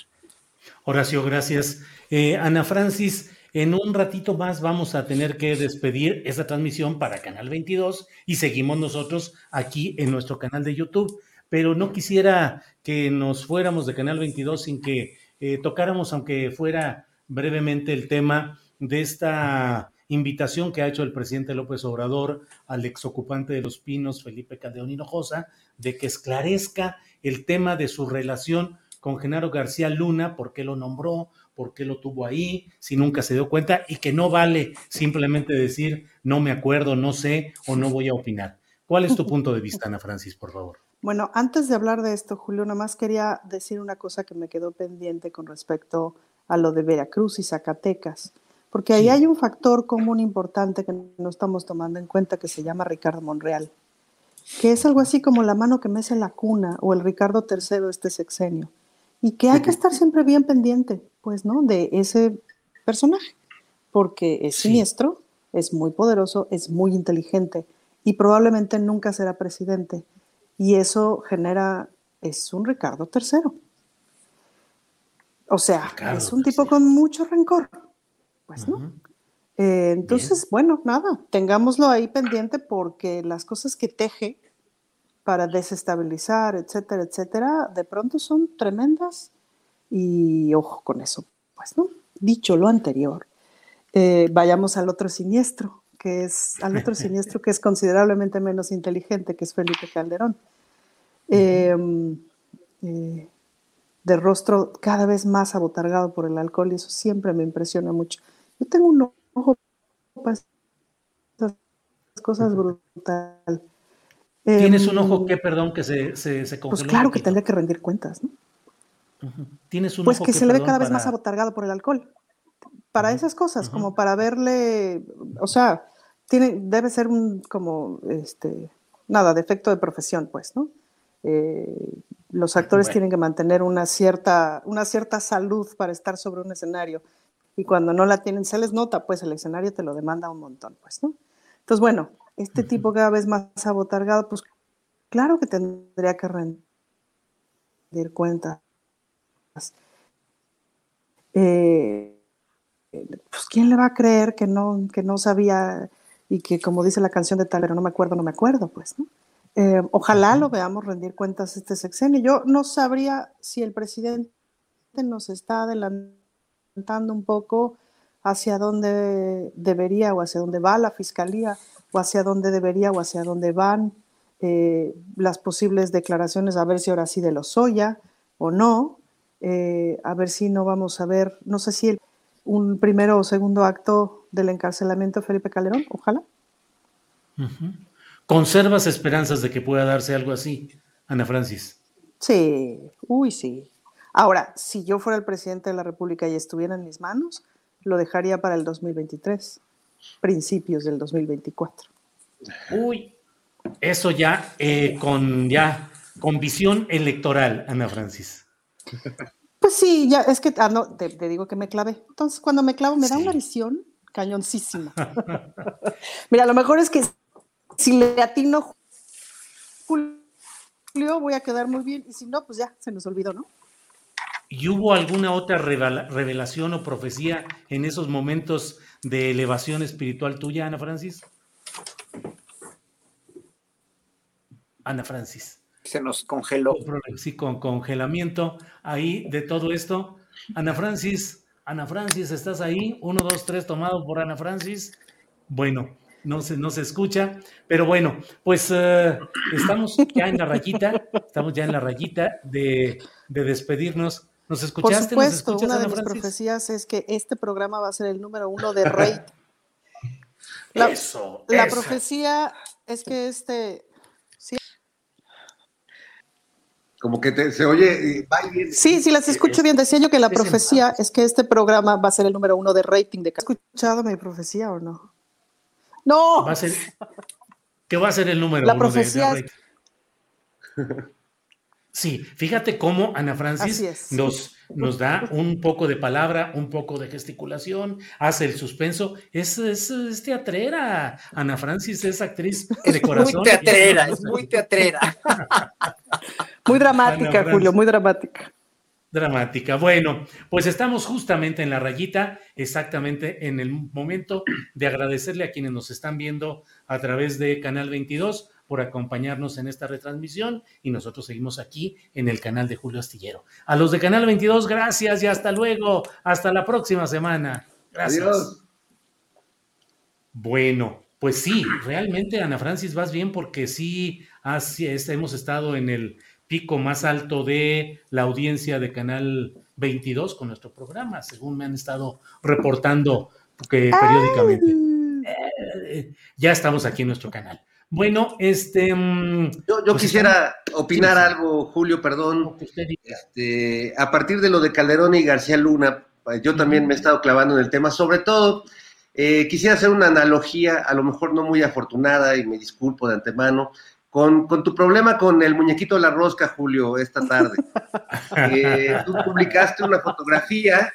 Horacio, gracias. Eh, Ana Francis, en un ratito más vamos a tener que despedir esta transmisión para Canal 22 y seguimos nosotros aquí en nuestro canal de YouTube. Pero no quisiera que nos fuéramos de Canal 22 sin que eh, tocáramos, aunque fuera brevemente, el tema de esta invitación que ha hecho el presidente López Obrador al exocupante de Los Pinos, Felipe Caldeón Hinojosa, de que esclarezca el tema de su relación con Genaro García Luna, por qué lo nombró, por qué lo tuvo ahí, si nunca se dio cuenta, y que no vale simplemente decir no me acuerdo, no sé o no voy a opinar. ¿Cuál es tu punto de vista, Ana Francis, por favor? Bueno, antes de hablar de esto, Julio, nada más quería decir una cosa que me quedó pendiente con respecto a lo de Veracruz y Zacatecas, porque ahí hay un factor común importante que no estamos tomando en cuenta que se llama Ricardo Monreal, que es algo así como la mano que mece la cuna o el Ricardo III de este sexenio, y que hay que estar siempre bien pendiente, pues, ¿no? De ese personaje, porque es siniestro, es muy poderoso, es muy inteligente y probablemente nunca será presidente y eso genera, es un Ricardo III. O sea, es un tipo con mucho rencor. Pues no. Eh, entonces, bueno, nada, tengámoslo ahí pendiente porque las cosas que teje para desestabilizar, etcétera, etcétera, de pronto son tremendas y ojo con eso. Pues no. Dicho lo anterior, eh, vayamos al otro siniestro, que es al otro siniestro que es considerablemente menos inteligente, que es Felipe Calderón. Em, eh, de rostro cada vez más abotargado por el alcohol y eso siempre me impresiona mucho. Yo tengo un ojo para estas cosas brutal. ¿Tienes un ojo em, que, perdón, que se, se, se Pues claro que tendría que rendir cuentas, ¿no? Tienes un pues ojo que, se le ve cada vez más abotargado por el alcohol. Para esas cosas, como para verle, o sea, tiene, debe ser un como, este, nada, defecto de profesión, pues, ¿no? Eh, los actores tienen que mantener una cierta, una cierta salud para estar sobre un escenario. y cuando no la tienen se les nota, pues el escenario te lo demanda un montón, pues, ¿no? Entonces, bueno, este tipo cada vez más abotargado, pues claro que tendría que rendir cuentas. Eh, pues quién le va a creer que no, que no sabía y que como dice la canción de tal, pero no me acuerdo, no me acuerdo, pues, ¿no? Eh, ojalá lo veamos rendir cuentas este sexenio. Yo no sabría si el presidente nos está adelantando un poco hacia dónde debería o hacia dónde va la fiscalía o hacia dónde debería o hacia dónde van eh, las posibles declaraciones, a ver si ahora sí de los Soya o no, eh, a ver si no vamos a ver, no sé si un primero o segundo acto del encarcelamiento de Felipe Calderón, ojalá. ¿Conservas esperanzas de que pueda darse algo así, Ana Francis? Sí, uy, sí. Ahora, si yo fuera el presidente de la República y estuviera en mis manos, lo dejaría para el 2023, principios del 2024. Uy, eso ya eh, con ya con visión electoral, Ana Francis. Pues sí, ya es que ah, no, te, digo que me clavé. Entonces, cuando me clavo, me da una visión cañoncísima. Mira, lo mejor es que si le atino Julio, voy a quedar muy bien, y si no, pues ya se nos olvidó, ¿no? ¿Y hubo alguna otra revelación o profecía en esos momentos de elevación espiritual tuya, Ana Francis? Ana Francis. Se nos congeló. Sí, con congelamiento ahí de todo esto. Ana Francis, Ana Francis, ¿estás ahí? Uno, dos, tres, tomado por Ana Francis. Bueno, no se, no se escucha, pero bueno, pues eh, estamos ya en la rayita, estamos ya en la rayita de, despedirnos. ¿Nos escuchaste? Por supuesto, una de mis profecías es que este programa va a ser el número uno de rate. La, eso, la profecía es que este como que se oye, va bien. Sí, sí, las escucho bien. Decía yo que la profecía es que este programa va a ser el número uno de rating de ¿Has escuchado mi profecía o no? No. Va a ser, ¿Qué va a ser el número la profecía Sí, fíjate cómo Ana Francis nos, nos da un poco de palabra, un poco de gesticulación, hace el suspenso. Es, es, teatrera. Ana Francis es actriz de corazón. Muy teatrera, es muy teatrera. muy dramática, Julio, muy dramática. Dramática. Bueno, pues estamos justamente en la rayita, exactamente en el momento de agradecerle a quienes nos están viendo a través de Canal 22 por acompañarnos en esta retransmisión y nosotros seguimos aquí en el canal de Julio Astillero. A los de Canal 22, gracias y hasta luego. Hasta la próxima semana. Gracias. Bueno, pues sí, realmente Ana Francis vas bien porque sí hemos estado en el pico más alto de la audiencia de Canal 22 con nuestro programa, según me han estado reportando que periódicamente. Eh, ya estamos aquí en nuestro canal. Bueno, este. Mm, yo, pues quisiera opinar algo, Julio, perdón. Este, a partir de lo de Calderón y García Luna, pues, yo también me he estado clavando en el tema. Sobre todo, eh, quisiera hacer una analogía, a lo mejor no muy afortunada, y me disculpo de antemano, con, tu problema con el muñequito de la rosca, Julio, esta tarde. Eh, tú publicaste una fotografía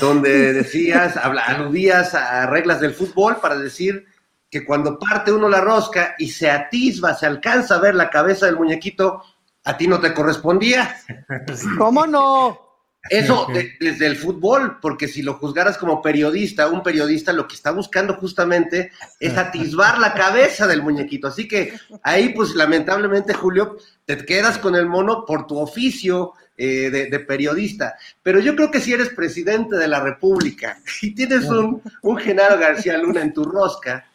donde decías, aludías a reglas del fútbol para decir que cuando parte uno la rosca y se atisba, se alcanza a ver la cabeza del muñequito, a ti no te correspondía. ¿Cómo no? Eso desde el fútbol, porque si lo juzgaras como periodista, un periodista lo que está buscando justamente es atisbar la cabeza del muñequito. Así que ahí, pues lamentablemente, Julio, te quedas con el mono por tu oficio eh, de, de, periodista. Pero yo creo que si eres presidente de la República y tienes un, un Genaro García Luna en tu rosca,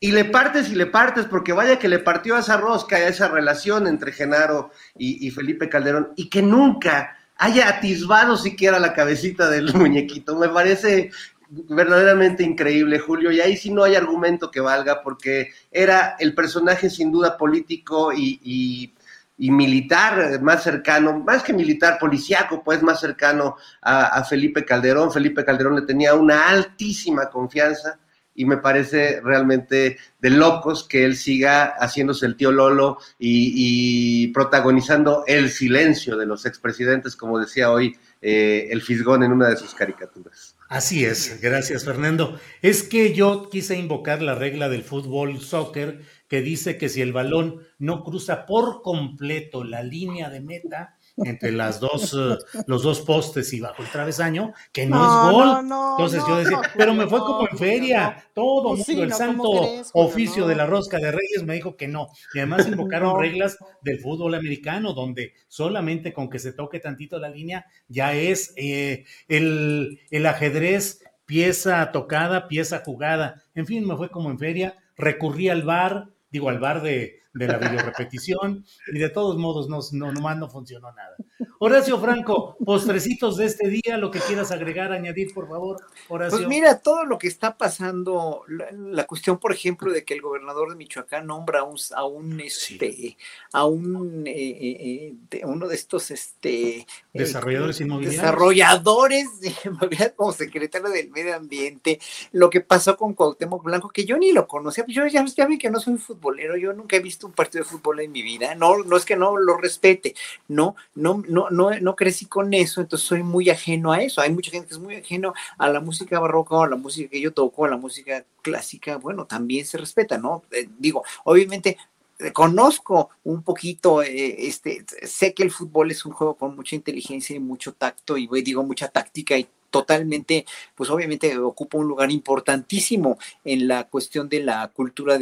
y le partes y le partes, porque vaya que le partió a esa rosca, a esa relación entre Genaro y, Felipe Calderón, y que nunca haya atisbado siquiera la cabecita del muñequito. Me parece verdaderamente increíble, Julio, y ahí sí no hay argumento que valga, porque era el personaje sin duda político y, militar más cercano, más que militar, policiaco, pues más cercano a Felipe Calderón. Felipe Calderón le tenía una altísima confianza y me parece realmente de locos que él siga haciéndose el tío Lolo y, protagonizando el silencio de los expresidentes, como decía hoy eh, el Fisgón en una de sus caricaturas. Así es, gracias Fernando. Es que yo quise invocar la regla del fútbol soccer que dice que si el balón no cruza por completo la línea de meta, entre las dos, eh, los dos postes y bajo el travesaño, que no, es gol. Entonces yo decía, pero me fue como en feria, todo pues mundo, el santo oficio de la rosca de Reyes me dijo que no. Y además invocaron reglas del fútbol americano, donde solamente con que se toque tantito la línea ya es eh, el, el ajedrez pieza tocada, pieza jugada. En fin, me fue como en feria, recurrí al bar, digo al bar de, de la videorepetición y de todos modos no, no, nomás no funcionó nada. Horacio Franco, postrecitos de este día, lo que quieras agregar, añadir, por favor, Horacio. Pues mira, todo lo que está pasando, la, cuestión, por ejemplo, de que el gobernador de Michoacán nombra a un, a un este, a un, eh, eh, eh, uno de estos, este... Desarrolladores inmobiliarios. Desarrolladores de como secretario del medio ambiente, lo que pasó con Cuauhtémoc Blanco, que yo ni lo conocía, pues yo ya, ya vi que no soy futbolero, yo nunca he visto un partido de fútbol en mi vida, no, no es que no lo respete, no, no, no, no, no crecí con eso, entonces soy muy ajeno a eso. Hay mucha gente que es muy ajeno a la música barroca o a la música que yo toco, a la música clásica, bueno, también se respeta, ¿no? Eh, digo, obviamente eh, conozco un poquito, eh, este, sé que el fútbol es un juego con mucha inteligencia y mucho tacto y digo mucha táctica y totalmente, pues obviamente ocupa un lugar importantísimo en la cuestión de la cultura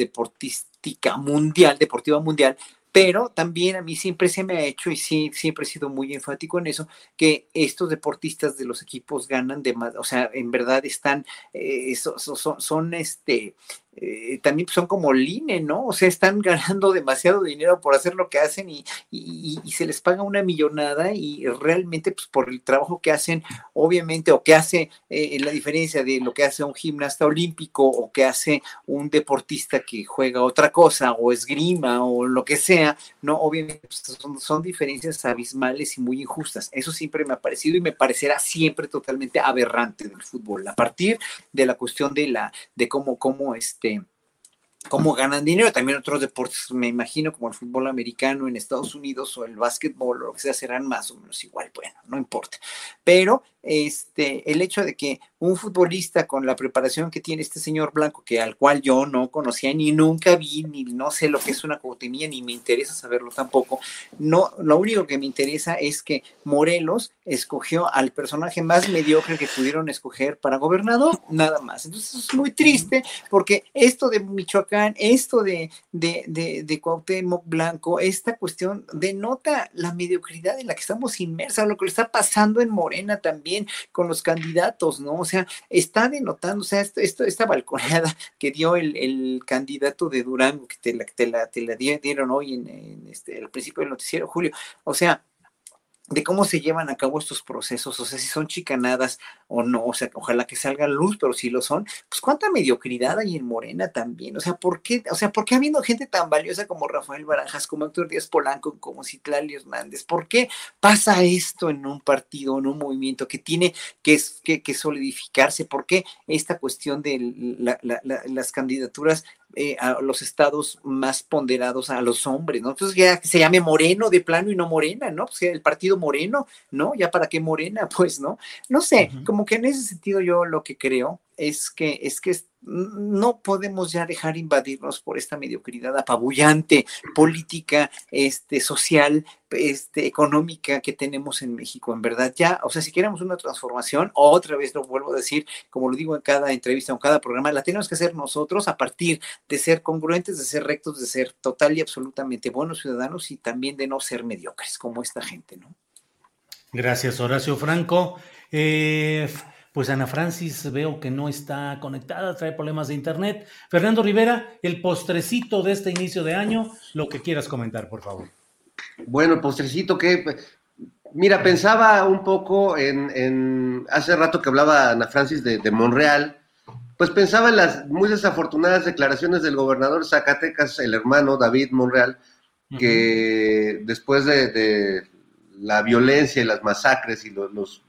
mundial, deportiva mundial, pero también a mí siempre se me ha hecho, y sí, siempre he sido muy enfático en eso, que estos deportistas de los equipos ganan de más, o sea, en verdad están, eh, son, este, eh, también son como Line, ¿no? O sea, están ganando demasiado dinero por hacer lo que hacen y, se les paga una millonada y realmente pues por el trabajo que hacen, obviamente, o que hace eh, la diferencia de lo que hace un gimnasta olímpico o que hace un deportista que juega otra cosa o esgrima o lo que sea, ¿no? Obviamente pues, son, son diferencias abismales y muy injustas. Eso siempre me ha parecido y me parecerá siempre totalmente aberrante del fútbol, a partir de la cuestión de la, de cómo, cómo es este, cómo ganan dinero. También otros deportes, me imagino, como el fútbol americano en Estados Unidos o el básquetbol o lo que sea, serán más o menos igual. Bueno, no importa. Pero este, el hecho de que un futbolista con la preparación que tiene este señor Blanco, que al cual yo no conocía ni nunca vi, ni no sé lo que es una cautemía, ni me interesa saberlo tampoco, no, lo único que me interesa es que Morelos escogió al personaje más mediocre que pudieron escoger para gobernador, nada más. Entonces es muy triste porque esto de Michoacán, esto de, de, de, de Blanco, esta cuestión denota la mediocridad en la que estamos inmersos, lo que le está pasando en Morena también con los candidatos, ¿no? O sea, está denotando, o sea, esto, esta balconeada que dio el, candidato de Durango, que te la, te la, te la dieron hoy en, en este, el principio del noticiero, Julio, o sea, de cómo se llevan a cabo estos procesos, o sea, si son chicanadas o no, o sea, ojalá que salga luz, pero si lo son, pues cuánta mediocridad hay en Morena también, o sea, ¿por qué, o sea, por qué habiendo gente tan valiosa como Rafael Barajas, como Héctor Díaz Polanco, como Citlali Hernández, por qué pasa esto en un partido, en un movimiento que tiene que, que, solidificarse? ¿Por qué esta cuestión de las candidaturas eh, a los estados más ponderados a los hombres, ¿no? Entonces ya se llame Moreno de plano y no Morena, ¿no? Pues el partido Moreno, ¿no? Ya para qué Morena, pues, ¿no? No sé, como que en ese sentido yo lo que creo es que, es que no podemos ya dejar invadirnos por esta mediocridad apabullante política, este, social, este, económica que tenemos en México. En verdad, ya, o sea, si queremos una transformación, otra vez lo vuelvo a decir, como lo digo en cada entrevista, en cada programa, la tenemos que hacer nosotros a partir de ser congruentes, de ser rectos, de ser total y absolutamente buenos ciudadanos y también de no ser mediocres como esta gente, ¿no? Gracias, Horacio Franco. Eh, pues Ana Francis veo que no está conectada, trae problemas de internet. Fernando Rivera, el postrecito de este inicio de año, lo que quieras comentar, por favor. Bueno, el postrecito que, mira, pensaba un poco en, hace rato que hablaba Ana Francis de, Monreal, pues pensaba en las muy desafortunadas declaraciones del gobernador Zacatecas, el hermano David Monreal, que después de, la violencia y las masacres y los los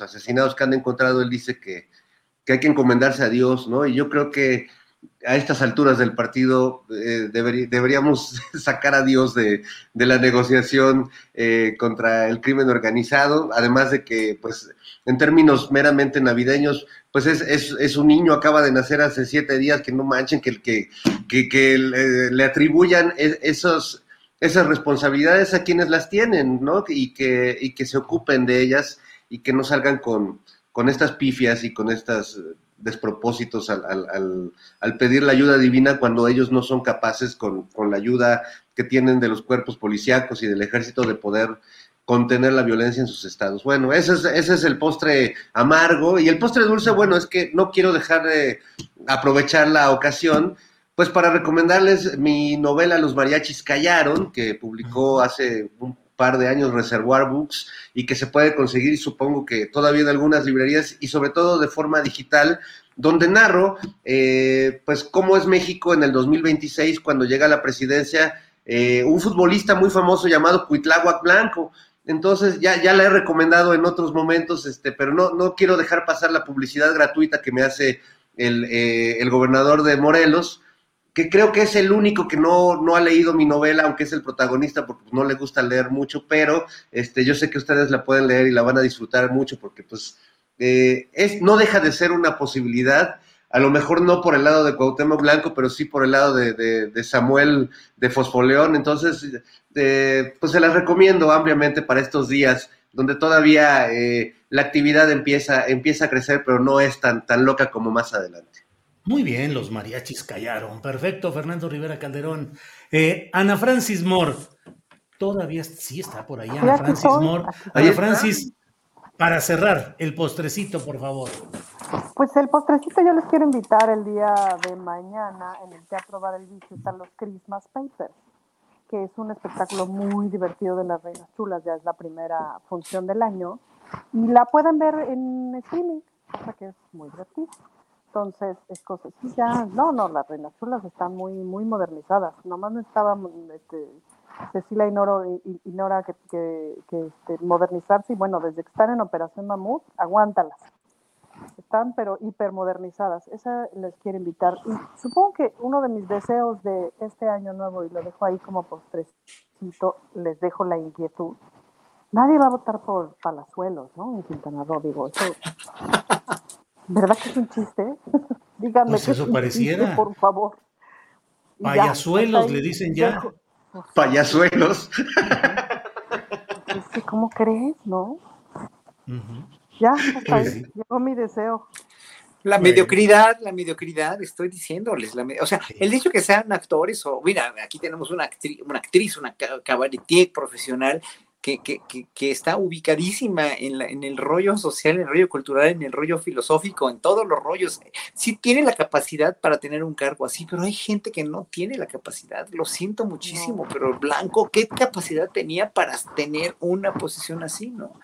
asesinados que han encontrado, él dice que, que hay que encomendarse a Dios, ¿no? Y yo creo que a estas alturas del partido eh, deberíamos sacar a Dios de, la negociación eh, contra el crimen organizado, además de que, pues, en términos meramente navideños, pues es, un niño, acaba de nacer hace siete días, que no manchen, que, que, que, que le, atribuyan e, esos, esas responsabilidades a quienes las tienen, ¿no? Y que, y que se ocupen de ellas y que no salgan con, con estas pifias y con estos despropósitos al, pedir la ayuda divina cuando ellos no son capaces con, con la ayuda que tienen de los cuerpos policíacos y del ejército de poder contener la violencia en sus estados. Bueno, ese es, ese es el postre amargo. Y el postre dulce, bueno, es que no quiero dejar de aprovechar la ocasión, pues para recomendarles mi novela Los mariachis callaron, que publicó hace un par de años Reservoir Books y que se puede conseguir, supongo que todavía en algunas librerías y sobre todo de forma digital, donde narro, eh, pues, cómo es México en el 2026 cuando llega a la presidencia eh, un futbolista muy famoso llamado Cuitláhuac Blanco, entonces ya, ya la he recomendado en otros momentos, este, pero no, no quiero dejar pasar la publicidad gratuita que me hace el, eh, el gobernador de Morelos, que creo que es el único que no, no ha leído mi novela, aunque es el protagonista, porque no le gusta leer mucho, pero este, yo sé que ustedes la pueden leer y la van a disfrutar mucho, porque pues eh, es, no deja de ser una posibilidad a lo mejor no por el lado de Cuauhtémoc Blanco, pero sí por el lado de, Samuel de Fosfoleón. Entonces, pues se las recomiendo ampliamente para estos días, donde todavía eh, la actividad empieza, empieza a crecer, pero no es tan, tan loca como más adelante. Muy bien, los mariachis callaron. Perfecto, Fernando Rivera Calderón. Eh, Ana Francis Moore, todavía sí está por ahí Ana Francis Moore. Ana Francis, para cerrar, el postrecito, por favor. Pues el postrecito yo les quiero invitar el día de mañana en el Teatro Bar El Vicio están los Christmas Papers, que es un espectáculo muy divertido de las Reinas Chulas, ya es la primera función del año, y la pueden ver en streaming, cosa que es muy divertido. Entonces, es cosa, sí, ya, no, no, las Reinas Chulas están muy, muy modernizadas, nomás no estaban, este, Cecilia y, Nora que, que, este, modernizarse y bueno, desde que están en Operación Mamut, aguántalas. Están pero hipermodernizadas. Esa les quiero invitar. Y supongo que uno de mis deseos de este año nuevo, y lo dejo ahí como postrecito, les dejo la inquietud. Nadie va a votar por Palazuelos, ¿no? En Quintana Roo, digo, eso... ¿Verdad que es un chiste? Díganme pues eso pareciera. por favor. Payasuelos, le dicen ya. Payasuelos. ¿Cómo crees, no? Ya, hasta ahí llegó mi deseo. La mediocridad, la mediocridad, estoy diciéndoles. La o sea, el hecho que sean actores, o mira, aquí tenemos una actriz, una, actriz, una cabaretier profesional que, que, que, está ubicadísima en, la, en, el rollo social, en el rollo cultural, en el rollo filosófico, en todos los rollos. Sí tiene la capacidad para tener un cargo así, pero hay gente que no tiene la capacidad. Lo siento muchísimo, pero Blanco, ¿qué capacidad tenía para tener una posición así, no?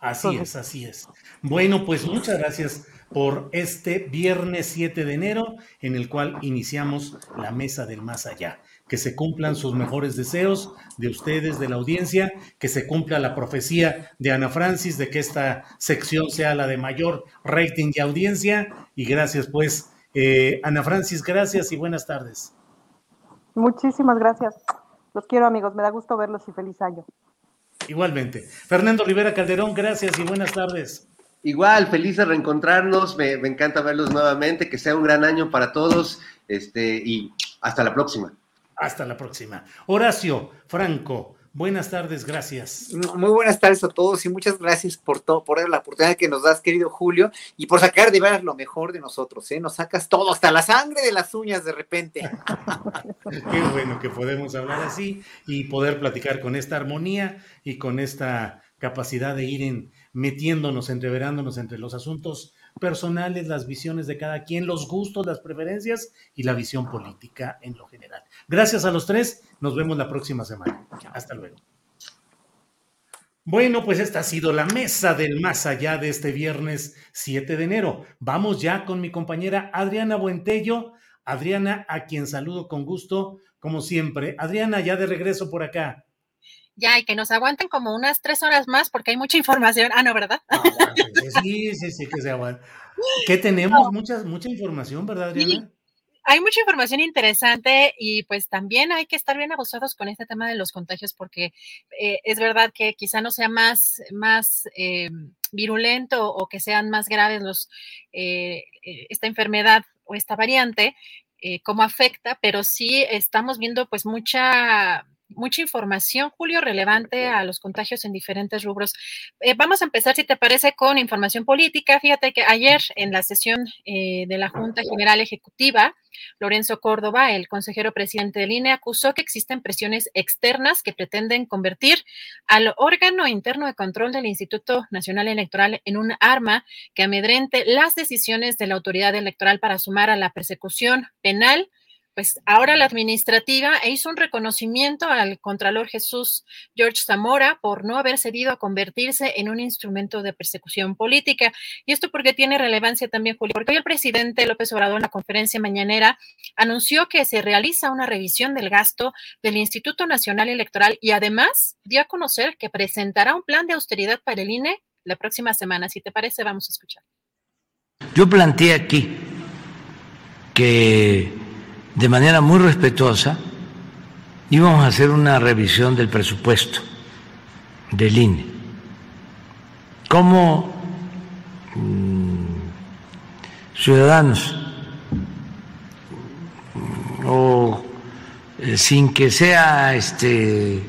Así es, así es. Bueno, pues muchas gracias por este viernes 7 de enero en el cual iniciamos la mesa del más allá que se cumplan sus mejores deseos de ustedes, de la audiencia, que se cumpla la profecía de Ana Francis de que esta sección sea la de mayor rating y audiencia. Y gracias, pues, eh, Ana Francis, gracias y buenas tardes. Muchísimas gracias. Los quiero, amigos. Me da gusto verlos y feliz año. Igualmente. Fernando Rivera Calderón, gracias y buenas tardes. Igual, feliz de reencontrarnos, me, me, encanta verlos nuevamente, que sea un gran año para todos, este, y hasta la próxima. Hasta la próxima. Horacio Franco, buenas tardes, gracias. Muy buenas tardes a todos y muchas gracias por todo, por la oportunidad que nos das, querido Julio, y por sacar de veras lo mejor de nosotros, ¿eh? Nos sacas todo, hasta la sangre de las uñas de repente. Qué bueno que podemos hablar así y poder platicar con esta armonía y con esta capacidad de ir en, metiéndonos, entreverándonos entre los asuntos personales, las visiones de cada quien, los gustos, las preferencias y la visión política en lo general. Gracias a los tres, nos vemos la próxima semana. Hasta luego. Bueno, pues esta ha sido la mesa del más allá de este viernes 7 de enero. Vamos ya con mi compañera Adriana Buentello. Adriana, a quien saludo con gusto, como siempre. Adriana, ya de regreso por acá. Ya, y que nos aguanten como unas tres horas más porque hay mucha información. Ah, no, ¿verdad? Ah, sí, sí, sí, que se aguanten. ¿Qué tenemos? Mucha, mucha información, ¿verdad, Adriana? hay mucha información interesante y pues también hay que estar bien abusados con este tema de los contagios porque eh, es verdad que quizá no sea más, más eh, virulento o que sean más graves los, eh, esta enfermedad o esta variante, cómo afecta, pero sí estamos viendo pues mucha mucha información, Julio, relevante a los contagios en diferentes rubros. Eh, vamos a empezar, si te parece, con información política. Fíjate que ayer en la sesión eh, de la Junta General Ejecutiva, Lorenzo Córdoba, el consejero presidente del INE, acusó que existen presiones externas que pretenden convertir al órgano interno de control del Instituto Nacional Electoral en un arma que amedrente las decisiones de la autoridad electoral para sumar a la persecución penal pues ahora la administrativa e hizo un reconocimiento al Contralor Jesús George Zamora por no haber cedido a convertirse en un instrumento de persecución política. Y esto porque tiene relevancia también, Julio, porque hoy el presidente López Obrador en la conferencia mañanera anunció que se realiza una revisión del gasto del Instituto Nacional Electoral y además dio a conocer que presentará un plan de austeridad para el INE la próxima semana. Si te parece, vamos a escuchar. Yo planteé aquí que de manera muy respetuosa, íbamos a hacer una revisión del presupuesto del INE. Como mm, ciudadanos o eh, sin que sea este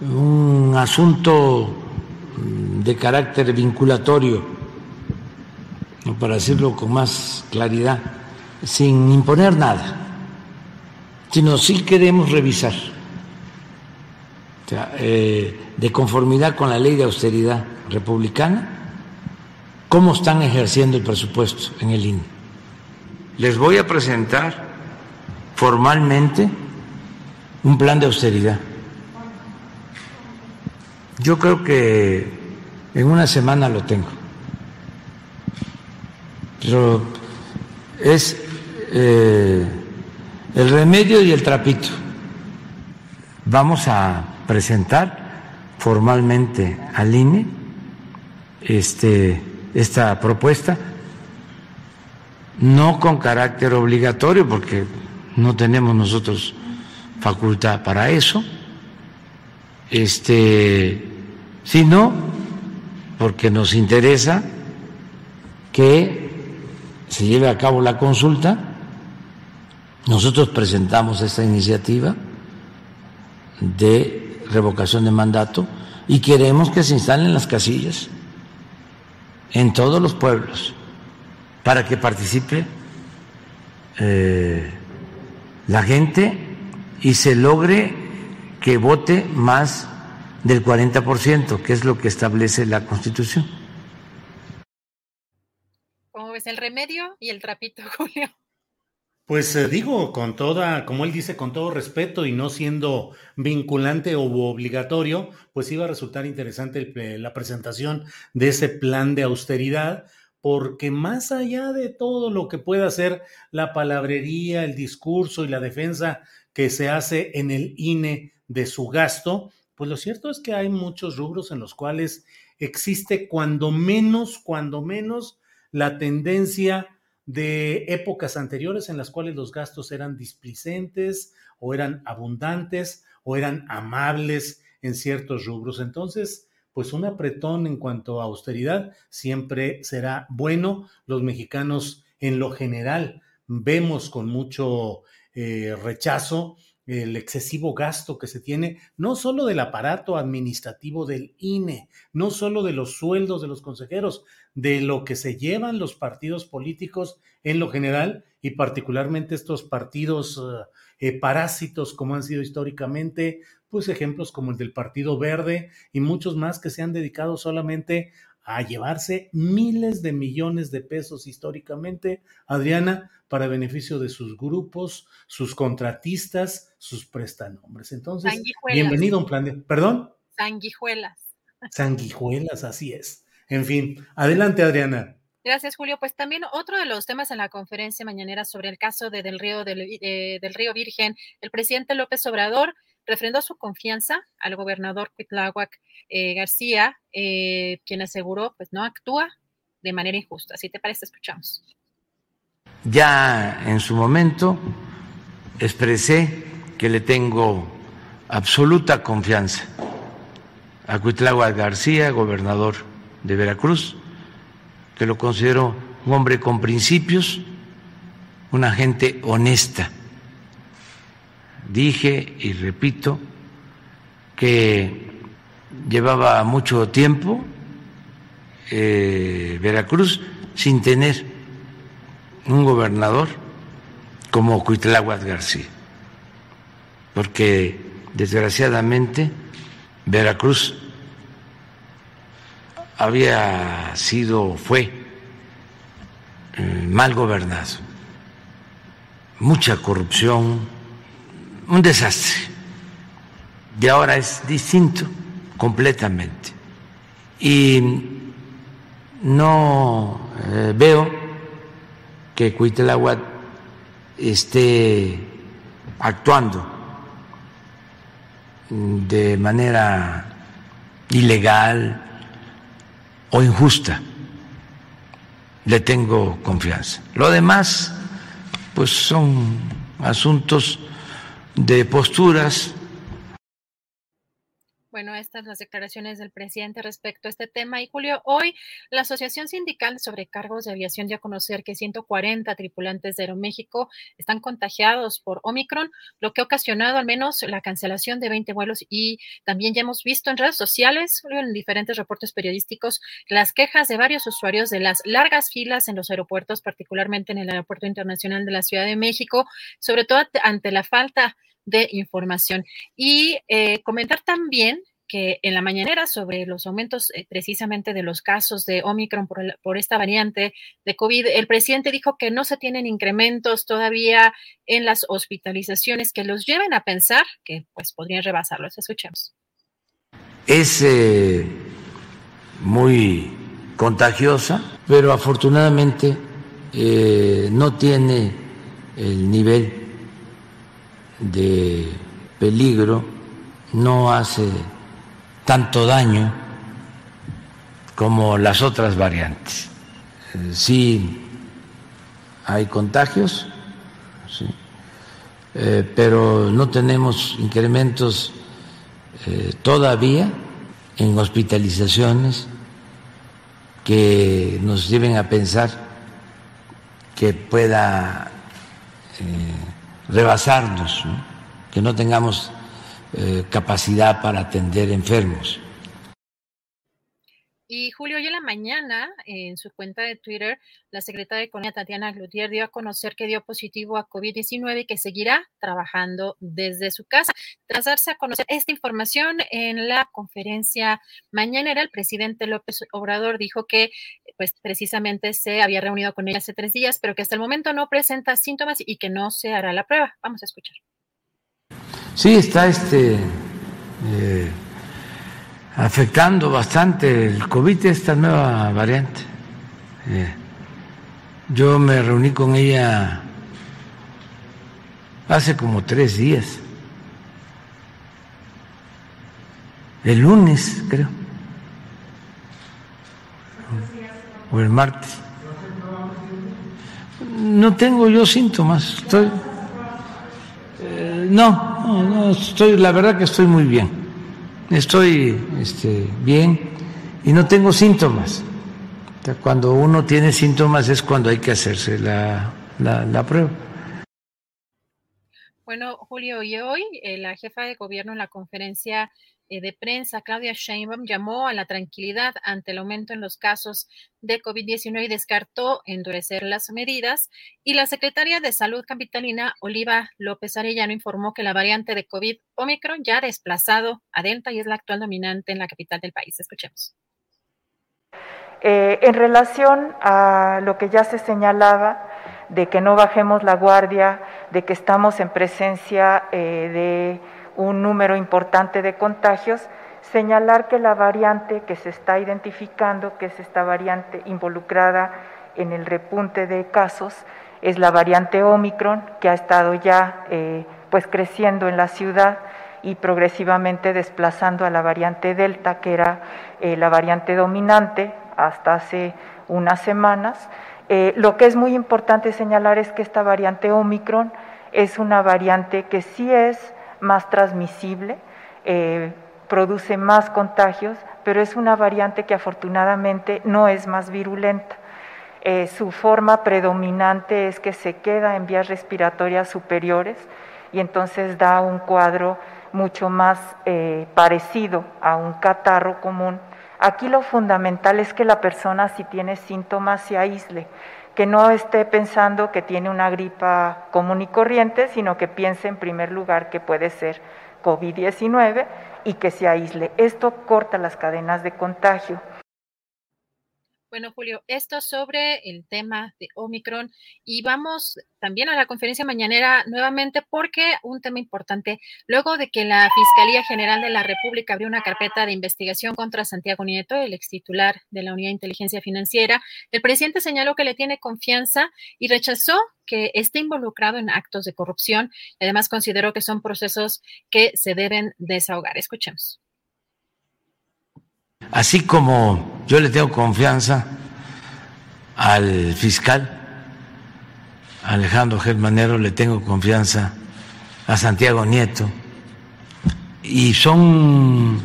un asunto mm, de carácter vinculatorio, para decirlo con más claridad, sin imponer nada sino sí queremos revisar, eh, de conformidad con la ley de austeridad republicana, cómo están ejerciendo el presupuesto en el INE. Les voy a presentar formalmente un plan de austeridad. Yo creo que en una semana lo tengo. Pero es eh, el remedio y el trapito. Vamos a presentar formalmente al INE este, esta propuesta, no con carácter obligatorio, porque no tenemos nosotros facultad para eso, este, sino porque nos interesa que se lleve a cabo la consulta nosotros presentamos esta iniciativa de revocación de mandato y queremos que se instalen las casillas en todos los pueblos para que participe eh, la gente y se logre que vote más del 40%, que es lo que establece la Constitución. ¿Cómo ves el remedio y el trapito, Julio? Pues eh, digo, con toda, como él dice, con todo respeto y no siendo vinculante o obligatorio, pues iba a resultar interesante la presentación de ese plan de austeridad, porque más allá de todo lo que pueda ser la palabrería, el discurso y la defensa que se hace en el INE de su gasto, pues lo cierto es que hay muchos rubros en los cuales existe cuando menos, cuando menos la tendencia de épocas anteriores en las cuales los gastos eran displicentes o eran abundantes o eran amables en ciertos rubros. Entonces, pues un apretón en cuanto a austeridad siempre será bueno. Los mexicanos en lo general vemos con mucho eh, rechazo el excesivo gasto que se tiene, no solo del aparato administrativo del INE, no solo de los sueldos de los consejeros, de lo que se llevan los partidos políticos en lo general y particularmente estos partidos eh, eh, parásitos como han sido históricamente, pues ejemplos como el del Partido Verde y muchos más que se han dedicado solamente a llevarse miles de millones de pesos históricamente, Adriana, para beneficio de sus grupos, sus contratistas, sus prestanombres. Entonces, bienvenido a un plan de... ¿Perdón? Sanguijuelas. Sanguijuelas, así es. En fin, adelante, Adriana. Gracias, Julio. Pues también otro de los temas en la conferencia mañanera sobre el caso de, del, río, del, del río Virgen, el presidente López Obrador refrendó su confianza al gobernador Cuitláhuac eh, García, eh, quien aseguró, pues no actúa de manera injusta. Si te parece, escuchamos. Ya en su momento expresé que le tengo absoluta confianza a Cuitláhuac García, gobernador de Veracruz, que lo considero un hombre con principios, una gente honesta. Dije y repito que llevaba mucho tiempo eh, Veracruz sin tener un gobernador como Cuitláhuac García, porque desgraciadamente Veracruz había sido, fue eh, mal gobernado, mucha corrupción, un desastre. Y ahora es distinto completamente. Y no eh, veo que Cuitláhuac esté actuando de manera ilegal o injusta. Le tengo confianza. Lo demás, pues son asuntos de posturas bueno, estas las declaraciones del presidente respecto a este tema. Y Julio, hoy la Asociación Sindical sobre Cargos de Aviación dio a conocer que 140 tripulantes de Aeroméxico están contagiados por Omicron, lo que ha ocasionado al menos la cancelación de 20 vuelos. Y también ya hemos visto en redes sociales, en diferentes reportes periodísticos, las quejas de varios usuarios de las largas filas en los aeropuertos, particularmente en el Aeropuerto Internacional de la Ciudad de México, sobre todo ante la falta de información. Y eh, comentar también que en la mañanera sobre los aumentos eh, precisamente de los casos de Omicron por, esta variante de COVID, el presidente dijo que no se tienen incrementos todavía en las hospitalizaciones que los lleven a pensar que pues podrían rebasarlos. Escuchemos. Es eh, muy contagiosa, pero afortunadamente no tiene el nivel de peligro, no hace tanto daño como las otras variantes. Eh, sí hay contagios, eh, pero no tenemos incrementos eh, todavía en hospitalizaciones que nos lleven a pensar que pueda rebasarnos, que no tengamos eh, capacidad para atender enfermos. Y Julio, hoy en la mañana, en su cuenta de Twitter, la secretaria de Economía Tatiana Glutier dio a conocer que dio positivo a COVID-19 y que seguirá trabajando desde su casa. Tras darse a conocer esta información en la conferencia mañanera, el presidente López Obrador dijo que pues precisamente se había reunido con ella hace tres días, pero que hasta el momento no presenta síntomas y que no se hará la prueba. Vamos a escuchar. Sí, está este... Eh afectando bastante el COVID, esta nueva variante. Eh, yo me reuní con ella hace como tres días, el lunes creo, o el martes. No tengo yo síntomas, estoy... Eh, no, no, no, estoy, la verdad que estoy muy bien estoy este, bien y no tengo síntomas. Cuando uno tiene síntomas es cuando hay que hacerse la, la, prueba. Bueno, Julio, y hoy eh, la jefa de gobierno en la conferencia de prensa, Claudia Sheinbaum, llamó a la tranquilidad ante el aumento en los casos de COVID-19 y descartó endurecer las medidas. Y la secretaria de Salud capitalina, Oliva López Arellano, informó que la variante de COVID Omicron ya ha desplazado a Delta y es la actual dominante en la capital del país. Escuchemos. Eh, en relación a lo que ya se señalaba, de que no bajemos la guardia, de que estamos en presencia eh, de un número importante de contagios, señalar que la variante que se está identificando, que es esta variante involucrada en el repunte de casos, es la variante Omicron, que ha estado ya eh, pues creciendo en la ciudad y progresivamente desplazando a la variante Delta, que era eh, la variante dominante hasta hace unas semanas. Eh, lo que es muy importante señalar es que esta variante Omicron es una variante que sí es más transmisible, eh, produce más contagios, pero es una variante que afortunadamente no es más virulenta. Eh, su forma predominante es que se queda en vías respiratorias superiores y entonces da un cuadro mucho más eh, parecido a un catarro común. Aquí lo fundamental es que la persona si tiene síntomas se aísle, que no esté pensando que tiene una gripa común y corriente, sino que piense en primer lugar que puede ser COVID-19 y que se aísle. Esto corta las cadenas de contagio. Bueno, Julio, esto sobre el tema de Omicron y vamos también a la conferencia mañanera nuevamente porque un tema importante, luego de que la Fiscalía General de la República abrió una carpeta de investigación contra Santiago Nieto, el ex titular de la Unidad de Inteligencia Financiera, el presidente señaló que le tiene confianza y rechazó que esté involucrado en actos de corrupción. Además, consideró que son procesos que se deben desahogar. Escuchemos. Así como yo le tengo confianza al fiscal Alejandro Germanero, le tengo confianza a Santiago Nieto, y son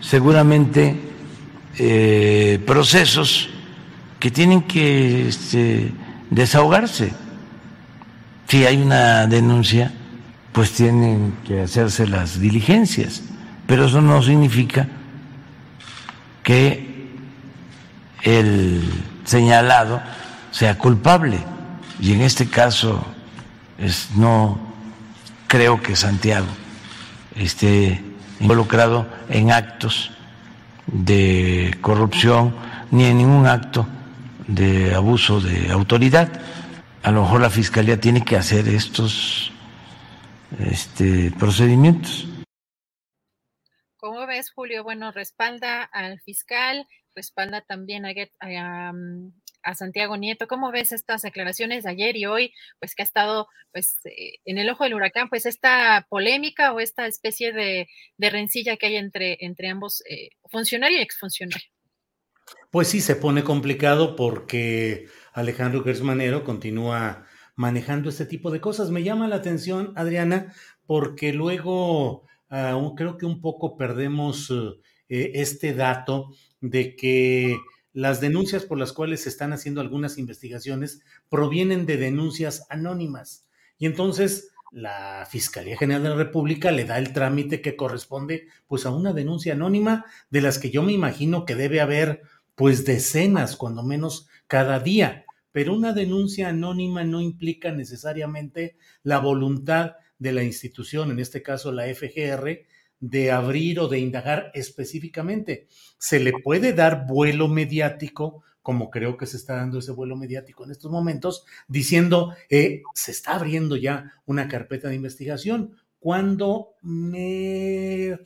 seguramente eh, procesos que tienen que este, desahogarse. Si hay una denuncia, pues tienen que hacerse las diligencias, pero eso no significa que el señalado sea culpable. Y en este caso es, no creo que Santiago esté involucrado en actos de corrupción ni en ningún acto de abuso de autoridad. A lo mejor la Fiscalía tiene que hacer estos este, procedimientos. ¿Cómo ves, Julio? Bueno, respalda al fiscal, respalda también a, mm, Santiago Nieto. ¿Cómo ves estas declaraciones de ayer y hoy, pues que ha estado pues eh, en el ojo del huracán, pues esta polémica o esta especie de, rencilla que hay entre, entre ambos eh, funcionario y exfuncionario? Pues sí, se pone complicado porque Alejandro Gersmanero continúa manejando este tipo de cosas. Me llama la atención, Adriana, porque luego Ah, creo que un poco perdemos eh, este dato de que las denuncias por las cuales se están haciendo algunas investigaciones provienen de denuncias anónimas. Y entonces la Fiscalía General de la República le da el trámite que corresponde pues a una denuncia anónima de las que yo me imagino que debe haber pues decenas, cuando menos cada día. Pero una denuncia anónima no implica necesariamente la voluntad de la institución, en este caso la FGR, de abrir o de indagar específicamente. Se le puede dar vuelo mediático, como creo que se está dando ese vuelo mediático en estos momentos, diciendo, eh, se está abriendo ya una carpeta de investigación, cuando me,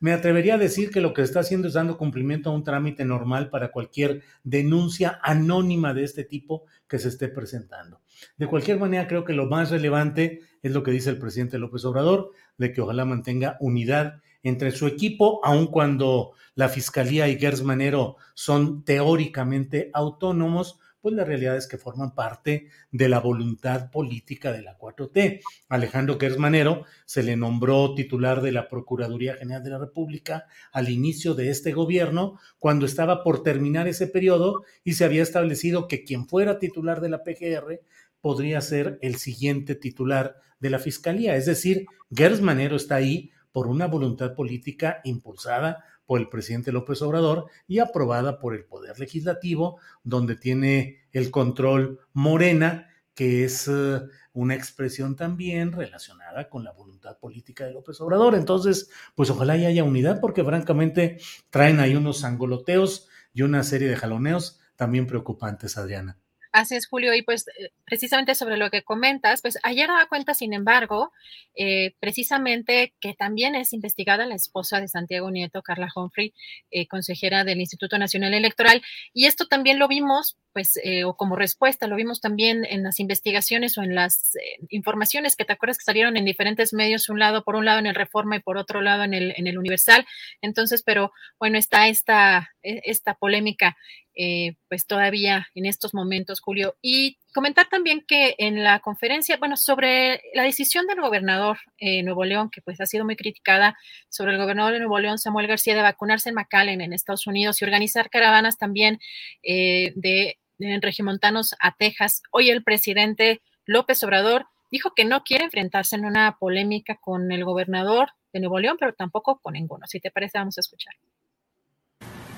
me atrevería a decir que lo que está haciendo es dando cumplimiento a un trámite normal para cualquier denuncia anónima de este tipo que se esté presentando. De cualquier manera, creo que lo más relevante es lo que dice el presidente López Obrador, de que ojalá mantenga unidad entre su equipo, aun cuando la Fiscalía y Gers Manero son teóricamente autónomos, pues la realidad es que forman parte de la voluntad política de la 4T. Alejandro Gersmanero se le nombró titular de la Procuraduría General de la República al inicio de este gobierno, cuando estaba por terminar ese periodo y se había establecido que quien fuera titular de la PGR podría ser el siguiente titular de la Fiscalía. Es decir, Gers Manero está ahí por una voluntad política impulsada por el presidente López Obrador y aprobada por el Poder Legislativo, donde tiene el control Morena, que es eh, una expresión también relacionada con la voluntad política de López Obrador. Entonces, pues ojalá haya unidad, porque francamente traen ahí unos angoloteos y una serie de jaloneos también preocupantes, Adriana. Así es, Julio. Y pues eh, precisamente sobre lo que comentas, pues ayer daba cuenta, sin embargo, eh, precisamente que también es investigada la esposa de Santiago Nieto, Carla Humphrey, eh, consejera del Instituto Nacional Electoral. Y esto también lo vimos pues, eh, o como respuesta, lo vimos también en las investigaciones o en las eh, informaciones que te acuerdas que salieron en diferentes medios, un lado, por un lado en el Reforma y por otro lado en el, en el Universal. Entonces, pero bueno, está esta, e, esta polémica, eh, pues todavía en estos momentos, Julio. Y comentar también que en la conferencia, bueno, sobre la decisión del gobernador de Nuevo León, que pues ha sido muy criticada, sobre el gobernador de Nuevo León, Samuel García, de vacunarse en McAllen, en Estados Unidos, y organizar caravanas también eh, de, de regimontanos a Texas. Hoy el presidente López Obrador dijo que no quiere enfrentarse en una polémica con el gobernador de Nuevo León, pero tampoco con ninguno. Si te parece, vamos a escuchar.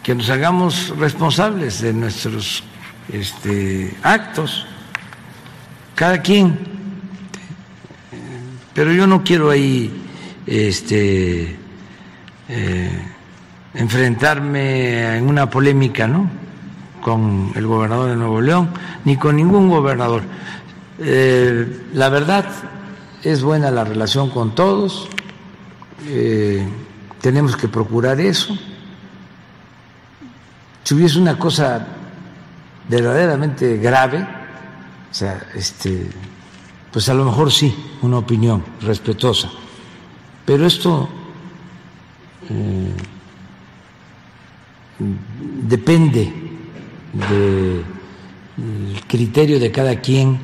Que nos hagamos responsables de nuestros este, actos cada quien. Pero yo no quiero ahí este, eh, enfrentarme en una polémica, ¿no? Con el gobernador de Nuevo León, ni con ningún gobernador. Eh, la verdad es buena la relación con todos, eh, tenemos que procurar eso. Si hubiese una cosa verdaderamente grave, o sea, este, pues a lo mejor sí, una opinión respetuosa. Pero esto eh, depende del criterio de cada quien,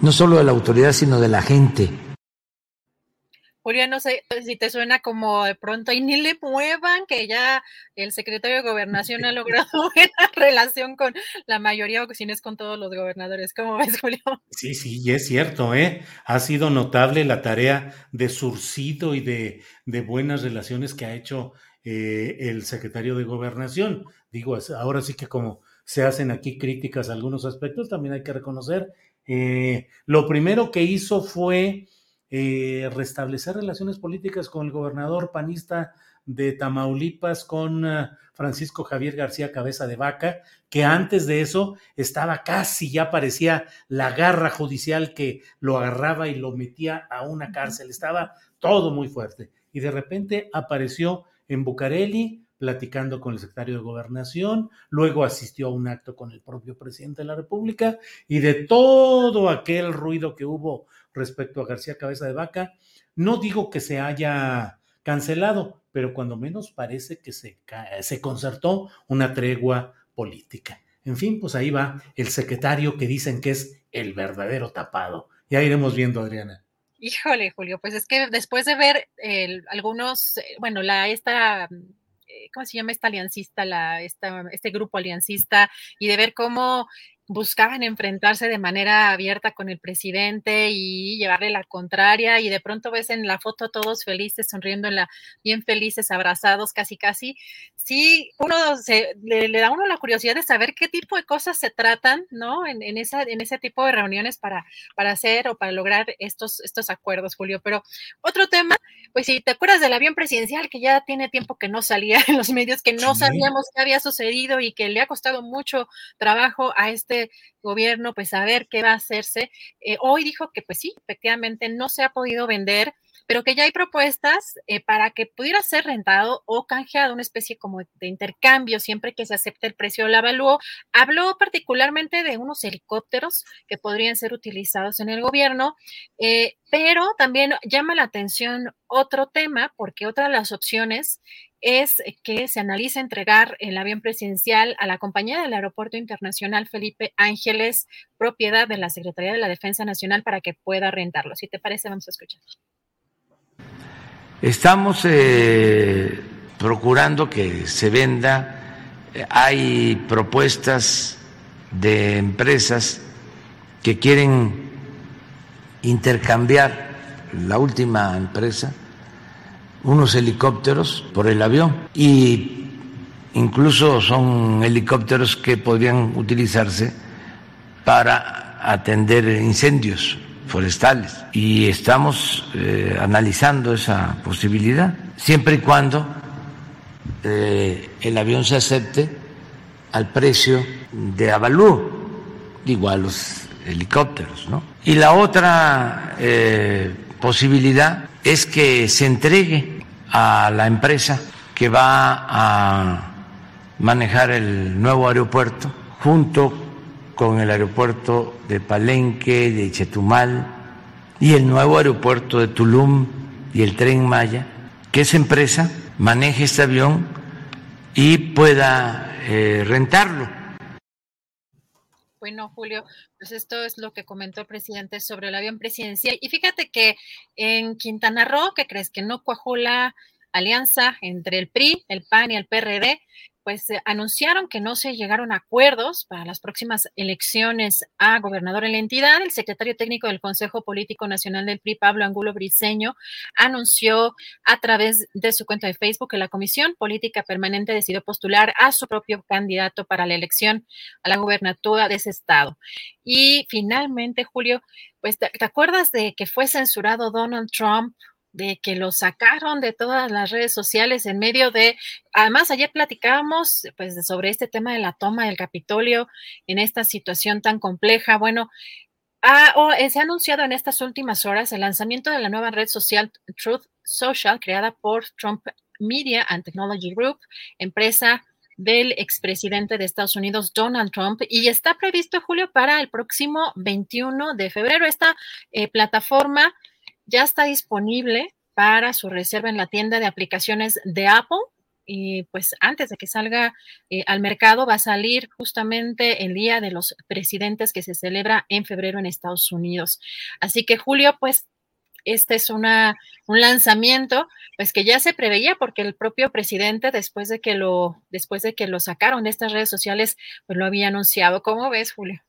no solo de la autoridad, sino de la gente. Julia, no sé si te suena como de pronto, y ni le muevan, que ya el secretario de Gobernación ha logrado buena relación con la mayoría, o si no es con todos los gobernadores. ¿Cómo ves, Julio? Sí, sí, y es cierto, ¿eh? Ha sido notable la tarea de surcido y de, de buenas relaciones que ha hecho eh, el secretario de Gobernación. Digo, ahora sí que como se hacen aquí críticas a algunos aspectos, también hay que reconocer. Eh, lo primero que hizo fue eh, restablecer relaciones políticas con el gobernador panista de Tamaulipas, con uh, Francisco Javier García Cabeza de Vaca, que antes de eso estaba casi, ya parecía la garra judicial que lo agarraba y lo metía a una cárcel, estaba todo muy fuerte. Y de repente apareció en Bucareli, platicando con el secretario de Gobernación, luego asistió a un acto con el propio presidente de la República y de todo aquel ruido que hubo respecto a García Cabeza de Vaca, no digo que se haya cancelado, pero cuando menos parece que se, se concertó una tregua política. En fin, pues ahí va el secretario que dicen que es el verdadero tapado. Ya iremos viendo, Adriana. Híjole, Julio, pues es que después de ver algunos, eh, bueno, la esta ¿cómo se llama esta aliancista, la, esta, este grupo aliancista, y de ver cómo buscaban enfrentarse de manera abierta con el presidente y llevarle la contraria y de pronto ves en la foto todos felices, sonriendo en la, bien felices, abrazados, casi casi. Sí, uno se, le, da a uno la curiosidad de saber qué tipo de cosas se tratan, ¿no? En, en, esa, en ese tipo de reuniones para, para hacer o para lograr estos, estos acuerdos, Julio. Pero otro tema, pues si te acuerdas del avión presidencial que ya tiene tiempo que no salía en los medios, que no sabíamos qué había sucedido y que le ha costado mucho trabajo a este gobierno, pues a ver qué va a hacerse. Eh, hoy dijo que pues sí, efectivamente no se ha podido vender, pero que ya hay propuestas eh, para que pudiera ser rentado o canjeado, una especie como de intercambio siempre que se acepte el precio del avalúo. Habló particularmente de unos helicópteros que podrían ser utilizados en el gobierno, eh, pero también llama la atención otro tema, porque otra de las opciones es que se analiza entregar el avión presidencial a la compañía del Aeropuerto Internacional Felipe Ángeles, propiedad de la Secretaría de la Defensa Nacional, para que pueda rentarlo. Si te parece, vamos a escuchar. Estamos eh, procurando que se venda. Hay propuestas de empresas que quieren intercambiar la última empresa unos helicópteros por el avión y incluso son helicópteros que podrían utilizarse para atender incendios forestales y estamos eh, analizando esa posibilidad siempre y cuando eh, el avión se acepte al precio de avalúo igual los helicópteros ¿no? y la otra eh, posibilidad es que se entregue a la empresa que va a manejar el nuevo aeropuerto junto con el aeropuerto de Palenque, de Chetumal y el nuevo aeropuerto de Tulum y el tren Maya, que esa empresa maneje este avión y pueda eh, rentarlo. Bueno, Julio, pues esto es lo que comentó el presidente sobre el avión presidencial. Y fíjate que en Quintana Roo, que crees que no cuajó la alianza entre el PRI, el PAN y el PRD, pues eh, anunciaron que no se llegaron a acuerdos para las próximas elecciones a gobernador en la entidad. El secretario técnico del Consejo Político Nacional del PRI, Pablo Angulo Briceño, anunció a través de su cuenta de Facebook que la Comisión Política Permanente decidió postular a su propio candidato para la elección a la gubernatura de ese estado. Y finalmente, Julio, pues te acuerdas de que fue censurado Donald Trump de que lo sacaron de todas las redes sociales en medio de, además ayer platicábamos pues sobre este tema de la toma del Capitolio en esta situación tan compleja. Bueno, eh, se ha anunciado en estas últimas horas el lanzamiento de la nueva red social Truth Social creada por Trump Media and Technology Group, empresa del expresidente de Estados Unidos, Donald Trump, y está previsto, Julio, para el próximo 21 de febrero. Esta eh, plataforma ya está disponible para su reserva en la tienda de aplicaciones de Apple. Y pues antes de que salga eh, al mercado va a salir justamente el Día de los Presidentes que se celebra en febrero en Estados Unidos. Así que Julio, pues este es una, un lanzamiento pues que ya se preveía porque el propio presidente después de que lo después de que lo sacaron de estas redes sociales pues lo había anunciado. ¿Cómo ves, Julio?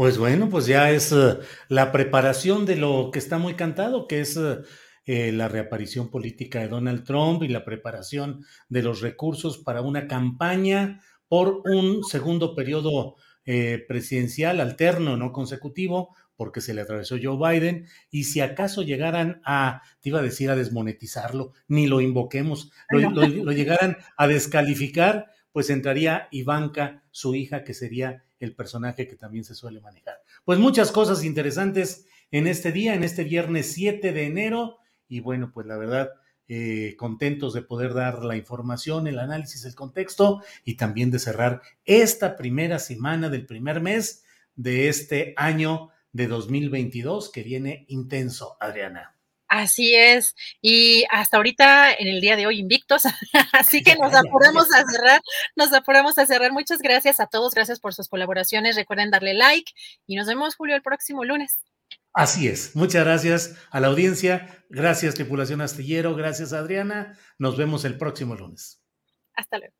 Pues bueno, pues ya es eh, la preparación de lo que está muy cantado, que es eh, eh, la reaparición política de Donald Trump y la preparación de los recursos para una campaña por un segundo periodo presidencial alterno, no consecutivo, porque se le atravesó Joe Biden, y si acaso llegaran a, te iba a decir, a desmonetizarlo, ni lo invoquemos, lo llegaran a descalificar, pues entraría Ivanka, su hija, que sería el personaje que también se suele manejar. Pues muchas cosas interesantes en este día, en este viernes 7 de enero, y bueno, pues la verdad, eh, contentos de poder dar la información, el análisis, el contexto y también de cerrar esta primera semana del primer mes de este año de 2022 que viene intenso, Adriana. Así es, y hasta ahorita en el día de hoy invictos, así que nos apuramos a cerrar, nos apuramos a cerrar. Muchas gracias a todos, gracias por sus colaboraciones. Recuerden darle like y nos vemos, Julio, el próximo lunes. Así es, muchas gracias a la audiencia, gracias tripulación astillero, gracias Adriana, nos vemos el próximo lunes. Hasta luego.